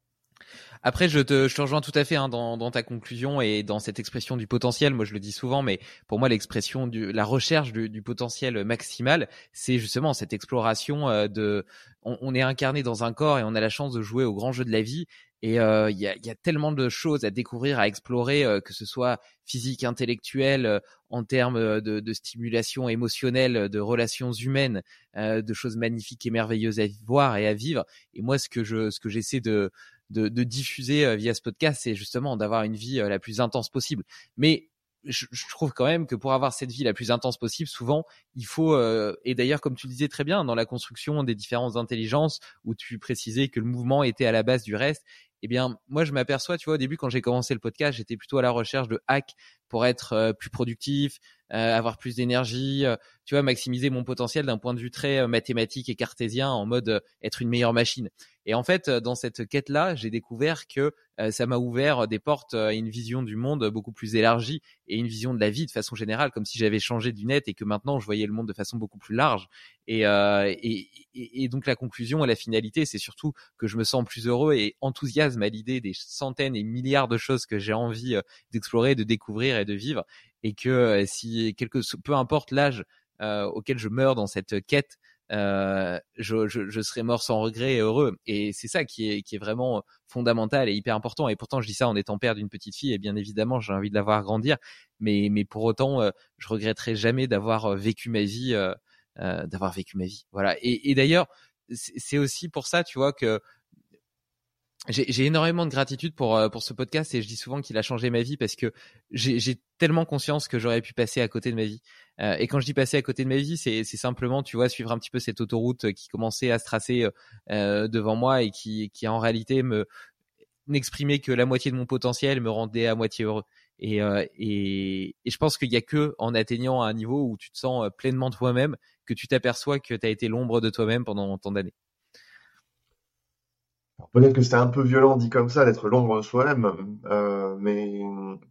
Après, je te, je te rejoins tout à fait hein, dans, dans, ta conclusion et dans cette expression du potentiel. Moi, je le dis souvent, mais pour moi, l'expression du, la recherche du, du potentiel maximal, c'est justement cette exploration euh, de. On, on, est incarné dans un corps et on a la chance de jouer au grand jeu de la vie. Et euh, il y, a, y, a, tellement de choses à découvrir, à explorer, euh, que ce soit physique, intellectuel, euh, en termes de, de, stimulation émotionnelle, de relations humaines, de choses magnifiques et merveilleuses à voir et à vivre. Et moi, ce que je, ce que j'essaie de, de, de, diffuser via ce podcast, c'est justement d'avoir une vie la plus intense possible. Mais je, je, trouve quand même que pour avoir cette vie la plus intense possible, souvent, il faut, euh, et d'ailleurs, comme tu le disais très bien, dans la construction des différentes intelligences, où tu précisais que le mouvement était à la base du reste, eh bien, moi, je m'aperçois, tu vois, au début, quand j'ai commencé le podcast, j'étais plutôt à la recherche de hacks pour être euh, plus productif, euh, avoir plus d'énergie, euh, tu vois, maximiser mon potentiel d'un point de vue très mathématique et cartésien, en mode être une meilleure machine. Et en fait, dans cette quête-là, j'ai découvert que ça m'a ouvert des portes à une vision du monde beaucoup plus élargie et une vision de la vie de façon générale, comme si j'avais changé du net et que maintenant je voyais le monde de façon beaucoup plus large. Et, et donc la conclusion et la finalité, c'est surtout que je me sens plus heureux et enthousiasme à l'idée des centaines et milliards de choses que j'ai envie d'explorer, de découvrir de vivre, et que si quelque peu importe l'âge auquel je meurs dans cette quête, euh, je, serai mort sans regret et heureux. Et c'est ça qui est, vraiment fondamental et hyper important. Et pourtant, je dis ça en étant père d'une petite fille, et bien évidemment, j'ai envie de la voir grandir. Mais, mais pour autant, euh, je regretterai jamais d'avoir euh, vécu ma vie, euh, d'avoir vécu ma vie. Voilà. Et d'ailleurs, c'est aussi pour ça, tu vois, que j'ai énormément de gratitude pour euh, pour ce podcast et je dis souvent qu'il a changé ma vie parce que j'ai tellement conscience que j'aurais pu passer à côté de ma vie. Euh, et quand je dis passer à côté de ma vie, c'est simplement, tu vois, suivre un petit peu cette autoroute qui commençait à se tracer euh, devant moi et qui qui en réalité me n'exprimait que la moitié de mon potentiel, me rendait à moitié heureux. Et, et, et je pense qu'il y a que en atteignant un niveau où tu te sens pleinement toi-même que tu t'aperçois que tu as été l'ombre de toi-même pendant tant d'années. Peut-être que c'est un peu violent dit comme ça d'être l'ombre de soi-même, euh, mais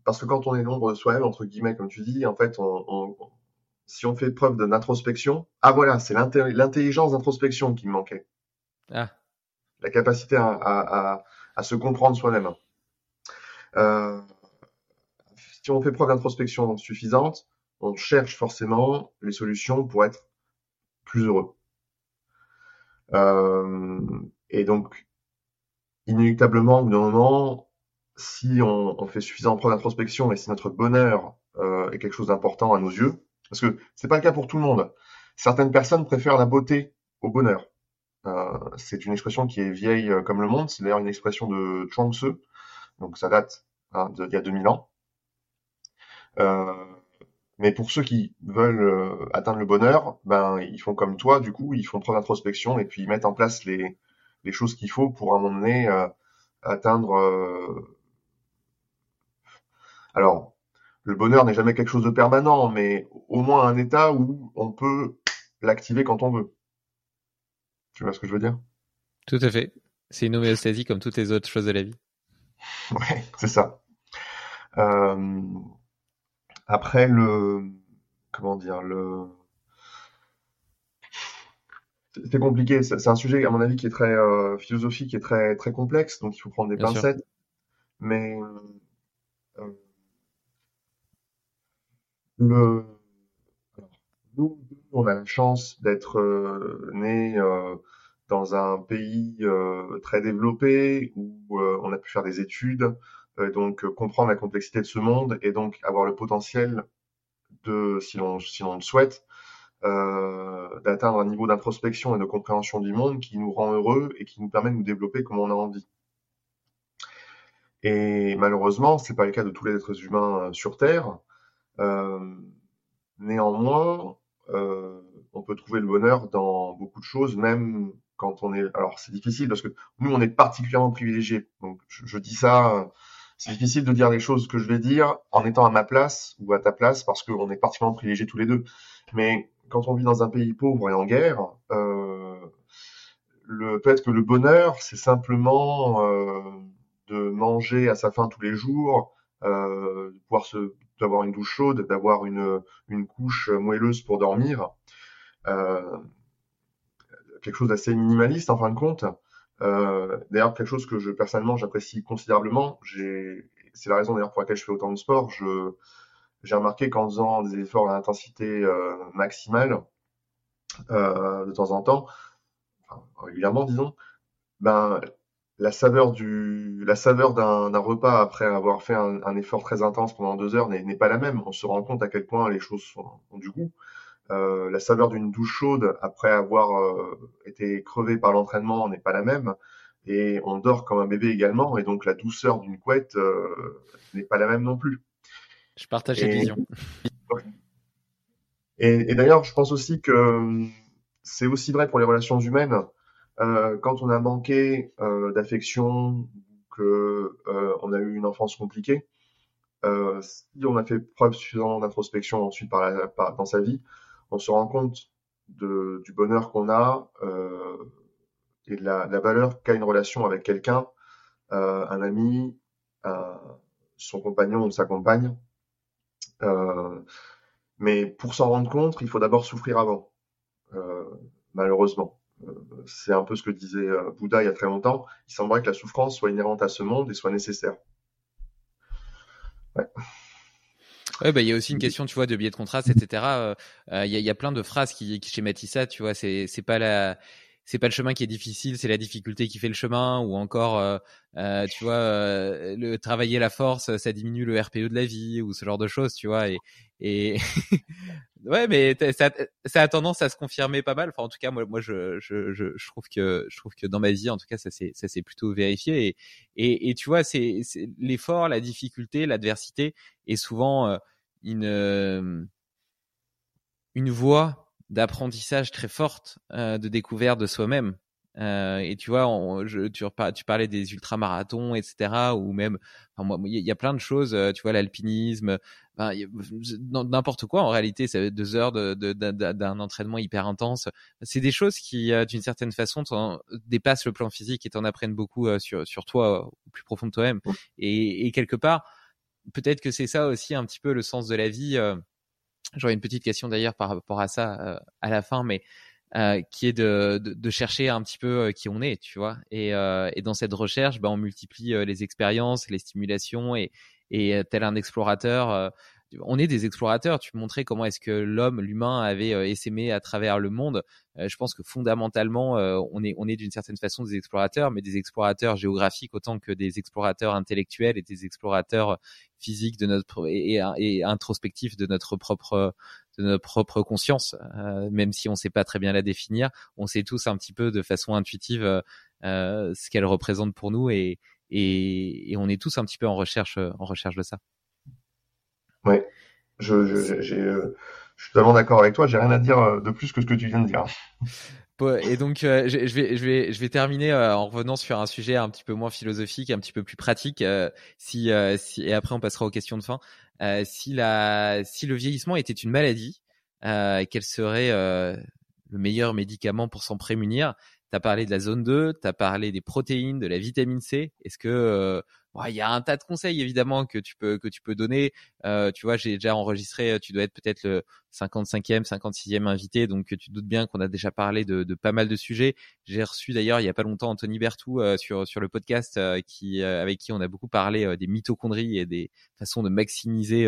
parce que quand on est l'ombre de soi-même, entre guillemets, comme tu dis, en fait, on, on, si on fait preuve d'introspection, ah voilà, c'est l'intelligence d'introspection qui me manquait. Ah. La capacité à, à, à, à se comprendre soi-même. Euh, si on fait preuve d'introspection suffisante, on cherche forcément les solutions pour être plus heureux. Euh, et donc, inéluctablement, au bout d'un moment, si on, fait suffisamment preuve d'introspection et si notre bonheur euh, est quelque chose d'important à nos yeux, parce que c'est pas le cas pour tout le monde. Certaines personnes préfèrent la beauté au bonheur. Euh, c'est une expression qui est vieille euh, comme le monde. C'est d'ailleurs une expression de Chuang Tzu, donc ça date hein, d'il y a 2000 ans. Mais pour ceux qui veulent atteindre le bonheur, ben ils font comme toi, du coup, ils font preuve d'introspection et puis ils mettent en place les, les choses qu'il faut pour à un moment donné euh, atteindre. Euh, alors, le bonheur n'est jamais quelque chose de permanent, mais au moins un état où on peut l'activer quand on veut. Tu vois ce que je veux dire? Tout à fait. C'est une homéostasie comme toutes les autres choses de la vie. Ouais, c'est ça. Euh, après le comment dire le c'est compliqué. C'est un sujet, à mon avis, qui est très euh, philosophique et très très complexe, donc il faut prendre des pincettes. Mais euh, le nous, on a la chance d'être euh, nés dans un pays très développé où on a pu faire des études, donc comprendre la complexité de ce monde et donc avoir le potentiel de, si l'on si l'on le souhaite, d'atteindre un niveau d'introspection et de compréhension du monde qui nous rend heureux et qui nous permet de nous développer comme on a envie. Et malheureusement, c'est pas le cas de tous les êtres humains sur Terre. Euh, néanmoins, euh, on peut trouver le bonheur dans beaucoup de choses, même quand on est. Alors, c'est difficile parce que nous, on est particulièrement privilégiés. Donc, je, dis ça. C'est difficile de dire les choses que je vais dire en étant à ma place ou à ta place parce qu'on est particulièrement privilégiés tous les deux. Mais quand on vit dans un pays pauvre et en guerre, peut-être que le bonheur, c'est simplement euh, de manger à sa faim tous les jours, euh, pouvoir d'avoir une douche chaude, d'avoir une, couche moelleuse pour dormir. Euh, quelque chose d'assez minimaliste en fin de compte. D'ailleurs, quelque chose que je personnellement j'apprécie considérablement. C'est la raison d'ailleurs pour laquelle je fais autant de sport. J'ai remarqué qu'en faisant des efforts à intensité euh, maximale, euh, de temps en temps, enfin, régulièrement disons, ben la saveur du la saveur d'un repas après avoir fait un, un, effort très intense pendant deux heures n'est pas la même. On se rend compte à quel point les choses sont, ont du goût. Euh, la saveur d'une douche chaude après avoir euh, été crevé par l'entraînement n'est pas la même. Et on dort comme un bébé également, et donc la douceur d'une couette euh, n'est pas la même non plus. Je partage cette vision. Et, et d'ailleurs, je pense aussi que hum, c'est aussi vrai pour les relations humaines. Euh, quand on a manqué euh, d'affection, que euh, on a eu une enfance compliquée, si on a fait preuve suffisamment d'introspection ensuite par, la, par, dans sa vie, on se rend compte de, du bonheur qu'on a et de la, la valeur qu'a une relation avec quelqu'un, un ami, son compagnon ou sa compagne. Mais pour s'en rendre compte, il faut d'abord souffrir avant, malheureusement c'est un peu ce que disait euh, Bouddha il y a très longtemps. Il semblerait que la souffrance soit inhérente à ce monde et soit nécessaire. Ouais. Ouais, bah, il y a aussi une question, tu vois, de biais de contraste, etc. Euh, euh, il y, a, plein de phrases qui, schématisent ça, tu vois. C'est pas la, c'est pas le chemin qui est difficile, c'est la difficulté qui fait le chemin, ou encore, euh, euh, tu vois, euh, le travailler la force, ça diminue le RPE de la vie, ou ce genre de choses, tu vois. Et, et ouais, mais ça, ça, a tendance à se confirmer pas mal. Enfin, en tout cas, moi, moi, je, je, je, je trouve que, je trouve que dans ma vie, en tout cas, ça s'est, plutôt vérifié. Et, et, tu vois, c'est, l'effort, la difficulté, l'adversité, est souvent une, une voie d'apprentissage très forte, euh, de découverte de soi-même. Euh, et tu vois, on, je, tu, tu, parlais des ultramarathons, etc. Ou même, enfin, moi, il y a plein de choses. Euh, tu vois, l'alpinisme, enfin, n'importe quoi. En réalité, ça deux heures d'un de, de, entraînement hyper intense. C'est des choses qui, euh, d'une certaine façon, dépassent le plan physique et t'en apprennent beaucoup euh, sur, sur toi, au plus profond de toi-même. Et, et, quelque part, peut-être que c'est ça aussi un petit peu le sens de la vie. J'aurais une petite question d'ailleurs par rapport à ça euh, à la fin, mais euh, qui est de, chercher un petit peu euh, qui on est, tu vois? Et, dans cette recherche, bah, on multiplie les expériences, les stimulations, et tel un explorateur, on est des explorateurs. Tu montrais comment est-ce que l'homme, l'humain, avait euh, essaimé à travers le monde. Euh, je pense que fondamentalement, euh, on est, d'une certaine façon des explorateurs, mais des explorateurs géographiques autant que des explorateurs intellectuels et des explorateurs physiques de notre et, introspectifs de notre propre de notre propre conscience. même si on ne sait pas très bien la définir, on sait tous un petit peu de façon intuitive ce qu'elle représente pour nous et, et, et on est tous un petit peu en recherche en recherche de ça. Je, je, euh, je suis totalement d'accord avec toi. J'ai rien à dire euh, de plus que ce que tu viens de dire. Et donc, euh, je, vais, je vais, je vais terminer en revenant sur un sujet un petit peu moins philosophique, un petit peu plus pratique. si, si, et après, on passera aux questions de fin. si la, si le vieillissement était une maladie, quel serait le meilleur médicament pour s'en prémunir? Tu as parlé de la zone 2, tu as parlé des protéines, de la vitamine C. Est-ce que il y a un tas de conseils évidemment que tu peux que tu peux donner. Euh, tu vois, j'ai déjà enregistré. Tu dois être peut-être le 55e, 56e invité, donc tu te doutes bien qu'on a déjà parlé de, de, pas mal de sujets. J'ai reçu d'ailleurs il y a pas longtemps Anthony Bertou euh, sur sur le podcast euh, qui euh, avec qui on a beaucoup parlé euh, des mitochondries et des façons de maximiser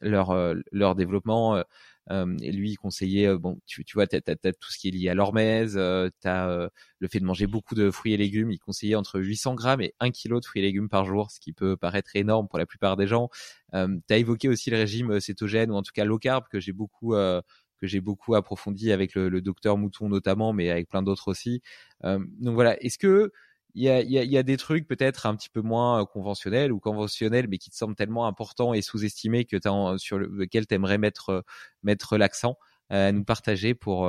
leur leur développement. Et lui, il conseillait, bon, tu, tu vois, t'as, as, tout ce qui est lié à l'hormèse, tu as le fait de manger beaucoup de fruits et légumes. Il conseillait entre 800 grammes et 1 kg de fruits et légumes par jour, ce qui peut paraître énorme pour la plupart des gens. Euh, tu as évoqué aussi le régime cétogène ou en tout cas low carb que j'ai beaucoup que j'ai beaucoup approfondi avec le, le, docteur Mouton notamment, mais avec plein d'autres aussi. donc voilà, est-ce que il y a, des trucs peut-être un petit peu moins euh, conventionnels ou conventionnels, mais qui te semblent tellement importants et sous-estimés que sur lequel tu aimerais mettre, euh, mettre l'accent euh, à nous partager pour,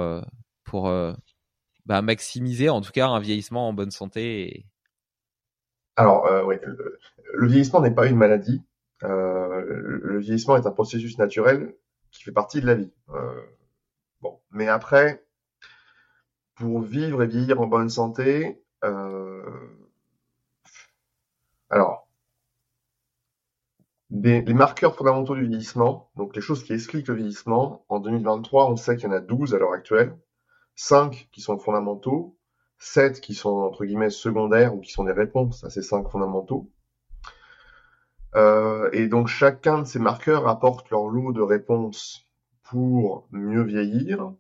bah, maximiser en tout cas un vieillissement en bonne santé. Alors, oui, le, vieillissement n'est pas une maladie. Le vieillissement est un processus naturel qui fait partie de la vie. Bon, mais après, pour vivre et vieillir en bonne santé, alors, les marqueurs fondamentaux du vieillissement, donc les choses qui expliquent le vieillissement, en 2023, on sait qu'il y en a 12 à l'heure actuelle, 5 qui sont fondamentaux, 7 qui sont entre guillemets secondaires ou qui sont des réponses à ces 5 fondamentaux. Euh, et donc chacun de ces marqueurs apporte leur lot de réponses pour mieux vieillir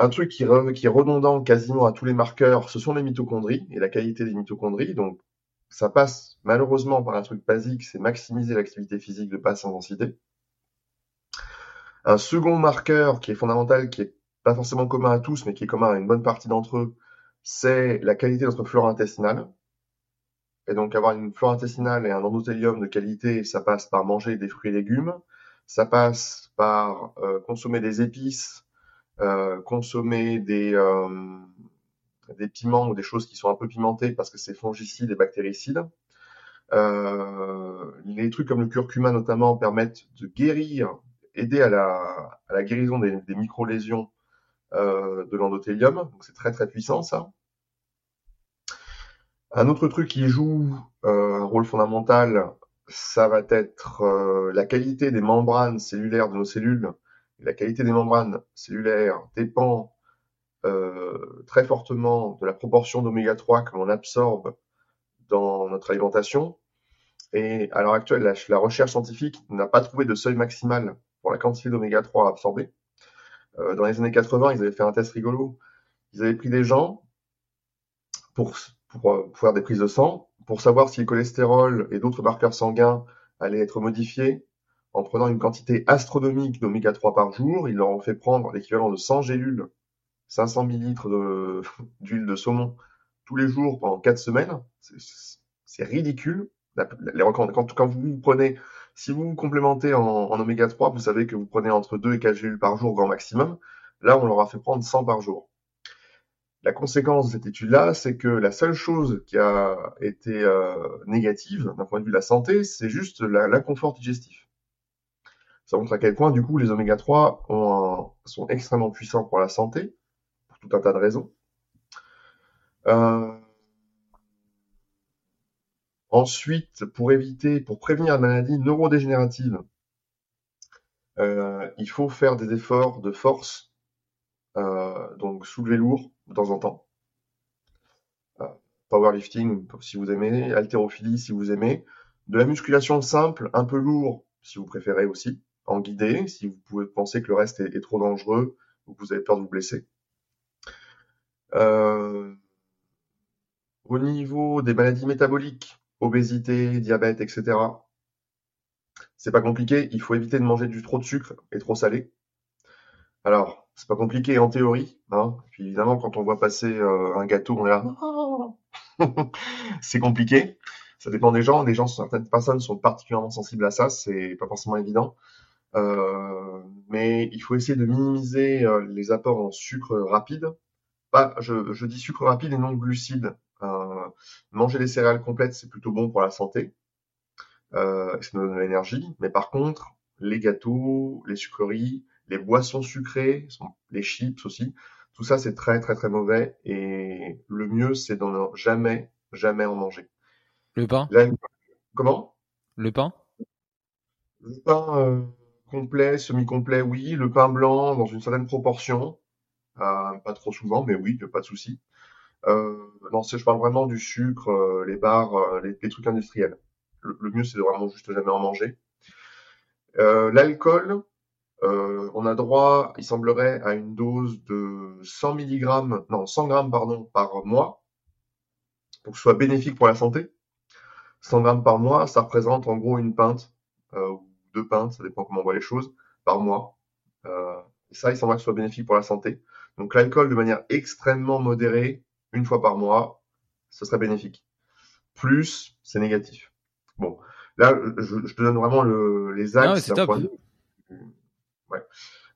un truc qui, est redondant quasiment à tous les marqueurs, ce sont les mitochondries et la qualité des mitochondries. Donc, ça passe malheureusement par un truc basique, c'est maximiser l'activité physique de basse intensité. Un second marqueur qui est fondamental, qui est pas forcément commun à tous, mais qui est commun à une bonne partie d'entre eux, c'est la qualité de notre flore intestinale. Et donc avoir une flore intestinale et un endothélium de qualité, ça passe par manger des fruits et légumes, ça passe par euh, consommer des épices, consommer des, euh, des piments ou des choses qui sont un peu pimentées parce que c'est fongicide et bactéricide. Euh, les trucs comme le curcuma notamment permettent de guérir, aider à la, guérison des, micro-lésions euh, de l'endothélium. Donc c'est très très puissant ça. Un autre truc qui joue euh, un rôle fondamental, ça va être euh, la qualité des membranes cellulaires de nos cellules la qualité des membranes cellulaires dépend euh, très fortement de la proportion d'oméga 3 que l'on absorbe dans notre alimentation. Et à l'heure actuelle, la, recherche scientifique n'a pas trouvé de seuil maximal pour la quantité d'oméga 3 à absorber. Euh, dans les années 80, ils avaient fait un test rigolo. Ils avaient pris des gens pour, pour, euh, pour faire des prises de sang, pour savoir si le cholestérol et d'autres marqueurs sanguins allaient être modifiés en prenant une quantité astronomique d'oméga 3 par jour. Ils leur ont fait prendre l'équivalent de 100 gélules, 500 millilitres d'huile de, saumon tous les jours pendant 4 semaines. C'est ridicule. Les, quand, quand, vous prenez, si vous vous complémentez en, oméga 3, vous savez que vous prenez entre 2 et 4 gélules par jour grand maximum. Là, on leur a fait prendre 100 par jour. La conséquence de cette étude-là, c'est que la seule chose qui a été euh, négative d'un point de vue de la santé, c'est juste l'inconfort digestif. Ça montre à quel point, du coup, les oméga 3 sont extrêmement puissants pour la santé, pour tout un tas de raisons. Euh, ensuite, pour éviter, pour prévenir la maladie neurodégénérative, euh, il faut faire des efforts de force, euh, donc soulever lourd de temps en temps. powerlifting si vous aimez, haltérophilie si vous aimez, de la musculation simple, un peu lourd si vous préférez aussi en guidé, si vous pouvez penser que le reste est, trop dangereux ou que vous avez peur de vous blesser. Euh, au niveau des maladies métaboliques, obésité, diabète, etc., c'est pas compliqué. Il faut éviter de manger du trop de sucre et trop salé. Alors, c'est pas compliqué en théorie. Hein. Puis évidemment, quand on voit passer euh, un gâteau, on est là. c'est compliqué. Ça dépend des gens. Des gens, certaines personnes sont particulièrement sensibles à ça. C'est pas forcément évident. Euh, mais il faut essayer de minimiser euh, les apports en sucre rapide. Pas, je, je dis sucre rapide et non glucides. Euh, manger des céréales complètes, c'est plutôt bon pour la santé. Euh, ça nous donne de l'énergie. Mais par contre, les gâteaux, les sucreries, les boissons sucrées, les chips aussi, tout ça c'est très très très mauvais. Et le mieux, c'est d'en jamais jamais en manger. Le pain? comment? Le pain? Le pain complet, semi-complet, oui. Le pain blanc dans une certaine proportion, euh, pas trop souvent, mais oui, pas de souci. Euh, non, je parle vraiment du sucre, euh, les bars, euh, les, trucs industriels. Le, mieux, c'est de vraiment juste jamais en manger. L'alcool, on a droit, il semblerait, à une dose de 100 mg, non 100 grammes pardon, par mois, pour que ce soit bénéfique pour la santé. 100 grammes par mois, ça représente en gros une pinte, deux pintes, ça dépend comment on voit les choses, par mois. Euh, et ça, il semblerait que ce soit bénéfique pour la santé. Donc l'alcool de manière extrêmement modérée, une fois par mois, ce serait bénéfique. Plus, c'est négatif. Bon, là, je, te donne vraiment les axes. c'est. Ouais.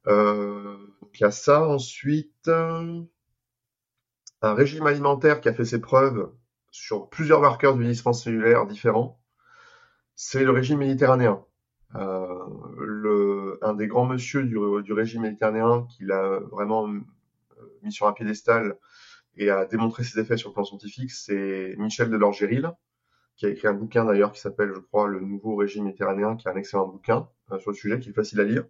Euh, il y a ça. Ensuite, un régime alimentaire qui a fait ses preuves sur plusieurs marqueurs de vieillissement cellulaire différents, c'est le régime méditerranéen. Euh, le, un des grands monsieur du, du régime méditerranéen qui l'a vraiment euh, mis sur un piédestal et a démontré ses effets sur le plan scientifique, c'est Michel Delorgéril, qui a écrit un bouquin d'ailleurs qui s'appelle, je crois, Le nouveau régime méditerranéen, qui est un excellent bouquin euh, sur le sujet, qui est facile à lire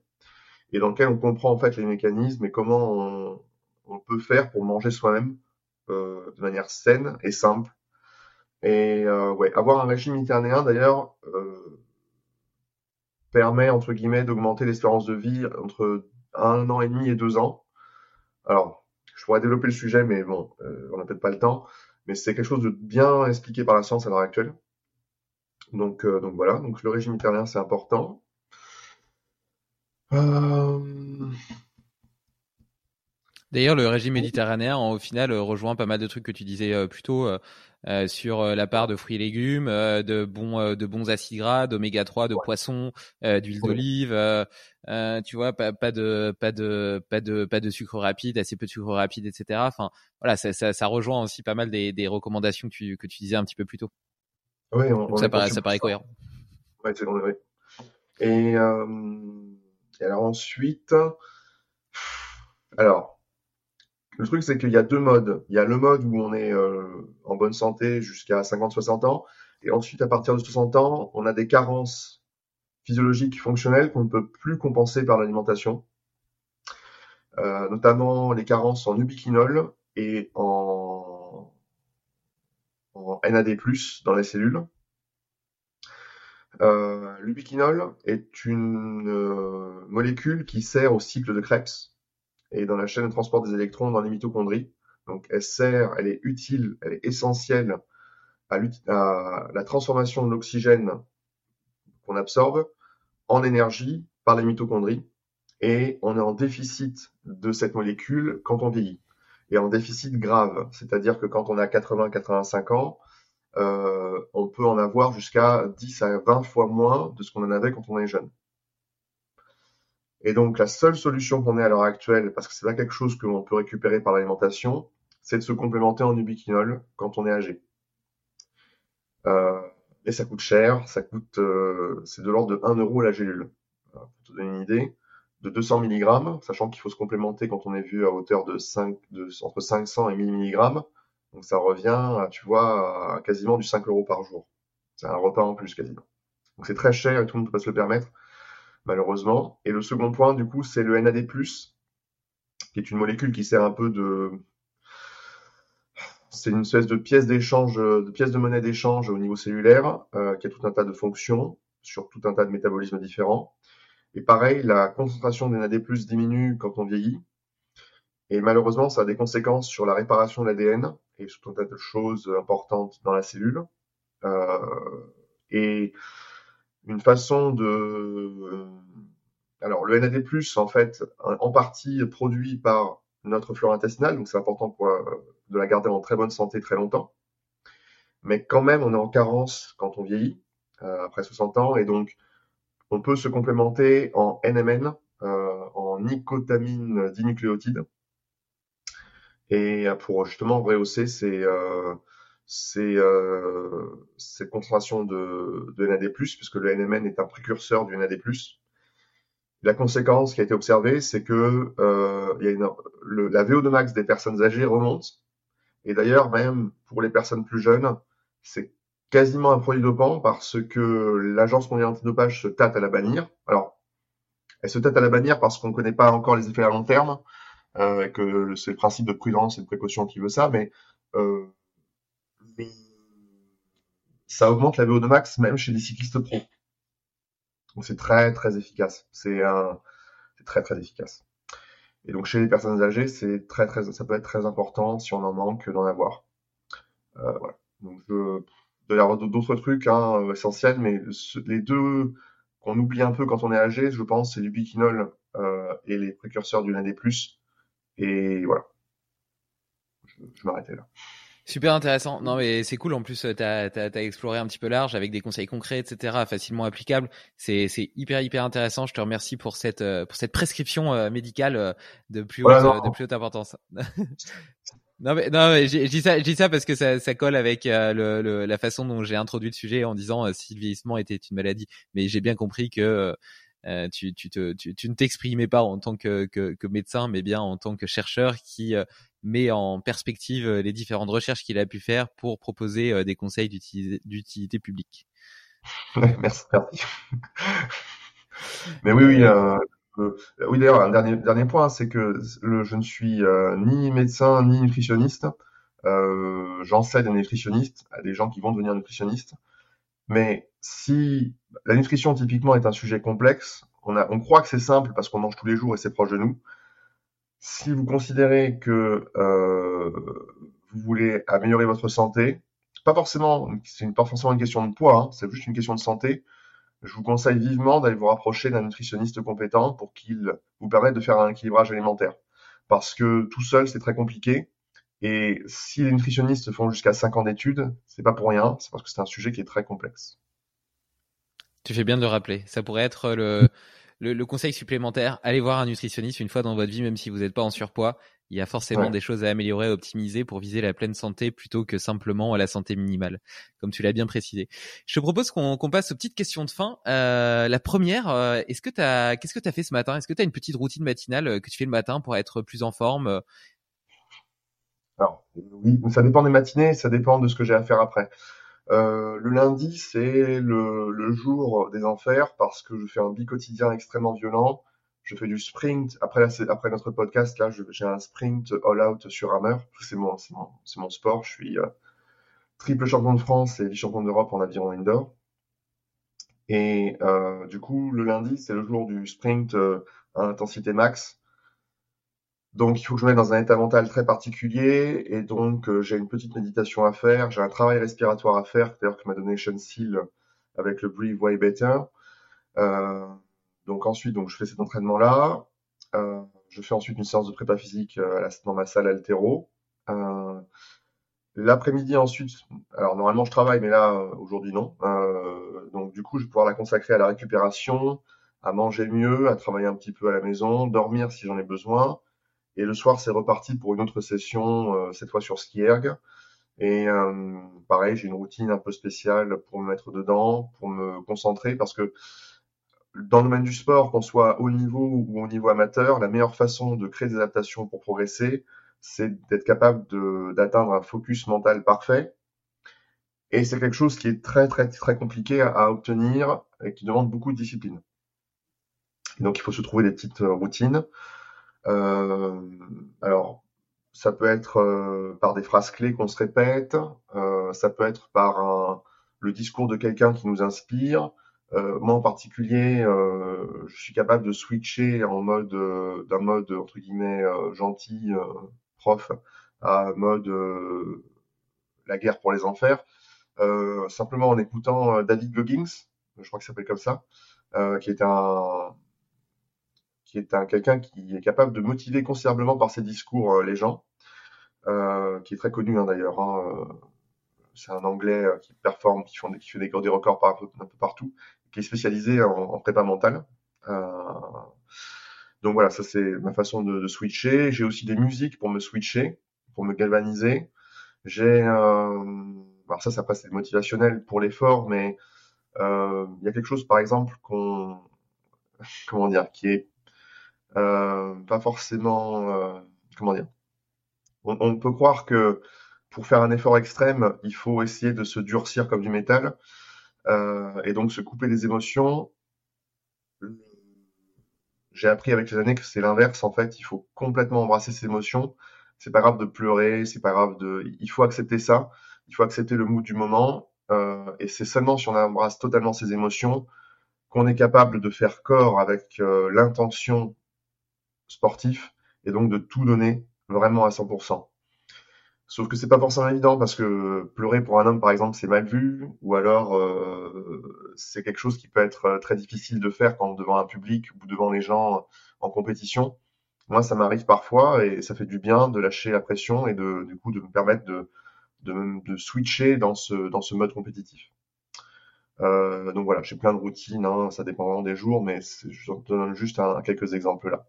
et dans lequel on comprend en fait les mécanismes et comment on, peut faire pour manger soi-même euh, de manière saine et simple. Et euh, ouais, avoir un régime méditerranéen d'ailleurs euh, permet entre guillemets d'augmenter l'espérance de vie entre un an et demi et deux ans. Alors, je pourrais développer le sujet, mais bon, euh, on n'a peut-être pas le temps. Mais c'est quelque chose de bien expliqué par la science à l'heure actuelle. Donc, euh, donc voilà, donc le régime méditerranéen c'est important. Euh, D'ailleurs, le régime méditerranéen, au final, rejoint pas mal de trucs que tu disais plus tôt sur la part de fruits et légumes, de bons, de bons acides gras, d'oméga 3, de poisson, d'huile d'olive. tu vois, pas, pas, de, pas de, pas de, pas de sucre rapide, assez peu de sucre rapide, etc. Enfin, voilà, ça, ça, ça rejoint aussi pas mal des, des recommandations que tu, que tu disais un petit peu plus tôt. Oui, ça, paraît, ça paraît cohérent. Ouais, c'est vrai. Et et alors ensuite, alors, le truc c'est qu'il y a deux modes. Il y a le mode où on est euh, en bonne santé jusqu'à 50-60 ans, et ensuite à partir de 60 ans, on a des carences physiologiques fonctionnelles qu'on ne peut plus compenser par l'alimentation, euh, notamment les carences en ubiquinol et en, en NAD+ dans les cellules. Euh, L'ubiquinol est une molécule qui sert au cycle de Krebs et dans la chaîne de transport des électrons dans les mitochondries. Donc elle sert, elle est utile, elle est essentielle à, la transformation de l'oxygène qu'on absorbe en énergie par les mitochondries. Et on est en déficit de cette molécule quand on vieillit. Et en déficit grave, c'est-à-dire que quand on a 80-85 ans, euh, on peut en avoir jusqu'à 10 à 20 fois moins de ce qu'on en avait quand on est jeune. Et donc la seule solution qu'on ait à l'heure actuelle, parce que c'est pas quelque chose que l'on peut récupérer par l'alimentation, c'est de se complémenter en ubiquinol quand on est âgé. Euh, et ça coûte cher, ça coûte, euh, c'est de l'ordre de 1 euro la gélule. pour te donner une idée, de 200 mg, sachant qu'il faut se complémenter quand on est vu à hauteur de 5, de, entre 500 et 1000 mg. Donc ça revient, tu vois, à quasiment du 5 euros par jour. C'est un repas en plus quasiment. Donc c'est très cher et tout le monde peut pas se le permettre, malheureusement. Et le second point, du coup, c'est le NAD+, qui est une molécule qui sert un peu de... C'est une espèce de pièce d'échange, de pièce de monnaie d'échange au niveau cellulaire, euh, qui a tout un tas de fonctions sur tout un tas de métabolismes différents. Et pareil, la concentration de NAD+, diminue quand on vieillit, et malheureusement, ça a des conséquences sur la réparation de l'ADN et sur tout un tas de choses importantes dans la cellule. Euh, et une façon de... Euh, alors, le NAD+, en fait, en partie produit par notre flore intestinale, donc c'est important pour de la garder en très bonne santé très longtemps. Mais quand même, on est en carence quand on vieillit, euh, après 60 ans, et donc on peut se complémenter en NMN, en nicotamine dinucléotide, et euh, pour justement rehausser ces, euh, ces, euh, cette concentration de, de NAD+, puisque le NMN est un précurseur du NAD+. La conséquence qui a été observée, c'est que euh, il y a une, le, la VO2 max des personnes âgées remonte. Et d'ailleurs, même pour les personnes plus jeunes, c'est quasiment un produit dopant parce que l'agence mondiale antidopage se tâte à la bannir. Alors, elle se tâte à la bannir parce qu'on ne connaît pas encore les effets à long terme, euh, que c'est le principe de prudence et de précaution qui veut ça, mais euh, ça augmente la VO2 max même chez les cyclistes pro. Donc c'est très très efficace. C'est très très efficace. Et donc chez les personnes âgées, c'est très très, ça peut être très important si on en manque d'en avoir. Euh, voilà. Donc je, y avoir d'autres trucs hein, essentiels, mais les deux qu'on oublie un peu quand on est âgé, je pense, c'est du biquinol euh, et les précurseurs du NAD+. Et voilà. Je, je m'arrêtais là. Super intéressant. Non, mais c'est cool. En plus, tu as, as, exploré un petit peu large avec des conseils concrets, etc., facilement applicables. C'est hyper, hyper intéressant. Je te remercie pour cette, euh, pour cette prescription euh, médicale euh, de plus haute, de plus haute importance. non, mais, non, mais je dis ça, dis ça parce que ça, ça colle avec le, le, la façon dont j'ai introduit le sujet en disant si le vieillissement était une maladie. Mais j'ai bien compris que euh, tu, tu, te, tu, tu, ne t'exprimais pas en tant que, que, que, médecin, mais bien en tant que chercheur qui met en perspective euh, les différentes recherches qu'il a pu faire pour proposer euh, des conseils d'utilité publique. merci, Mais oui, oui, euh, oui d'ailleurs, un dernier, dernier point, c'est que le, je ne suis ni médecin ni nutritionniste. J'enseigne aux nutritionnistes, à des gens qui vont devenir nutritionnistes. Mais si la nutrition typiquement est un sujet complexe, on, a, on croit que c'est simple parce qu'on mange tous les jours et c'est proche de nous si vous considérez que euh, vous voulez améliorer votre santé, pas forcément, c'est pas forcément une question de poids, hein, c'est juste une question de santé. Je vous conseille vivement d'aller vous rapprocher d'un nutritionniste compétent pour qu'il vous permette de faire un équilibrage alimentaire. Parce que tout seul, c'est très compliqué. Et si les nutritionnistes font jusqu'à 5 ans d'études, c'est pas pour rien, c'est parce que c'est un sujet qui est très complexe. Tu fais bien de le rappeler. Ça pourrait être le, le, conseil supplémentaire, allez voir un nutritionniste une fois dans votre vie, même si vous n'êtes pas en surpoids. Il y a forcément des choses à améliorer, à optimiser pour viser la pleine santé plutôt que simplement la santé minimale, comme tu l'as bien précisé. Je te propose qu'on passe aux petites questions de fin. Euh, la première, euh, est-ce que t'as, qu'est-ce que tu as fait ce matin? Est-ce que tu as une petite routine matinale euh, que tu fais le matin pour être plus en forme Alors oui, ça dépend des matinées, ça dépend de ce que j'ai à faire après. Euh, le lundi, c'est le, le, jour des enfers parce que je fais un bi-quotidien extrêmement violent. Je fais du sprint. Après, après notre podcast, là, j'ai un sprint all-out sur Hammer. C'est mon, mon, mon, sport. Je suis euh, triple champion de France et vice-champion d'Europe en aviron indoor. Et euh, du coup, le lundi, c'est le jour du sprint euh, à intensité max. Donc, il faut que je me mette dans un état mental très particulier. Et donc, euh, j'ai une petite méditation à faire. J'ai un travail respiratoire à faire, d'ailleurs, que m'a donné Sean Seal avec le Breathe Way Better. Euh, donc, ensuite, donc, je fais cet entraînement-là. Euh, je fais ensuite une séance de prépa physique euh, dans ma salle altéro. Euh, L'après-midi, ensuite, alors normalement, je travaille, mais là, aujourd'hui, non. donc, du coup, je vais pouvoir la consacrer à la récupération, à manger mieux, à travailler un petit peu à la maison, dormir si j'en ai besoin. Et le soir, c'est reparti pour une autre session, euh, cette fois sur ski erg. Et euh, pareil, j'ai une routine un peu spéciale pour me mettre dedans, pour me concentrer, parce que dans le domaine du sport, qu'on soit au niveau ou au niveau amateur, la meilleure façon de créer des adaptations pour progresser, c'est d'être capable d'atteindre un focus mental parfait. Et c'est quelque chose qui est très très très compliqué à, à, obtenir et qui demande beaucoup de discipline. Donc il faut se trouver des petites routines. Euh, alors, ça peut être euh, par des phrases clés qu'on se répète, euh, ça peut être par un, le discours de quelqu'un qui nous inspire. moi en particulier, je suis capable de switcher en mode d'un mode entre guillemets gentil prof à mode la guerre pour les enfers, simplement en écoutant David Goggins, je crois qu'il s'appelle comme ça, qui est un, qui est un quelqu'un qui est capable de motiver considérablement par ses discours euh, les gens, euh, qui est très connu hein, d'ailleurs. Hein, euh, c'est un Anglais qui performe, qui, font des, qui fait des, records un peu partout, qui est spécialisé en, prépa mentale. donc voilà, ça c'est ma façon de, switcher. J'ai aussi des musiques pour me switcher, pour me galvaniser. J'ai, alors ça, ça passe c'est motivationnel pour l'effort, mais il y a quelque chose par exemple qu'on, comment dire, qui est pas forcément, euh, comment dire. On, on, peut croire que pour faire un effort extrême, il faut essayer de se durcir comme du métal euh, et donc se couper des émotions. J'ai appris avec les années que c'est l'inverse. En fait, il faut complètement embrasser ses émotions. C'est pas grave de pleurer, c'est pas grave de. Il faut accepter ça. Il faut accepter le mood du moment. Euh, et c'est seulement si on embrasse totalement ses émotions qu'on est capable de faire corps avec euh, l'intention sportif et donc de tout donner vraiment à 100%. Sauf que c'est pas forcément évident parce que pleurer pour un homme, par exemple, c'est mal vu, ou alors euh, c'est quelque chose qui peut être euh, très difficile de faire quand devant un public ou devant les gens en compétition. Moi, ça m'arrive parfois et ça fait du bien de lâcher la pression et de, du coup, de me permettre de, de, de switcher dans ce, dans ce mode compétitif. Euh, donc voilà, j'ai plein de routines, hein, ça dépend vraiment des jours, mais je donne juste un, quelques exemples là.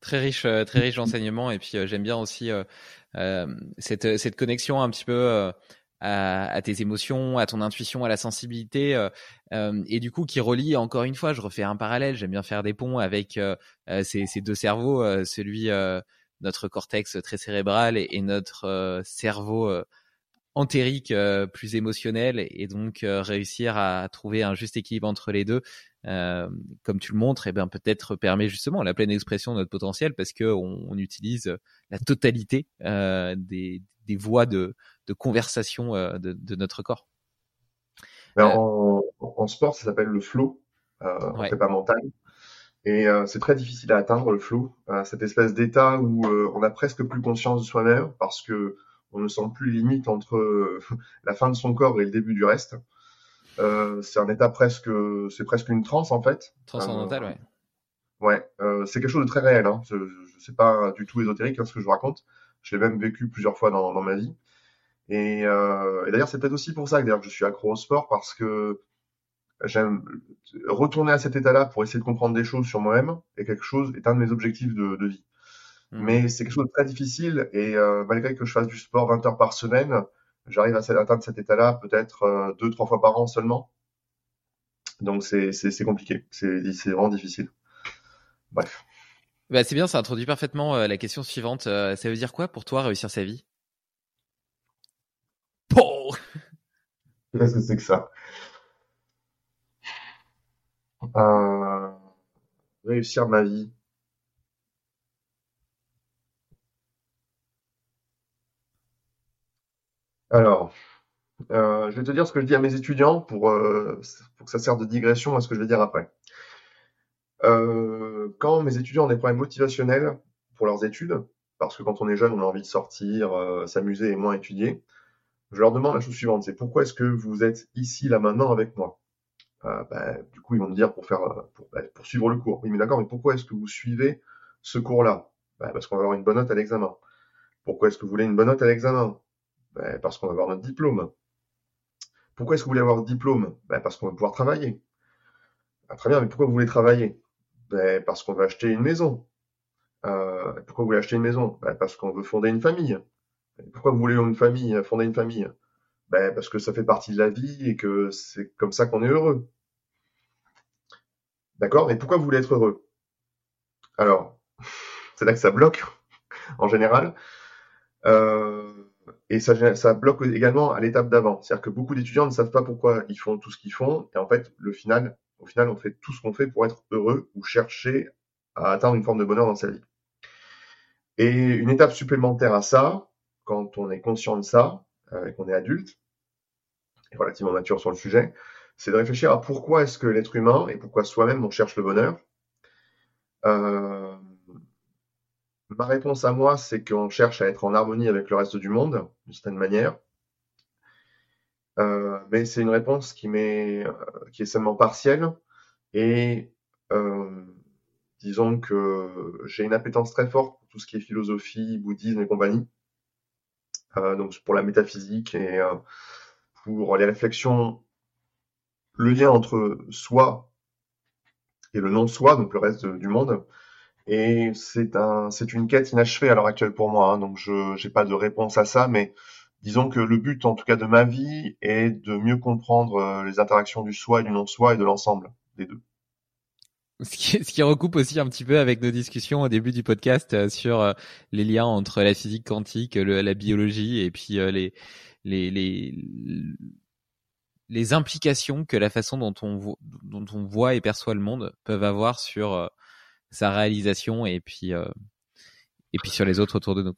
Très riche, euh, très riche et puis euh, j'aime bien aussi euh, cette, connexion un petit peu à, tes émotions, à ton intuition, à la sensibilité, et du coup qui relie encore une fois, je refais un parallèle, j'aime bien faire des ponts avec ces, ces, deux cerveaux, celui notre cortex très cérébral et, et notre cerveau entérique plus émotionnel, et donc réussir à trouver un juste équilibre entre les deux. Euh, comme tu le montres, et eh ben peut-être permet justement la pleine expression de notre potentiel parce que on, on utilise la totalité euh, des, des voies de, de conversation euh, de, de, notre corps. Ben, en, en, sport, ça s'appelle le flow, euh, ouais. pas mental. Et euh, c'est très difficile à atteindre le flow, cette espèce d'état où on a presque plus conscience de soi-même parce que on ne sent plus limite entre la fin de son corps et le début du reste. Euh, c'est un état presque, c'est presque une transe en fait. Transcendantal, euh, ouais. Ouais, euh, c'est quelque chose de très réel. Hein. Je, je sais pas du tout ésotérique hein, ce que je vous raconte. Je l'ai même vécu plusieurs fois dans, dans ma vie. Et, euh, et d'ailleurs, c'est peut-être aussi pour ça que d'ailleurs je suis accro au sport parce que j'aime retourner à cet état-là pour essayer de comprendre des choses sur moi-même et quelque chose est un de mes objectifs de, de vie. Mmh. Mais c'est quelque chose de très difficile et euh, malgré que je fasse du sport 20 heures par semaine, j'arrive à atteindre cet état-là peut-être euh, deux, trois fois par an seulement. Donc c'est compliqué, c'est vraiment difficile. Bref. Bah, c'est bien, ça introduit parfaitement euh, la question suivante. Euh, ça veut dire quoi pour toi réussir sa vie? Oh Qu'est-ce que c'est que ça? Euh, Réussir ma vie. Alors, euh, je vais te dire ce que je dis à mes étudiants pour, euh, que ça serve de digression à ce que je vais dire après. Euh, quand mes étudiants ont des problèmes motivationnels pour leurs études, parce que quand on est jeune, on a envie de sortir, s'amuser et moins étudier, je leur demande la chose suivante, c'est pourquoi est-ce que vous êtes ici, là, maintenant avec moi? Bah, Du coup, ils vont me dire pour faire, pour, bah, pour suivre le cours. Oui, mais d'accord, mais pourquoi est-ce que vous suivez ce cours-là? Bah, Parce qu'on va avoir une bonne note à l'examen. Pourquoi est-ce que vous voulez une bonne note à l'examen? Ben, Parce qu'on va avoir notre diplôme. Pourquoi est-ce que vous voulez avoir le diplôme? Ben, Parce qu'on va pouvoir travailler. Ah, très bien, mais pourquoi vous voulez travailler? Ben, Parce qu'on veut acheter une maison. Euh, pourquoi vous voulez acheter une maison? Ben, Parce qu'on veut fonder une famille. Pourquoi vous voulez une famille, fonder une famille? Ben, Parce que ça fait partie de la vie et que c'est comme ça qu'on est heureux. D'accord? Mais pourquoi vous voulez être heureux? Alors, c'est là que ça bloque, en général. Euh, et ça, ça bloque également à l'étape d'avant. C'est-à-dire que beaucoup d'étudiants ne savent pas pourquoi ils font tout ce qu'ils font. Et en fait, le final, au final, on fait tout ce qu'on fait pour être heureux ou chercher à atteindre une forme de bonheur dans sa vie. Et une étape supplémentaire à ça, quand on est conscient de ça, euh, et qu'on est adulte, et relativement mature sur le sujet, c'est de réfléchir à pourquoi est-ce que l'être humain et pourquoi soi-même on cherche le bonheur. Euh, Ma réponse à moi, c'est qu'on cherche à être en harmonie avec le reste du monde, d'une certaine manière. Euh, mais c'est une réponse qui, euh, qui est seulement partielle. Et euh, disons que j'ai une appétence très forte pour tout ce qui est philosophie, bouddhisme et compagnie. Euh, donc pour la métaphysique et euh, pour les réflexions, le lien entre soi et le non-soi, donc le reste du monde. Et c'est un, c'est une quête inachevée à l'heure actuelle pour moi. Hein, donc je n'ai pas de réponse à ça, mais disons que le but, en tout cas de ma vie, est de mieux comprendre euh, les interactions du soi et du non-soi et de l'ensemble des deux. Ce qui, recoupe aussi un petit peu avec nos discussions au début du podcast euh, sur euh, les liens entre la physique quantique, la biologie et puis les, les, les, les implications que la façon dont on, dont on voit et perçoit le monde peuvent avoir sur sa réalisation et puis euh, et puis sur les autres autour de nous.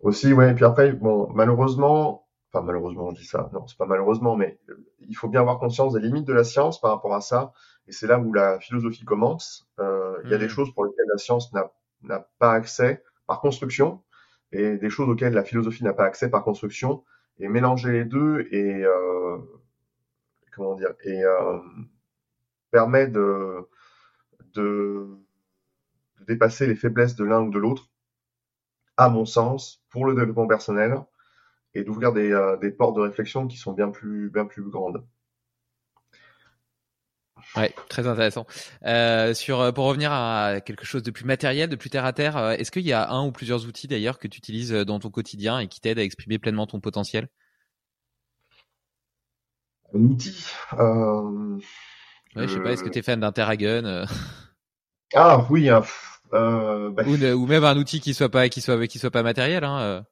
Aussi, ouais. Et puis après, bon, malheureusement, enfin malheureusement on dit ça, non c'est pas malheureusement, mais il faut bien avoir conscience des limites de la science par rapport à ça, et c'est là où la philosophie commence. Euh, il y a des mmh. choses pour lesquelles la science n'a pas accès par construction, et des choses auxquelles la philosophie n'a pas accès par construction, et mélanger les deux et euh, comment dire et euh, permet de de dépasser les faiblesses de l'un ou de l'autre, à mon sens, pour le développement personnel, et d'ouvrir des, euh, des portes de réflexion qui sont bien plus, bien plus grandes. Ouais, très intéressant. Euh, sur euh, pour revenir à quelque chose de plus matériel, de plus terre à terre, est-ce qu'il y a un ou plusieurs outils d'ailleurs que tu utilises dans ton quotidien et qui t'aident à exprimer pleinement ton potentiel? Un outil. Euh, ouais, je sais pas. Est-ce que tu es fan d'Interhagen Ah oui. Hein, bah... ou, même un outil qui soit pas qui soit qui soit pas matériel. Hein.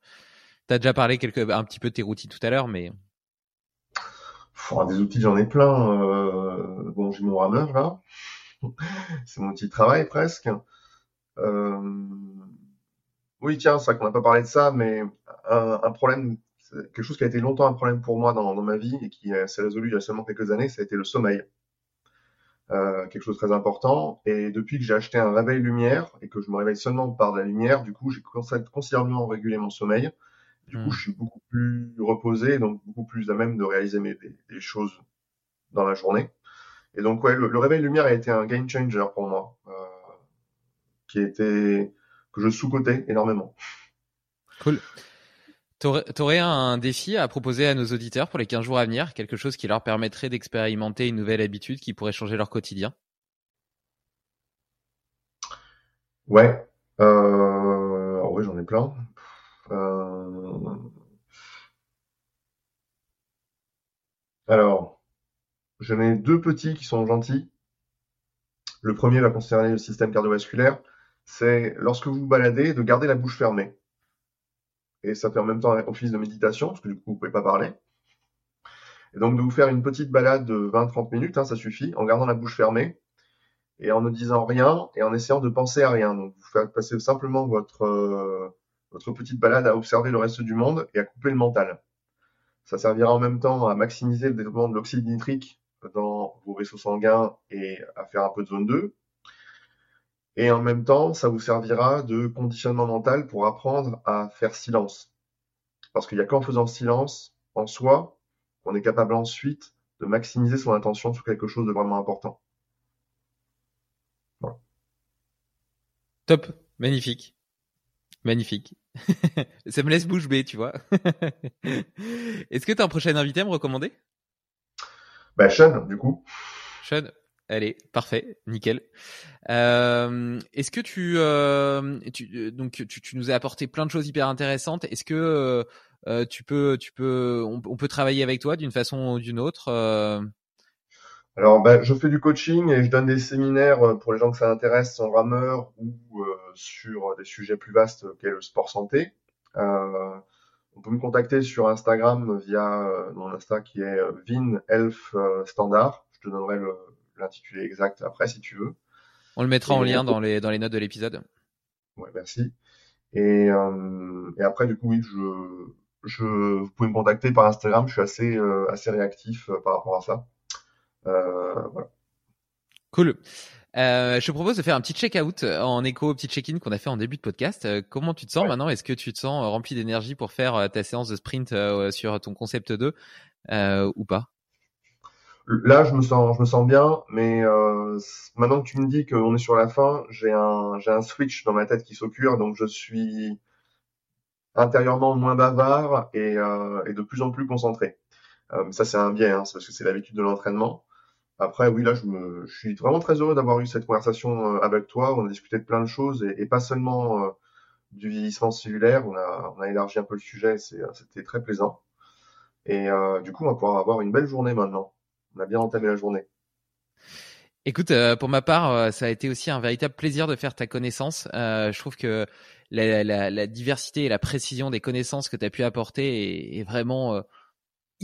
T'as déjà parlé quelque, un petit peu de tes routines tout à l'heure, mais des outils, j'en ai plein. Euh, bon, j'ai mon rameur là. c'est mon outil de travail presque. Euh, oui, tiens, c'est vrai qu'on n'a pas parlé de ça, mais un, problème, quelque chose qui a été longtemps un problème pour moi dans, ma vie et qui s'est résolu il y a seulement quelques années, ça a été le sommeil. Euh, quelque chose de très important. Et depuis que j'ai acheté un réveil lumière et que je me réveille seulement par la lumière, du coup, j'ai considérablement régulé mon sommeil. Du coup, hmm. je suis beaucoup plus reposé, donc beaucoup plus à même de réaliser mes, des, choses dans la journée. Et donc, ouais, le, réveil lumière a été un game changer pour moi, euh, qui était que je sous-cotais énormément. Cool. T'aurais un défi à proposer à nos auditeurs pour les 15 jours à venir, quelque chose qui leur permettrait d'expérimenter une nouvelle habitude qui pourrait changer leur quotidien? Ouais, euh, j'en ai plein. Euh, alors, j'en ai deux petits qui sont gentils. Le premier va concerner le système cardiovasculaire. C'est lorsque vous baladez, de garder la bouche fermée. Et ça fait en même temps office de méditation, parce que du coup, vous pouvez pas parler. Et donc, de vous faire une petite balade de 20-30 minutes, hein, ça suffit, en gardant la bouche fermée et en ne disant rien et en essayant de penser à rien. Donc, vous faites passer simplement votre, euh, votre petite balade à observer le reste du monde et à couper le mental. Ça servira en même temps à maximiser le développement de l'oxyde nitrique dans vos vaisseaux sanguins et à faire un peu de zone 2. Et en même temps, ça vous servira de conditionnement mental pour apprendre à faire silence. Parce qu'il n'y a qu'en faisant silence en soi qu'on est capable ensuite de maximiser son attention sur quelque chose de vraiment important. Top, magnifique. Magnifique. ça me laisse bouche bée, tu vois. Est-ce que tu as un prochain invité à me recommander? Bah Sean, du coup. Sean, allez, parfait, nickel. Euh, Est-ce que tu, euh, tu donc tu, nous as apporté plein de choses hyper intéressantes. Est-ce que euh, tu peux, tu peux, on, peut travailler avec toi d'une façon ou d'une autre euh? alors, ben, je fais du coaching et je donne des séminaires euh, pour les gens que ça intéresse en rameur ou euh, sur des sujets plus vastes qu'est le sport santé. Euh, on peut me contacter sur Instagram via mon Insta qui est VinElf Standard. Je te donnerai l'intitulé exact après si tu veux. On le mettra en lien dans les, dans les notes de l'épisode. Ouais, merci. Et, et après, du coup, oui, je, je, vous pouvez me contacter par Instagram. Je suis assez, assez réactif par rapport à ça. Euh, voilà. Cool. Euh, je te propose de faire un petit check-out en écho au petit check-in qu'on a fait en début de podcast. Euh, comment tu te sens maintenant? Est-ce que tu te sens rempli d'énergie pour faire ta séance de sprint sur ton concept 2 ou pas? Là, je me sens, je me sens bien, mais maintenant que tu me dis qu'on est sur la fin, j'ai un, j'ai un switch dans ma tête qui s'occure, donc je suis intérieurement moins bavard et, et de plus en plus concentré. ça, c'est un biais, hein, parce que c'est l'habitude de l'entraînement. Après, oui, là, je, me, je suis vraiment très heureux d'avoir eu cette conversation euh, avec toi. On a discuté de plein de choses et, et pas seulement euh, du vieillissement cellulaire. On a, on a élargi un peu le sujet. Euh, c'était très plaisant. Et euh, du coup, on va pouvoir avoir une belle journée maintenant. On a bien entamé la journée. Écoute, pour ma part, ça a été aussi un véritable plaisir de faire ta connaissance. Euh, je trouve que la, diversité et la précision des connaissances que tu as pu apporter est vraiment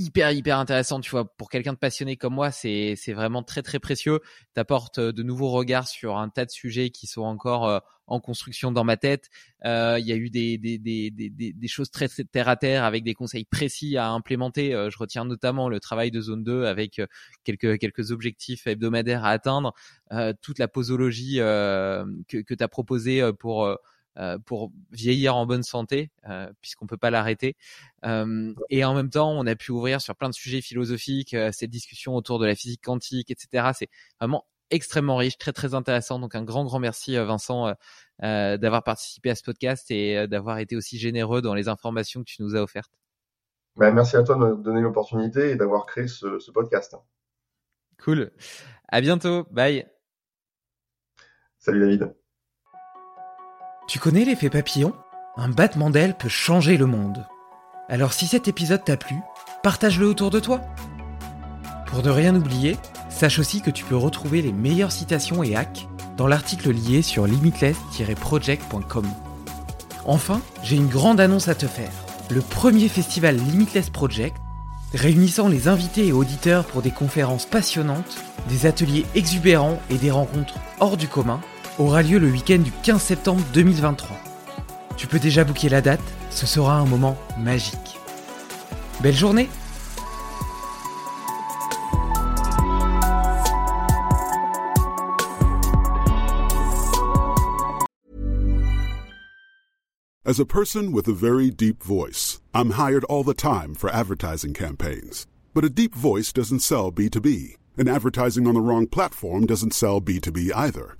hyper hyper intéressant tu vois. Pour quelqu'un de passionné comme moi c'est c'est vraiment très très précieux. T'apportes euh, de nouveaux regards sur un tas de sujets qui sont encore euh, en construction dans ma tête. Euh, il y a eu des des, des des des choses très, terre à terre avec des conseils précis à implémenter. Je retiens notamment le travail de zone 2 avec quelques quelques objectifs hebdomadaires à atteindre. Toute la posologie que que tu as proposé pour pour vieillir en bonne santé, euh, puisqu'on peut pas l'arrêter. Euh, et en même temps, on a pu ouvrir sur plein de sujets philosophiques, cette discussion autour de la physique quantique, etc. C'est vraiment extrêmement riche, très très intéressant. Donc un grand grand merci Vincent d'avoir participé à ce podcast et d'avoir été aussi généreux dans les informations que tu nous as offertes. Ben, merci à toi de me donner l'opportunité et d'avoir créé ce, ce podcast. Cool. À bientôt. Bye. Salut David. Tu connais l'effet papillon? Un battement d'aile peut changer le monde. Alors si cet épisode t'a plu, partage-le autour de toi. Pour ne rien oublier, sache aussi que tu peux retrouver les meilleures citations et hacks dans l'article lié sur limitless-project.com. Enfin, j'ai une grande annonce à te faire. Le premier festival Limitless Project, réunissant les invités et auditeurs pour des conférences passionnantes, des ateliers exubérants et des rencontres hors du commun, aura lieu le week-end du 15 septembre 2023. Tu peux déjà booker la date, ce sera un moment magique. Belle journée As a person with a very deep voice, I'm hired all the time for advertising campaigns. But a deep voice doesn't sell B2B, and advertising on the wrong platform doesn't sell B2B either.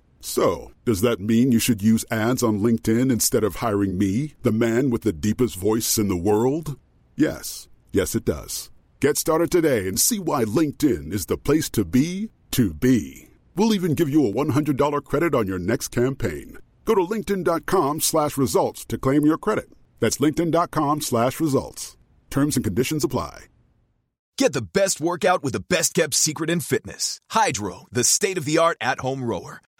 So, does that mean you should use ads on LinkedIn instead of hiring me, the man with the deepest voice in the world? Yes. Yes, it does. Get started today and see why LinkedIn is the place to be to be. We'll even give you a $100 credit on your next campaign. Go to linkedin.com slash results to claim your credit. That's linkedin.com slash results. Terms and conditions apply. Get the best workout with the best kept secret in fitness. Hydro, the state-of-the-art at-home rower.